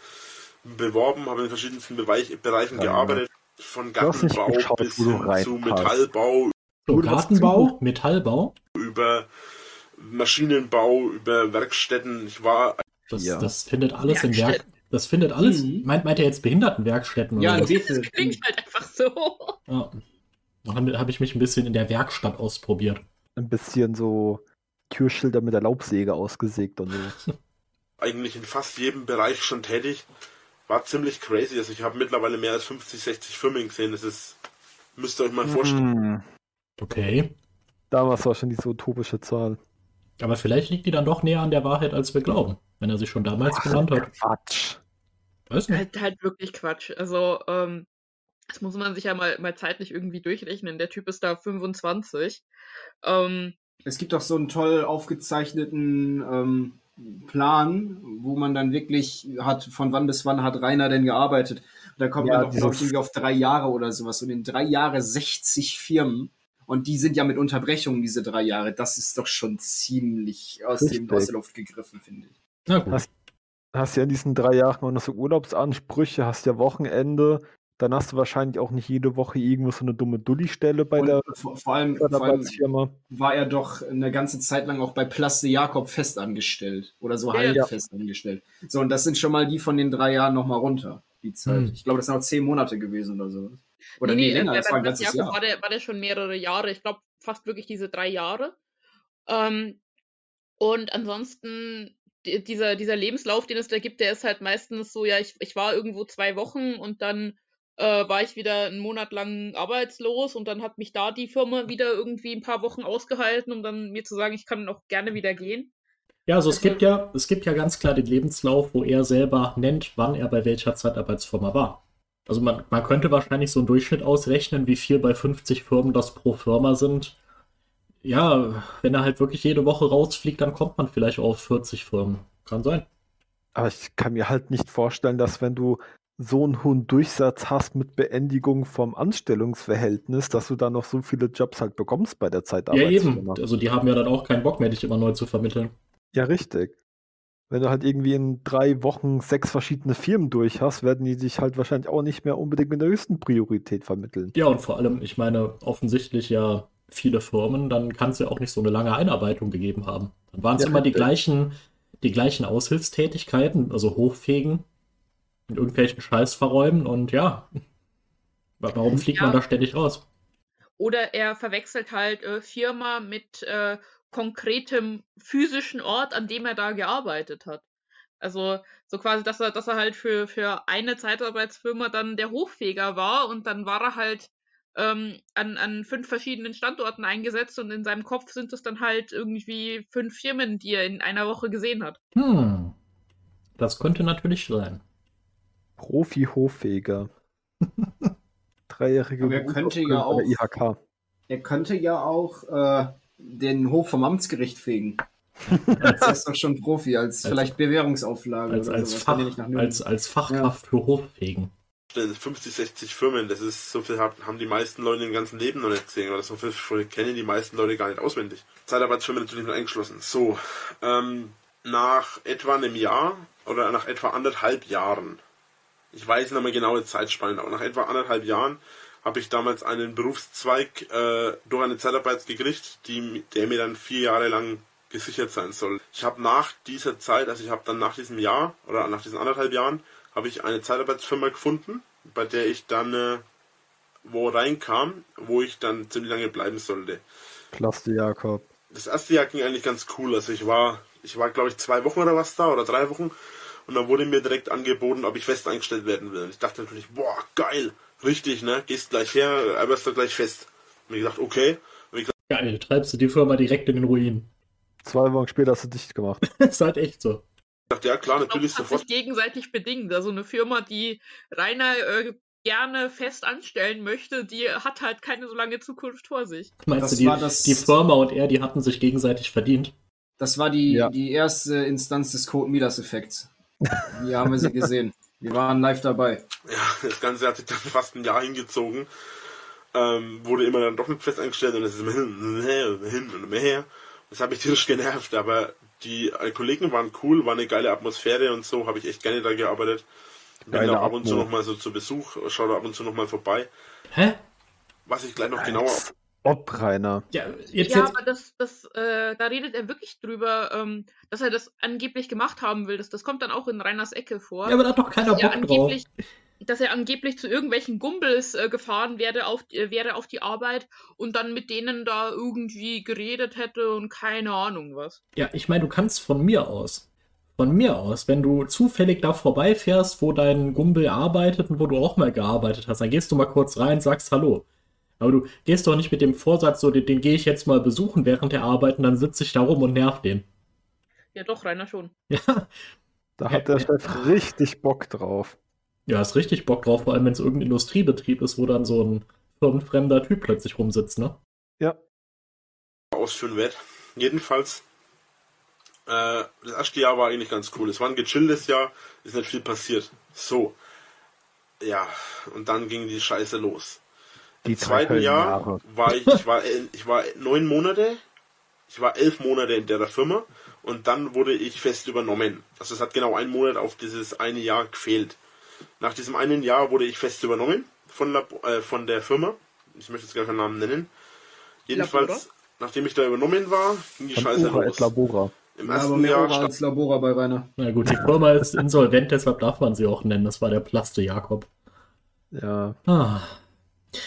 beworben, habe in verschiedensten Bereich, Bereichen
Ja.
gearbeitet, von Gartenbau
geschaut,
bis hin zu. Metallbau,
So, Gartenbau, Metallbau.
über Maschinenbau, über Werkstätten. Ich war
Das,
Ja.
das findet alles in Werk. Das findet alles.
Mhm.
Meint, meint er jetzt Behindertenwerkstätten
Ja,
oder was?
Bete.
Klingt halt einfach so.
Ja. Da habe hab ich mich ein bisschen in der Werkstatt ausprobiert.
Ein bisschen so Türschilder mit der Laubsäge ausgesägt und so.
eigentlich in fast jedem Bereich schon tätig. War ziemlich crazy. Also ich habe mittlerweile mehr als 50, 60 Firmen gesehen. Das ist, müsst ihr euch mal vorstellen.
Hm,
Okay.
damals war schon diese utopische Zahl.
Aber vielleicht liegt die dann doch näher an der Wahrheit, als wir glauben. Wenn er sich schon damals genannt hat.
Quatsch.
Weiß nicht.
Halt, halt wirklich Quatsch. Also, ähm, das muss man sich ja mal, mal zeitlich irgendwie durchrechnen. Der Typ ist da 25. Ähm,
Es gibt auch so einen toll aufgezeichneten ähm, Plan, wo man dann wirklich hat, von wann bis wann hat Rainer denn gearbeitet. Und da kommt
Ja,
man doch, glaube ich,
dieses-
irgendwie auf drei Jahre oder sowas. Und in drei Jahre 60 Firmen. Und die sind ja mit Unterbrechungen, diese drei Jahre. Das ist doch schon ziemlich aus, dem, aus der Luft gegriffen, finde ich.
Na gut.
Was- Hast ja in diesen drei Jahren auch noch so Urlaubsansprüche, hast ja Wochenende, dann hast du wahrscheinlich auch nicht jede Woche irgendwo so eine dumme Dulli-Stelle bei
Und
der
vor, vor, allem, vor allem war er doch eine ganze Zeit lang auch bei Plaste Jakob fest angestellt. Oder so
Ja,
halb
ja.
fest angestellt. So, und das sind schon mal die von den drei Jahren nochmal runter, die Zeit.
Hm.
Ich glaube, das sind auch zehn Monate gewesen oder so. Oder nee, länger,
bei-
das war ein ganzes Jahr.
War der, war der schon mehrere Jahre. Ich glaube, fast wirklich diese drei Jahre. Ähm, und ansonsten, die, dieser, dieser Lebenslauf, den es da gibt, der ist halt meistens so, ja, ich, ich war irgendwo zwei Wochen und dann äh, war ich wieder einen Monat lang arbeitslos und dann hat mich da die Firma wieder irgendwie ein paar Wochen ausgehalten, um dann mir zu sagen, ich kann auch gerne wieder gehen.
Ja, also es
Also-
gibt ja, es gibt ja ganz klar den Lebenslauf, wo er selber nennt, wann er bei welcher Zeitarbeitsfirma war. Also man, man könnte wahrscheinlich so einen Durchschnitt ausrechnen, wie viel bei 50 Firmen das pro Firma sind. Ja, wenn er halt wirklich jede Woche rausfliegt, dann kommt man vielleicht auf 40 Firmen. Kann sein.
Aber ich kann mir halt nicht vorstellen, dass wenn du so einen hohen Durchsatz hast mit Beendigung vom Anstellungsverhältnis, dass du da noch so viele Jobs halt bekommst bei der
Ja,
Zeitarbeitsfirma.
eben. Also die haben ja dann auch keinen Bock mehr, dich immer neu zu vermitteln.
Ja, richtig. Wenn du halt irgendwie in drei Wochen sechs verschiedene Firmen durch hast, werden die dich halt wahrscheinlich auch nicht mehr unbedingt mit der höchsten Priorität vermitteln.
Ja, und vor allem, ich meine, offensichtlich ja viele Firmen, dann kann es ja auch nicht so eine lange Einarbeitung gegeben haben. Dann waren es
Ja,
immer die gleichen, die gleichen Aushilfstätigkeiten, also hochfegen, in irgendwelchen Scheiß verräumen und ja. Wa- Warum fliegt
Ja.
man da ständig raus?
Oder er verwechselt halt äh, Firma mit äh, konkretem physischen Ort, an dem er da gearbeitet hat. Also so quasi, dass er, dass er halt für, für eine Zeitarbeitsfirma dann der Hochfeger war und dann war er halt ähm, an, an fünf verschiedenen Standorten eingesetzt und in seinem Kopf sind es dann halt irgendwie fünf Firmen, die er in einer Woche gesehen hat.
Hm. Das könnte natürlich sein.
Profi-Hoffäger. Dreijährige
Aber er könnte ja auch-
IHK.
Er könnte ja auch äh, den Hof vom Amtsgericht fegen. Das ist doch schon Profi, als,
Als-
vielleicht Bewährungsauflage
Als,
oder
als,
sowas,
Fach, als, als Fachkraft für Hochfegen.
50, 60 Firmen, das ist so viel hab- haben die meisten Leute im ganzen Leben noch nicht gesehen, oder so viel kennen die meisten Leute gar nicht auswendig. Zeitarbeitsfirmen natürlich nur eingeschlossen. So, ähm, nach etwa einem Jahr oder nach etwa anderthalb Jahren, ich weiß nicht mehr genaue Zeitspanne, aber nach etwa anderthalb Jahren habe ich damals einen Berufszweig äh, durch eine Zeitarbeit gekriegt, die, der mir dann vier Jahre lang gesichert sein soll. Ich habe nach dieser Zeit, also ich habe dann nach diesem Jahr oder nach diesen anderthalb Jahren, habe ich eine Zeitarbeitsfirma gefunden, bei der ich dann äh, wo reinkam, wo ich dann ziemlich lange bleiben sollte.
Klasse, Jakob.
Das erste Jahr ging eigentlich ganz cool. Also ich war, ich war glaube ich zwei Wochen oder was da oder drei Wochen und dann wurde mir direkt angeboten, ob ich fest eingestellt werden will. Und ich dachte natürlich, boah, geil, richtig, ne? Gehst gleich her, arbeitest du gleich fest. Und ich gesagt, okay. Und ich gesagt,
Geil, treibst du die Firma direkt in den Ruin.
Zwei Wochen später hast du dicht gemacht.
ist halt echt so.
ja klar,
Ich glaub,
natürlich
es hat
sofort.
sich gegenseitig bedingt. Also eine Firma, die Rainer äh, gerne fest anstellen möchte, die hat halt keine so lange Zukunft vor sich.
Meinst
Das
du, die,
war das-
die Firma und er, die hatten sich gegenseitig verdient?
Das war die,
Ja.
die erste Instanz des Code Midas-Effekts. Hier haben wir sie gesehen. Wir waren live dabei.
Ja, das Ganze hat sich dann fast ein Jahr hingezogen. Ähm, wurde immer dann doch nicht fest eingestellt und es ist immer hin und her und hin und immer her. Das hat mich tierisch genervt, aber die Kollegen waren cool, war eine geile Atmosphäre und so, habe ich echt gerne da gearbeitet. Bin da ab und zu
Atmo.
noch mal so zu Besuch, schaue da ab und zu noch mal vorbei.
Hä?
Was ich gleich noch genauer
Ob, Rainer.
Ja, jetzt,
ja,
jetzt,
aber das, das, äh, da redet er wirklich drüber, ähm, dass er das angeblich gemacht haben will. Das, das kommt dann auch in Reiners Ecke vor.
ja, aber da hat doch keiner
dass, er
Bock drauf.
angeblich, dass er angeblich zu irgendwelchen Gumbels äh, gefahren wäre auf, äh, wäre auf die Arbeit und dann mit denen da irgendwie geredet hätte und keine Ahnung was.
Ja, ich meine, du kannst von mir aus, von mir aus, wenn du zufällig da vorbeifährst, wo dein Gumbel arbeitet und wo du auch mal gearbeitet hast, dann gehst du mal kurz rein, sagst Hallo. Aber du gehst doch nicht mit dem Vorsatz, so, den, den gehe ich jetzt mal besuchen während der Arbeit und dann sitze ich da rum und nerv den.
Ja, doch, Rainer schon.
Ja,
Da hat der Chef richtig Bock drauf.
ja, ist richtig Bock drauf, vor allem wenn es irgendein Industriebetrieb ist, wo dann so ein firmenfremder Typ plötzlich rumsitzt, ne?
Ja.
ausführen werde. Jedenfalls, äh, das erste Jahr war eigentlich ganz cool. Es war ein gechilltes Jahr, ist nicht viel passiert. So. Ja, und dann ging die Scheiße los.
Die
Im zweiten Jahr
Jahre.
war ich, ich war, ich war neun Monate, ich war elf Monate in der Firma und dann wurde ich fest übernommen. Also es hat genau einen Monat auf dieses eine Jahr gefehlt. Nach diesem einen Jahr wurde ich fest übernommen von, Lab äh, von der Firma. Ich möchte jetzt gar keinen Namen nennen. Jedenfalls,
Labora?
nachdem ich da übernommen war, ging die
Von
Scheiße
Ura
los.
Labora.
Im
Ja, aber
ersten
mehr
Jahr stand
als Labora bei Rainer.
Na gut, die Firma ist insolvent, deshalb darf man sie auch nennen. Das war der Plaste Jakob.
Ja.
Ah.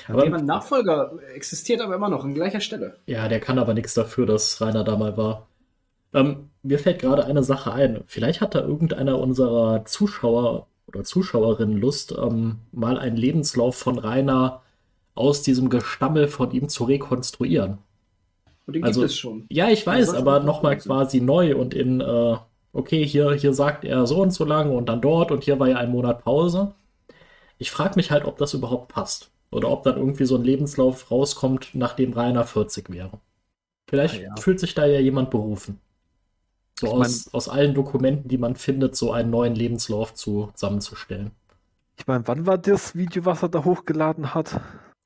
Aber-
Aber Nachfolger existiert aber immer noch an gleicher Stelle.
Ja, der kann aber nichts dafür, dass Rainer da mal war. Ähm, mir fällt gerade eine Sache ein. Vielleicht hat da irgendeiner unserer Zuschauer oder Zuschauerinnen Lust, ähm, mal einen Lebenslauf von Rainer aus diesem Gestammel von ihm zu rekonstruieren.
Und den
Also-
gibt es schon.
Ja, ich weiß, aber
mal
nochmal quasi neu und in, äh, okay, hier, hier sagt er so und so lange und dann dort und hier war ja ein Monat Pause. Ich frage mich halt, ob das überhaupt passt. Oder ob dann irgendwie so ein Lebenslauf rauskommt, nachdem Rainer 40 wäre. Vielleicht
Ah, ja.
fühlt sich da ja jemand berufen. So
Ich
aus, aus allen Dokumenten, die man findet, so einen neuen Lebenslauf zusammenzustellen.
Ich meine, wann war das Video, was er da hochgeladen hat?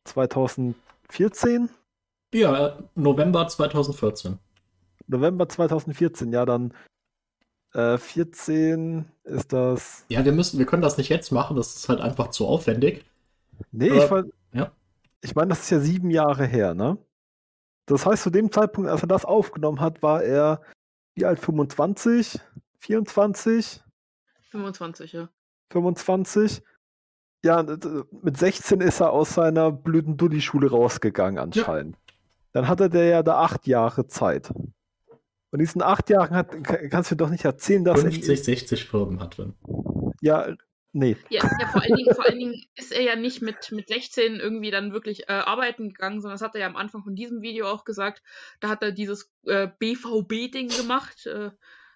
2014?
Ja, November 2014.
November 2014, ja, dann äh, 14 ist das.
Ja, wir müssen, wir können das nicht jetzt machen, das ist halt einfach zu aufwendig.
Nee,
Aber-
ich, mein-
ja.
ich meine, das ist ja sieben Jahre her, ne? Das heißt, zu dem Zeitpunkt, als er das aufgenommen hat, war er wie alt? 25? 24?
25, ja.
25? Ja, mit 16 ist er aus seiner blöden Dulli-Schule rausgegangen anscheinend. Dann hatte der ja da acht Jahre Zeit. Und diesen acht Jahren hat, ka- kannst du doch nicht erzählen, dass
50, 60 Firmen hat
er. Ja, nee.
Ja, ja vor, allen Dingen, vor allen Dingen ist er ja nicht mit, mit 16 irgendwie dann wirklich äh, arbeiten gegangen, sondern das hat er ja am Anfang von diesem Video auch gesagt. Da hat er dieses äh, BVB-Ding gemacht, äh,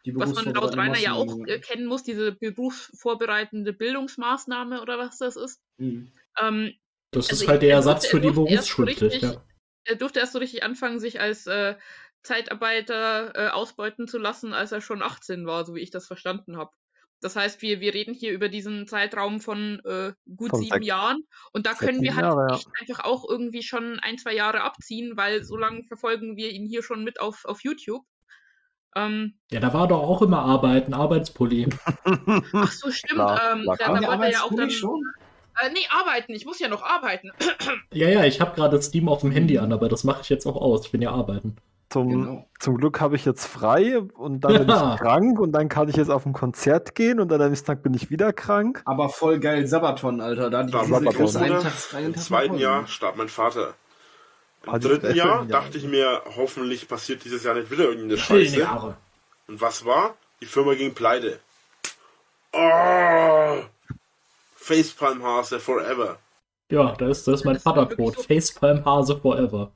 Die
was man laut Rainer ja auch äh, kennen muss, diese berufsvorbereitende Bildungsmaßnahme oder was das ist.
Mhm.
Ähm,
Das
Also
ist halt der
er
Ersatz für die
er so
Berufsschulpflicht.
richtig-
Ja.
er durfte erst so richtig anfangen, sich als äh, Zeitarbeiter äh, ausbeuten zu lassen, als er schon 18 war, so wie ich das verstanden habe. Das heißt, wir, wir reden hier über diesen Zeitraum von äh, gut
Von
sieben Jahren und da können wir halt
Jahre,
einfach auch irgendwie schon ein, zwei Jahre abziehen, weil so lange verfolgen wir ihn hier schon mit auf, auf YouTube. Ähm,
ja, da war doch auch immer Arbeiten, Arbeitspulli.
ach so, stimmt.
Klar,
ähm,
klar,
da, da
Der
wollte er ja auch dann.
schon?
Äh, nee, arbeiten. Ich muss ja noch arbeiten.
Ja, ja, ich habe gerade Steam auf dem Handy an, aber das mache ich jetzt auch aus. Ich bin ja arbeiten.
Zum,
Genau.
zum Glück habe ich jetzt frei und dann bin ich krank und dann kann ich jetzt auf ein Konzert gehen und dann am nächsten Tag bin ich wieder krank.
Aber voll geil, Sabaton, Alter. Da die
Sabaton.
großen
Bruder,
Eintags-
Im zweiten. Jahr starb mein Vater. Im
Also
dritten Jahr dachte ich mir, hoffentlich passiert dieses Jahr nicht wieder irgendeine Scheiße.
Jahre.
Und was war? Die Firma ging pleite. Oh! Facepalm-Hase forever.
Ja, da ist, da ist mein
Das war
Vater
wirklich
tot.
so-
Facepalm Hase forever.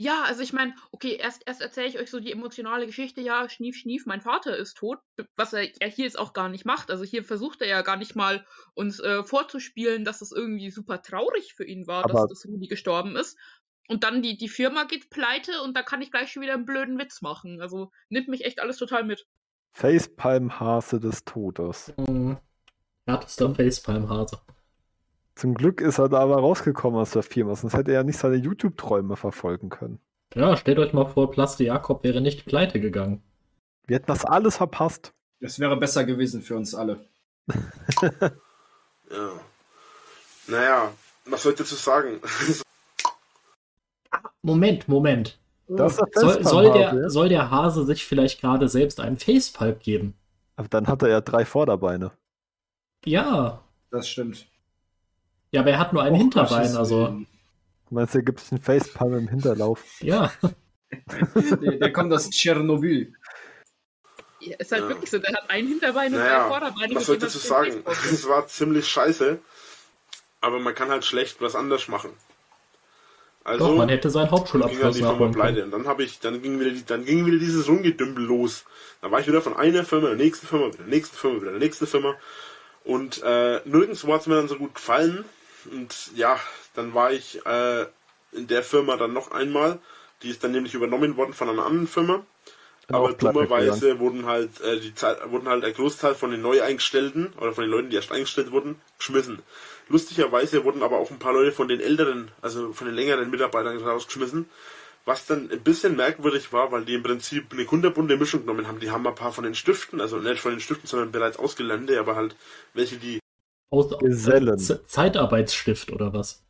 Ja, also ich meine, okay, erst, erst erzähle ich euch so die emotionale Geschichte, ja, schnief, schnief, mein Vater ist tot, was er ja hier jetzt auch gar nicht macht. Also hier versucht er ja gar nicht mal uns äh, vorzuspielen, dass es irgendwie super traurig für ihn war,
Aber-
dass, dass Rudi gestorben ist. Und dann die, die Firma geht pleite und da kann ich gleich schon wieder einen blöden Witz machen. Also nimmt mich echt alles total mit.
Facepalm-Hase des Todes.
Hm. Härtester Facepalm Hase.
Zum Glück ist er da aber rausgekommen aus der Firma, sonst hätte er nicht seine YouTube-Träume verfolgen können.
Ja, stellt euch mal vor, Plaste Jakob wäre nicht pleite gegangen.
Wir hätten das alles verpasst.
Das wäre besser gewesen für uns alle.
Ja. Naja, was soll ich dazu sagen?
Moment, Moment.
Der
Soll, soll, der,
ja?
soll der Hase sich vielleicht gerade selbst einen Facepalm geben?
Aber dann hat er ja drei Vorderbeine.
Ja.
Das stimmt.
Ja, aber er hat nur ein Hinterbein, also.
Du meinst, er gibt sich einen Facepalm im Hinterlauf?
Ja.
Der, der kommt aus Tschernobyl.
Ja, ist halt
Ja.
wirklich so, der hat ein Hinterbein und
Naja,
drei Vorderbeine.
was soll ich dazu sagen? Es war ziemlich scheiße, aber man kann halt schlecht was anders machen. Also,
Doch, man hätte seinen
ging dann
Hauptschulabschluss
die Firma
nachholen
pleite. Und dann habe ich, dann ging wieder, die, dann ging wieder dieses Rumgedümpel los. Da war ich wieder von einer Firma, der nächsten Firma, wieder der nächsten Firma, wieder der nächsten Firma. Und äh, nirgendwo hat es mir dann so gut gefallen. Und ja, dann war ich äh, in der Firma dann noch einmal. Die ist dann nämlich übernommen worden von einer anderen Firma. Aber dummerweise wurden halt, äh, die Zeit, wurden halt ein Großteil von den Neueingestellten oder von den Leuten, die erst eingestellt wurden, geschmissen. Lustigerweise wurden aber auch ein paar Leute von den älteren, also von den längeren Mitarbeitern rausgeschmissen. Was dann ein bisschen merkwürdig war, weil die im Prinzip eine kunterbunte Mischung genommen haben. Die haben ein paar von den Stiften, also nicht von den Stiften, sondern bereits ausgelernte, aber halt welche, die
Aus,
Gesellen.
Z Zeitarbeitsstift oder was?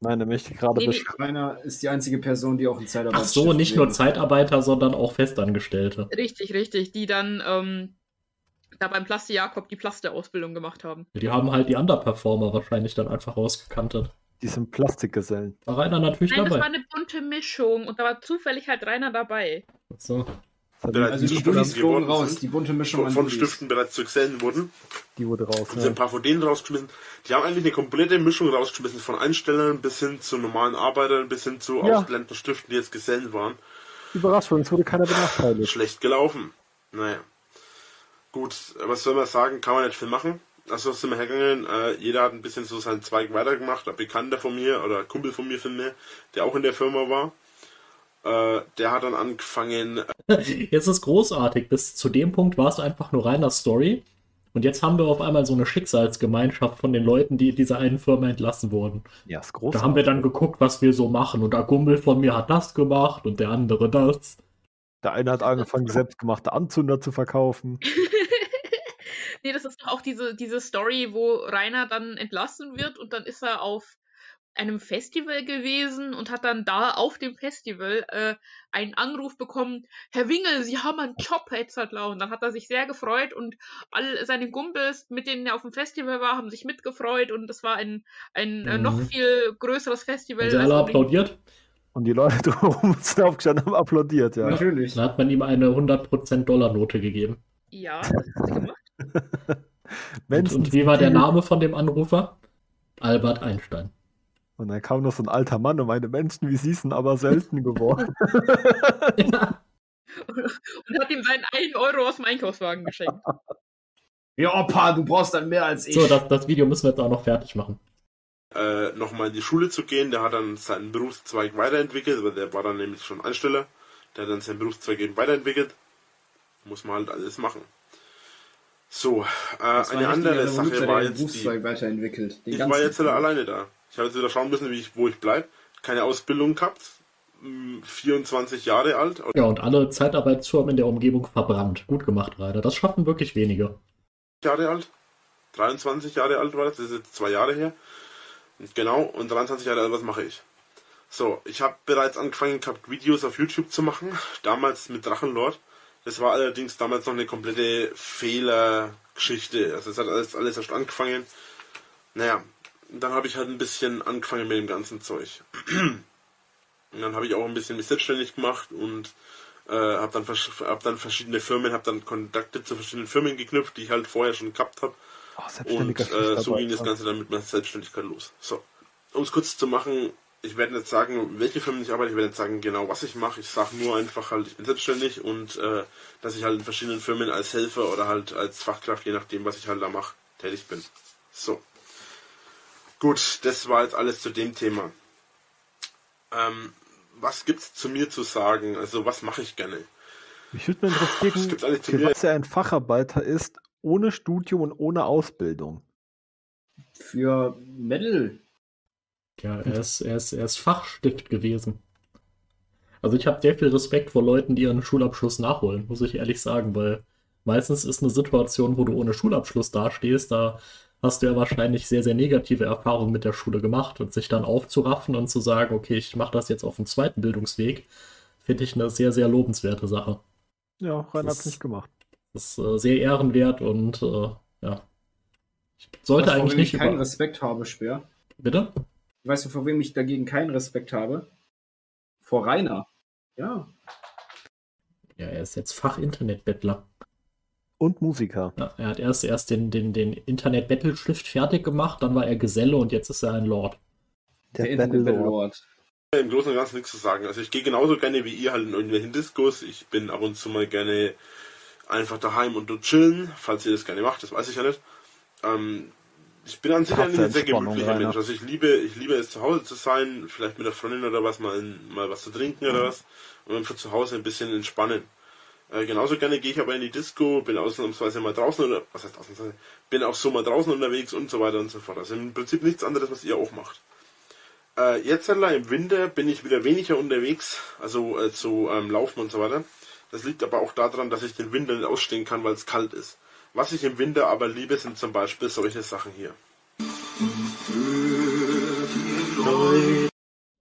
Nein, er möchte gerade
Nee,
beschreiben.
Rainer ist die einzige Person, die auch in Zeitarbeit
Ach so, nicht nur Zeitarbeiter, sondern auch Festangestellte.
Richtig, richtig, die dann ähm, da beim Plaste Jakob die Plaste-Ausbildung gemacht haben.
Die haben halt die Underperformer wahrscheinlich dann einfach ausgekantet.
Die sind Plastikgesellen.
War Rainer natürlich
Nein, das war
dabei.
eine bunte Mischung und da war zufällig halt Rainer dabei.
So.
Bereits
Also die Bullis flogen raus,
sind,
die bunte Mischung
von, von. Stiften bereits zu Gesellen wurden.
Die wurde raus.
Und
Ja.
ein paar von denen rausgeschmissen. Die haben eigentlich eine komplette Mischung rausgeschmissen, von Einstellern bis hin zu normalen Arbeitern, bis hin zu
Ja.
ausgelernten Stiften, die jetzt Gesellen waren.
Überraschung, es wurde keiner benachteiligt.
Schlecht gelaufen. Naja. Gut, was soll man sagen, kann man nicht viel machen. Also sind wir hergegangen, äh, jeder hat ein bisschen so seinen Zweig weitergemacht, ein Bekannter von mir oder ein Kumpel von mir von mir, der auch in der Firma war. Äh, der hat dann angefangen,
Jetzt ist großartig. Bis zu dem Punkt war es einfach nur reiner Story. Und jetzt haben wir auf einmal so eine Schicksalsgemeinschaft von den Leuten, die in dieser einen Firma entlassen wurden.
Ja, ist groß.
Da haben wir dann geguckt, was wir so machen. Und der Kumpel von mir hat das gemacht und der andere das.
Der eine hat angefangen, selbstgemachte Anzünder zu verkaufen.
nee, das ist doch auch diese, diese Story, wo Rainer dann entlassen wird und dann ist er auf einem Festival gewesen und hat dann da auf dem Festival äh, einen Anruf bekommen, Herr Wingel, Sie haben einen Job, Hetzertler. Und dann hat er sich sehr gefreut und all seine Kumpels, mit denen er auf dem Festival war, haben sich mitgefreut und es war ein, ein äh, noch
Mhm.
viel größeres Festival.
Haben sie alle
unbedingt-
applaudiert?
Und die Leute drumherum sind aufgestanden haben applaudiert, ja.
Natürlich.
Dann hat man ihm eine 100% Dollarnote gegeben.
Ja, das hat sie gemacht.
Und, und wie war der Name von dem Anrufer? Albert Einstein.
Und dann kam noch so ein alter Mann und meine Menschen wie sie sind aber selten geworden.
Ja.
Und hat ihm seinen 1 Euro aus dem Einkaufswagen geschenkt.
Ja, Opa, du brauchst dann mehr als ich.
So, das, das Video müssen wir jetzt auch noch fertig machen.
äh, nochmal in die Schule zu gehen. Der hat dann seinen Berufszweig weiterentwickelt, weil der war dann nämlich schon Ansteller. Der hat dann seinen Berufszweig eben weiterentwickelt. Muss man halt alles machen. So, äh, eine andere Sache war
der den
jetzt die.
Berufszweig weiterentwickelt. Den
Ich war jetzt alleine da. Ich habe jetzt wieder schauen müssen, wie ich, wo ich bleibe. Keine Ausbildung gehabt. Mm, 24 Jahre alt.
Ja, und alle Zeitarbeitsfirmen in der Umgebung verbrannt. Gut gemacht, Rainer. Das schaffen wirklich wenige.
Jahre alt. 23 Jahre alt war das, das ist jetzt zwei Jahre her. Und Genau, und 23 Jahre alt, was mache ich? So, ich habe bereits angefangen gehabt, Videos auf YouTube zu machen, damals mit Drachenlord. Das war allerdings damals noch eine komplette Fehlergeschichte. Also es hat alles, alles erst angefangen. Naja, dann habe ich halt ein bisschen angefangen mit dem ganzen Zeug. Und dann habe ich auch ein bisschen mich selbstständig gemacht und äh, habe dann, hab dann verschiedene Firmen, habe dann Kontakte zu verschiedenen Firmen geknüpft, die ich halt vorher schon gehabt habe.
Oh,
Und äh, so ging das. Ganze dann mit meiner Selbstständigkeit los. So, um es kurz zu machen, ich werde nicht sagen, welche Firmen ich arbeite, ich werde nicht sagen genau, was ich mache. Ich sage nur einfach halt, ich bin selbstständig und äh, dass ich halt in verschiedenen Firmen als Helfer oder halt als Fachkraft, je nachdem, was ich halt da mache, tätig bin. So. Gut, das war jetzt alles zu dem Thema. Ähm, was gibt's zu mir zu sagen? Also, was mache ich gerne?
Mich würde mal
Es
interessieren, für was er ein Facharbeiter ist, ohne Studium und ohne Ausbildung.
Für Metal.
Ja, er ist, er ist, er ist Fachstift gewesen. Also ich habe sehr viel Respekt vor Leuten, die ihren Schulabschluss nachholen, muss ich ehrlich sagen, weil meistens ist eine Situation, wo du ohne Schulabschluss dastehst, da hast du ja wahrscheinlich sehr, sehr negative Erfahrungen mit der Schule gemacht und sich dann aufzuraffen und zu sagen, okay, ich mache das jetzt auf dem zweiten Bildungsweg, finde ich eine sehr, sehr lobenswerte Sache.
Ja, Rainer
Das-
hat es nicht gemacht.
Das ist äh, sehr ehrenwert und äh, ja. Ich sollte
Weißt
eigentlich
wem
nicht
ich keinen
über...
Respekt habe, Speer.
Bitte?
Weißt du, vor wem ich dagegen keinen Respekt habe? Vor Rainer. Ja.
Ja, er ist jetzt Fach-Internetbettler.
Und Musiker.
Ja, er hat erst, erst den, den, den Internet-Battle-Schrift fertig gemacht, dann war er Geselle und jetzt ist er ein Lord.
Der,
Der,
Battlelord.
Lord.
Im Großen und Ganzen nichts zu sagen. Also ich gehe genauso gerne wie ihr halt in irgendwelchen Diskos. Ich bin ab und zu mal gerne einfach daheim und dort chillen, falls ihr das gerne macht, das weiß ich ja nicht. Ähm, ich bin an sich ein sehr gemütlicher. Mensch. Also ich liebe, ich liebe es zu Hause zu sein, vielleicht mit der Freundin oder was, mal, mal was zu trinken oder was. Und einfach zu Hause ein bisschen entspannen. Äh, genauso gerne gehe ich aber in die Disco, bin ausnahmsweise mal draußen oder was heißt ausnahmsweise, bin auch so mal draußen unterwegs und so weiter und so fort. Also im Prinzip nichts anderes, was ihr auch macht. Äh, jetzt allein im Winter bin ich wieder weniger unterwegs, also äh, zu ähm, Laufen und so weiter. Das liegt aber auch daran, dass ich den Winter nicht ausstehen kann, weil es kalt ist. Was ich im Winter aber liebe, sind zum Beispiel solche Sachen hier.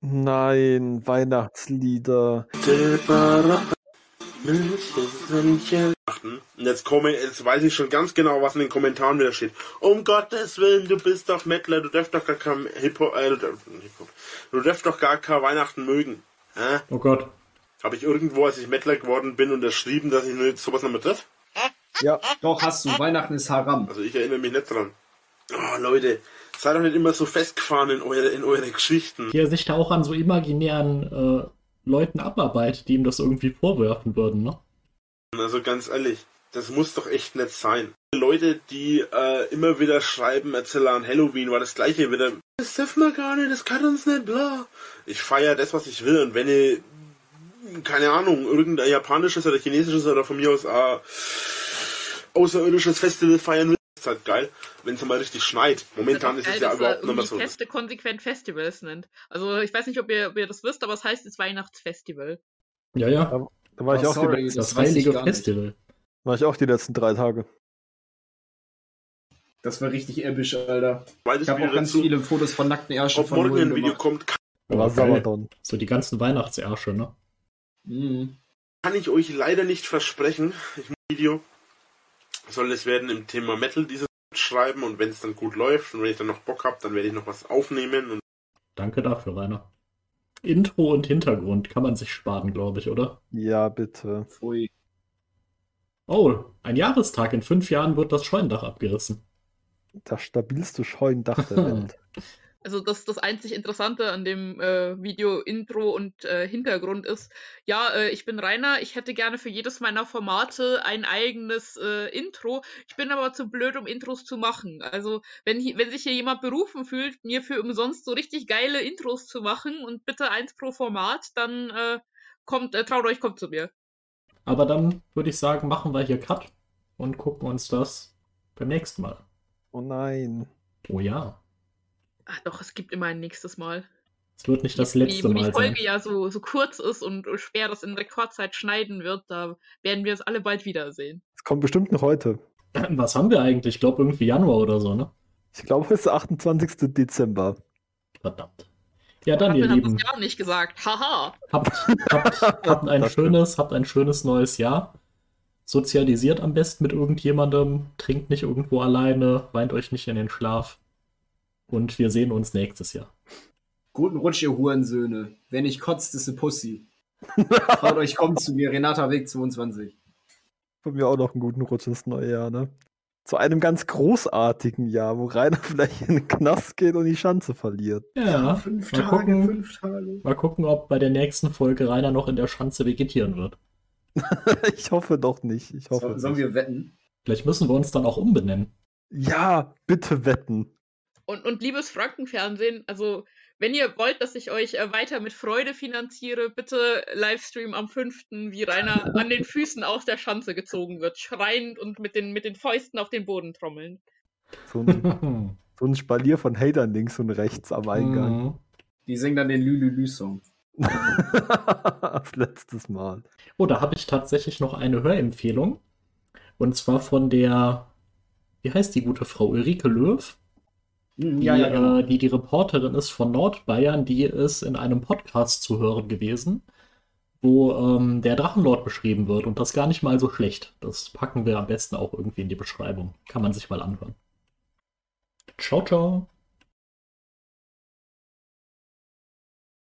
Nein, Weihnachtslieder.
Und jetzt komme, jetzt weiß ich schon ganz genau, was in den Kommentaren wieder steht. Um Gottes Willen, du bist doch Mettler, du darfst doch gar kein Hip-Hop, äh, du darfst- doch gar kein Weihnachten mögen. Hä?
Oh Gott.
Habe ich irgendwo, als ich Mettler geworden bin, unterschrieben, dass ich nur sowas noch mit treffe?
Ja,
Doch, hast du. Weihnachten ist Haram.
Also ich erinnere mich nicht dran. Oh, Leute, seid doch nicht immer so festgefahren in eure, in eure Geschichten.
Wie er sich da auch an so imaginären äh, Leuten abarbeitet, die ihm das irgendwie vorwerfen würden, ne?
Also ganz ehrlich, das muss doch echt nicht sein. Leute, die äh, immer wieder schreiben, erzähl an Halloween war das gleiche wieder. Das dürfen wir gar nicht, das kann uns nicht, bla. Ich feiere das, was ich will. Und wenn ihr, keine Ahnung, irgendein japanisches oder chinesisches oder von mir aus äh, außerirdisches Festival feiern will, ist halt geil, wenn es mal richtig schneit. Momentan ist
Geil,
es ja
dass er
überhaupt nicht mehr
irgendwie
so.
Feste konsequent Festivals nennt. Also ich weiß nicht, ob ihr, ob ihr das wisst, aber es heißt jetzt Weihnachtsfestival.
Ja, ja.
da war ich,
Oh,
auch
sorry.
die,
Das,
ich
heilige
gar nicht.
Festival.
war ich auch die letzten drei Tage.
Das war richtig episch, Alter.
Zweites
Ich habe auch ganz viele Fotos von nackten Ärschen von
morgen ein Video
gemacht.
kommt,
War. Sabaton.
So die ganzen Weihnachtsärsche, ne?
Mhm.
kann ich euch leider nicht versprechen. Ich muss ein Video soll es werden im Thema Metal dieses schreiben und wenn es dann gut läuft und wenn ich dann noch Bock habe, dann werde ich noch was aufnehmen und
Danke dafür, Rainer. Intro und Hintergrund kann man sich sparen, glaube ich, oder?
Ja, bitte.
Pfui.
Oh, ein Jahrestag. In fünf Jahren wird das Scheunendach abgerissen.
Das stabilste Scheunendach der Welt.
Also das, das einzig Interessante an dem äh, Video Intro und äh, Hintergrund ist, ja, äh, ich bin Rainer, ich hätte gerne für jedes meiner Formate ein eigenes äh, Intro. Ich bin aber zu blöd, um Intros zu machen. Also wenn, wenn sich hier jemand berufen fühlt, mir für umsonst so richtig geile Intros zu machen und bitte eins pro Format, dann äh, kommt, äh, traut euch, kommt zu mir.
Aber dann würde ich sagen, machen wir hier Cut und gucken uns das beim nächsten Mal.
Oh nein.
Oh ja.
Ach doch, es gibt immer ein nächstes Mal.
Es wird nicht das letzte
Wo die
Mal
Folge
sein.
ja so, so kurz ist und schwer das in Rekordzeit schneiden wird, da werden wir es alle bald wiedersehen.
Es kommt bestimmt noch heute.
Was haben wir eigentlich? Ich glaube irgendwie Januar oder so, ne?
Ich glaube, es ist der 28. Dezember.
Verdammt. Ja, dann, ihr Lieben,
das Jahr nicht gesagt. Haha.
habt, habt, habt ein
Das
schönes, habt ein schönes neues Jahr. Sozialisiert am besten mit irgendjemandem, trinkt nicht irgendwo alleine, weint euch nicht in den Schlaf. Und wir sehen uns nächstes Jahr.
Guten Rutsch, ihr Hurensöhne. Wer nicht kotzt, ist eine Pussy. Traut euch, kommt zu mir. Renata Weg 22.
Von mir auch noch einen guten Rutsch ins neue Jahr, ne? Zu einem ganz großartigen Jahr, wo Rainer vielleicht in den Knast geht und die Schanze verliert.
Ja,
Fünf
mal
Tage,
gucken,
fünf Tage.
mal gucken, ob bei der nächsten Folge Rainer noch in der Schanze vegetieren wird.
ich hoffe doch nicht. Ich hoffe
So, sollen wir wetten?
Vielleicht müssen wir uns dann auch umbenennen.
Ja, bitte wetten.
Und, und liebes Frankenfernsehen, also wenn ihr wollt, dass ich euch äh, weiter mit Freude finanziere, bitte Livestream am 5., wie Rainer an den Füßen aus der Schanze gezogen wird, schreiend und mit den, mit den Fäusten auf den Boden trommeln.
So ein, so ein Spalier von Hatern links und rechts am Eingang.
Mhm.
Die singen dann den Lülülü-Song.
das letztes Mal.
Oh, da habe ich tatsächlich noch eine Hörempfehlung. Und zwar von der, wie heißt die gute Frau? Ulrike Löw.
Mhm,
Die, äh, die die Reporterin ist von Nordbayern, die ist in einem Podcast zu hören gewesen, wo ähm, der Drachenlord beschrieben wird und das gar nicht mal so schlecht. Das packen wir am besten auch irgendwie in die Beschreibung. Kann man sich mal anhören. Ciao, ciao.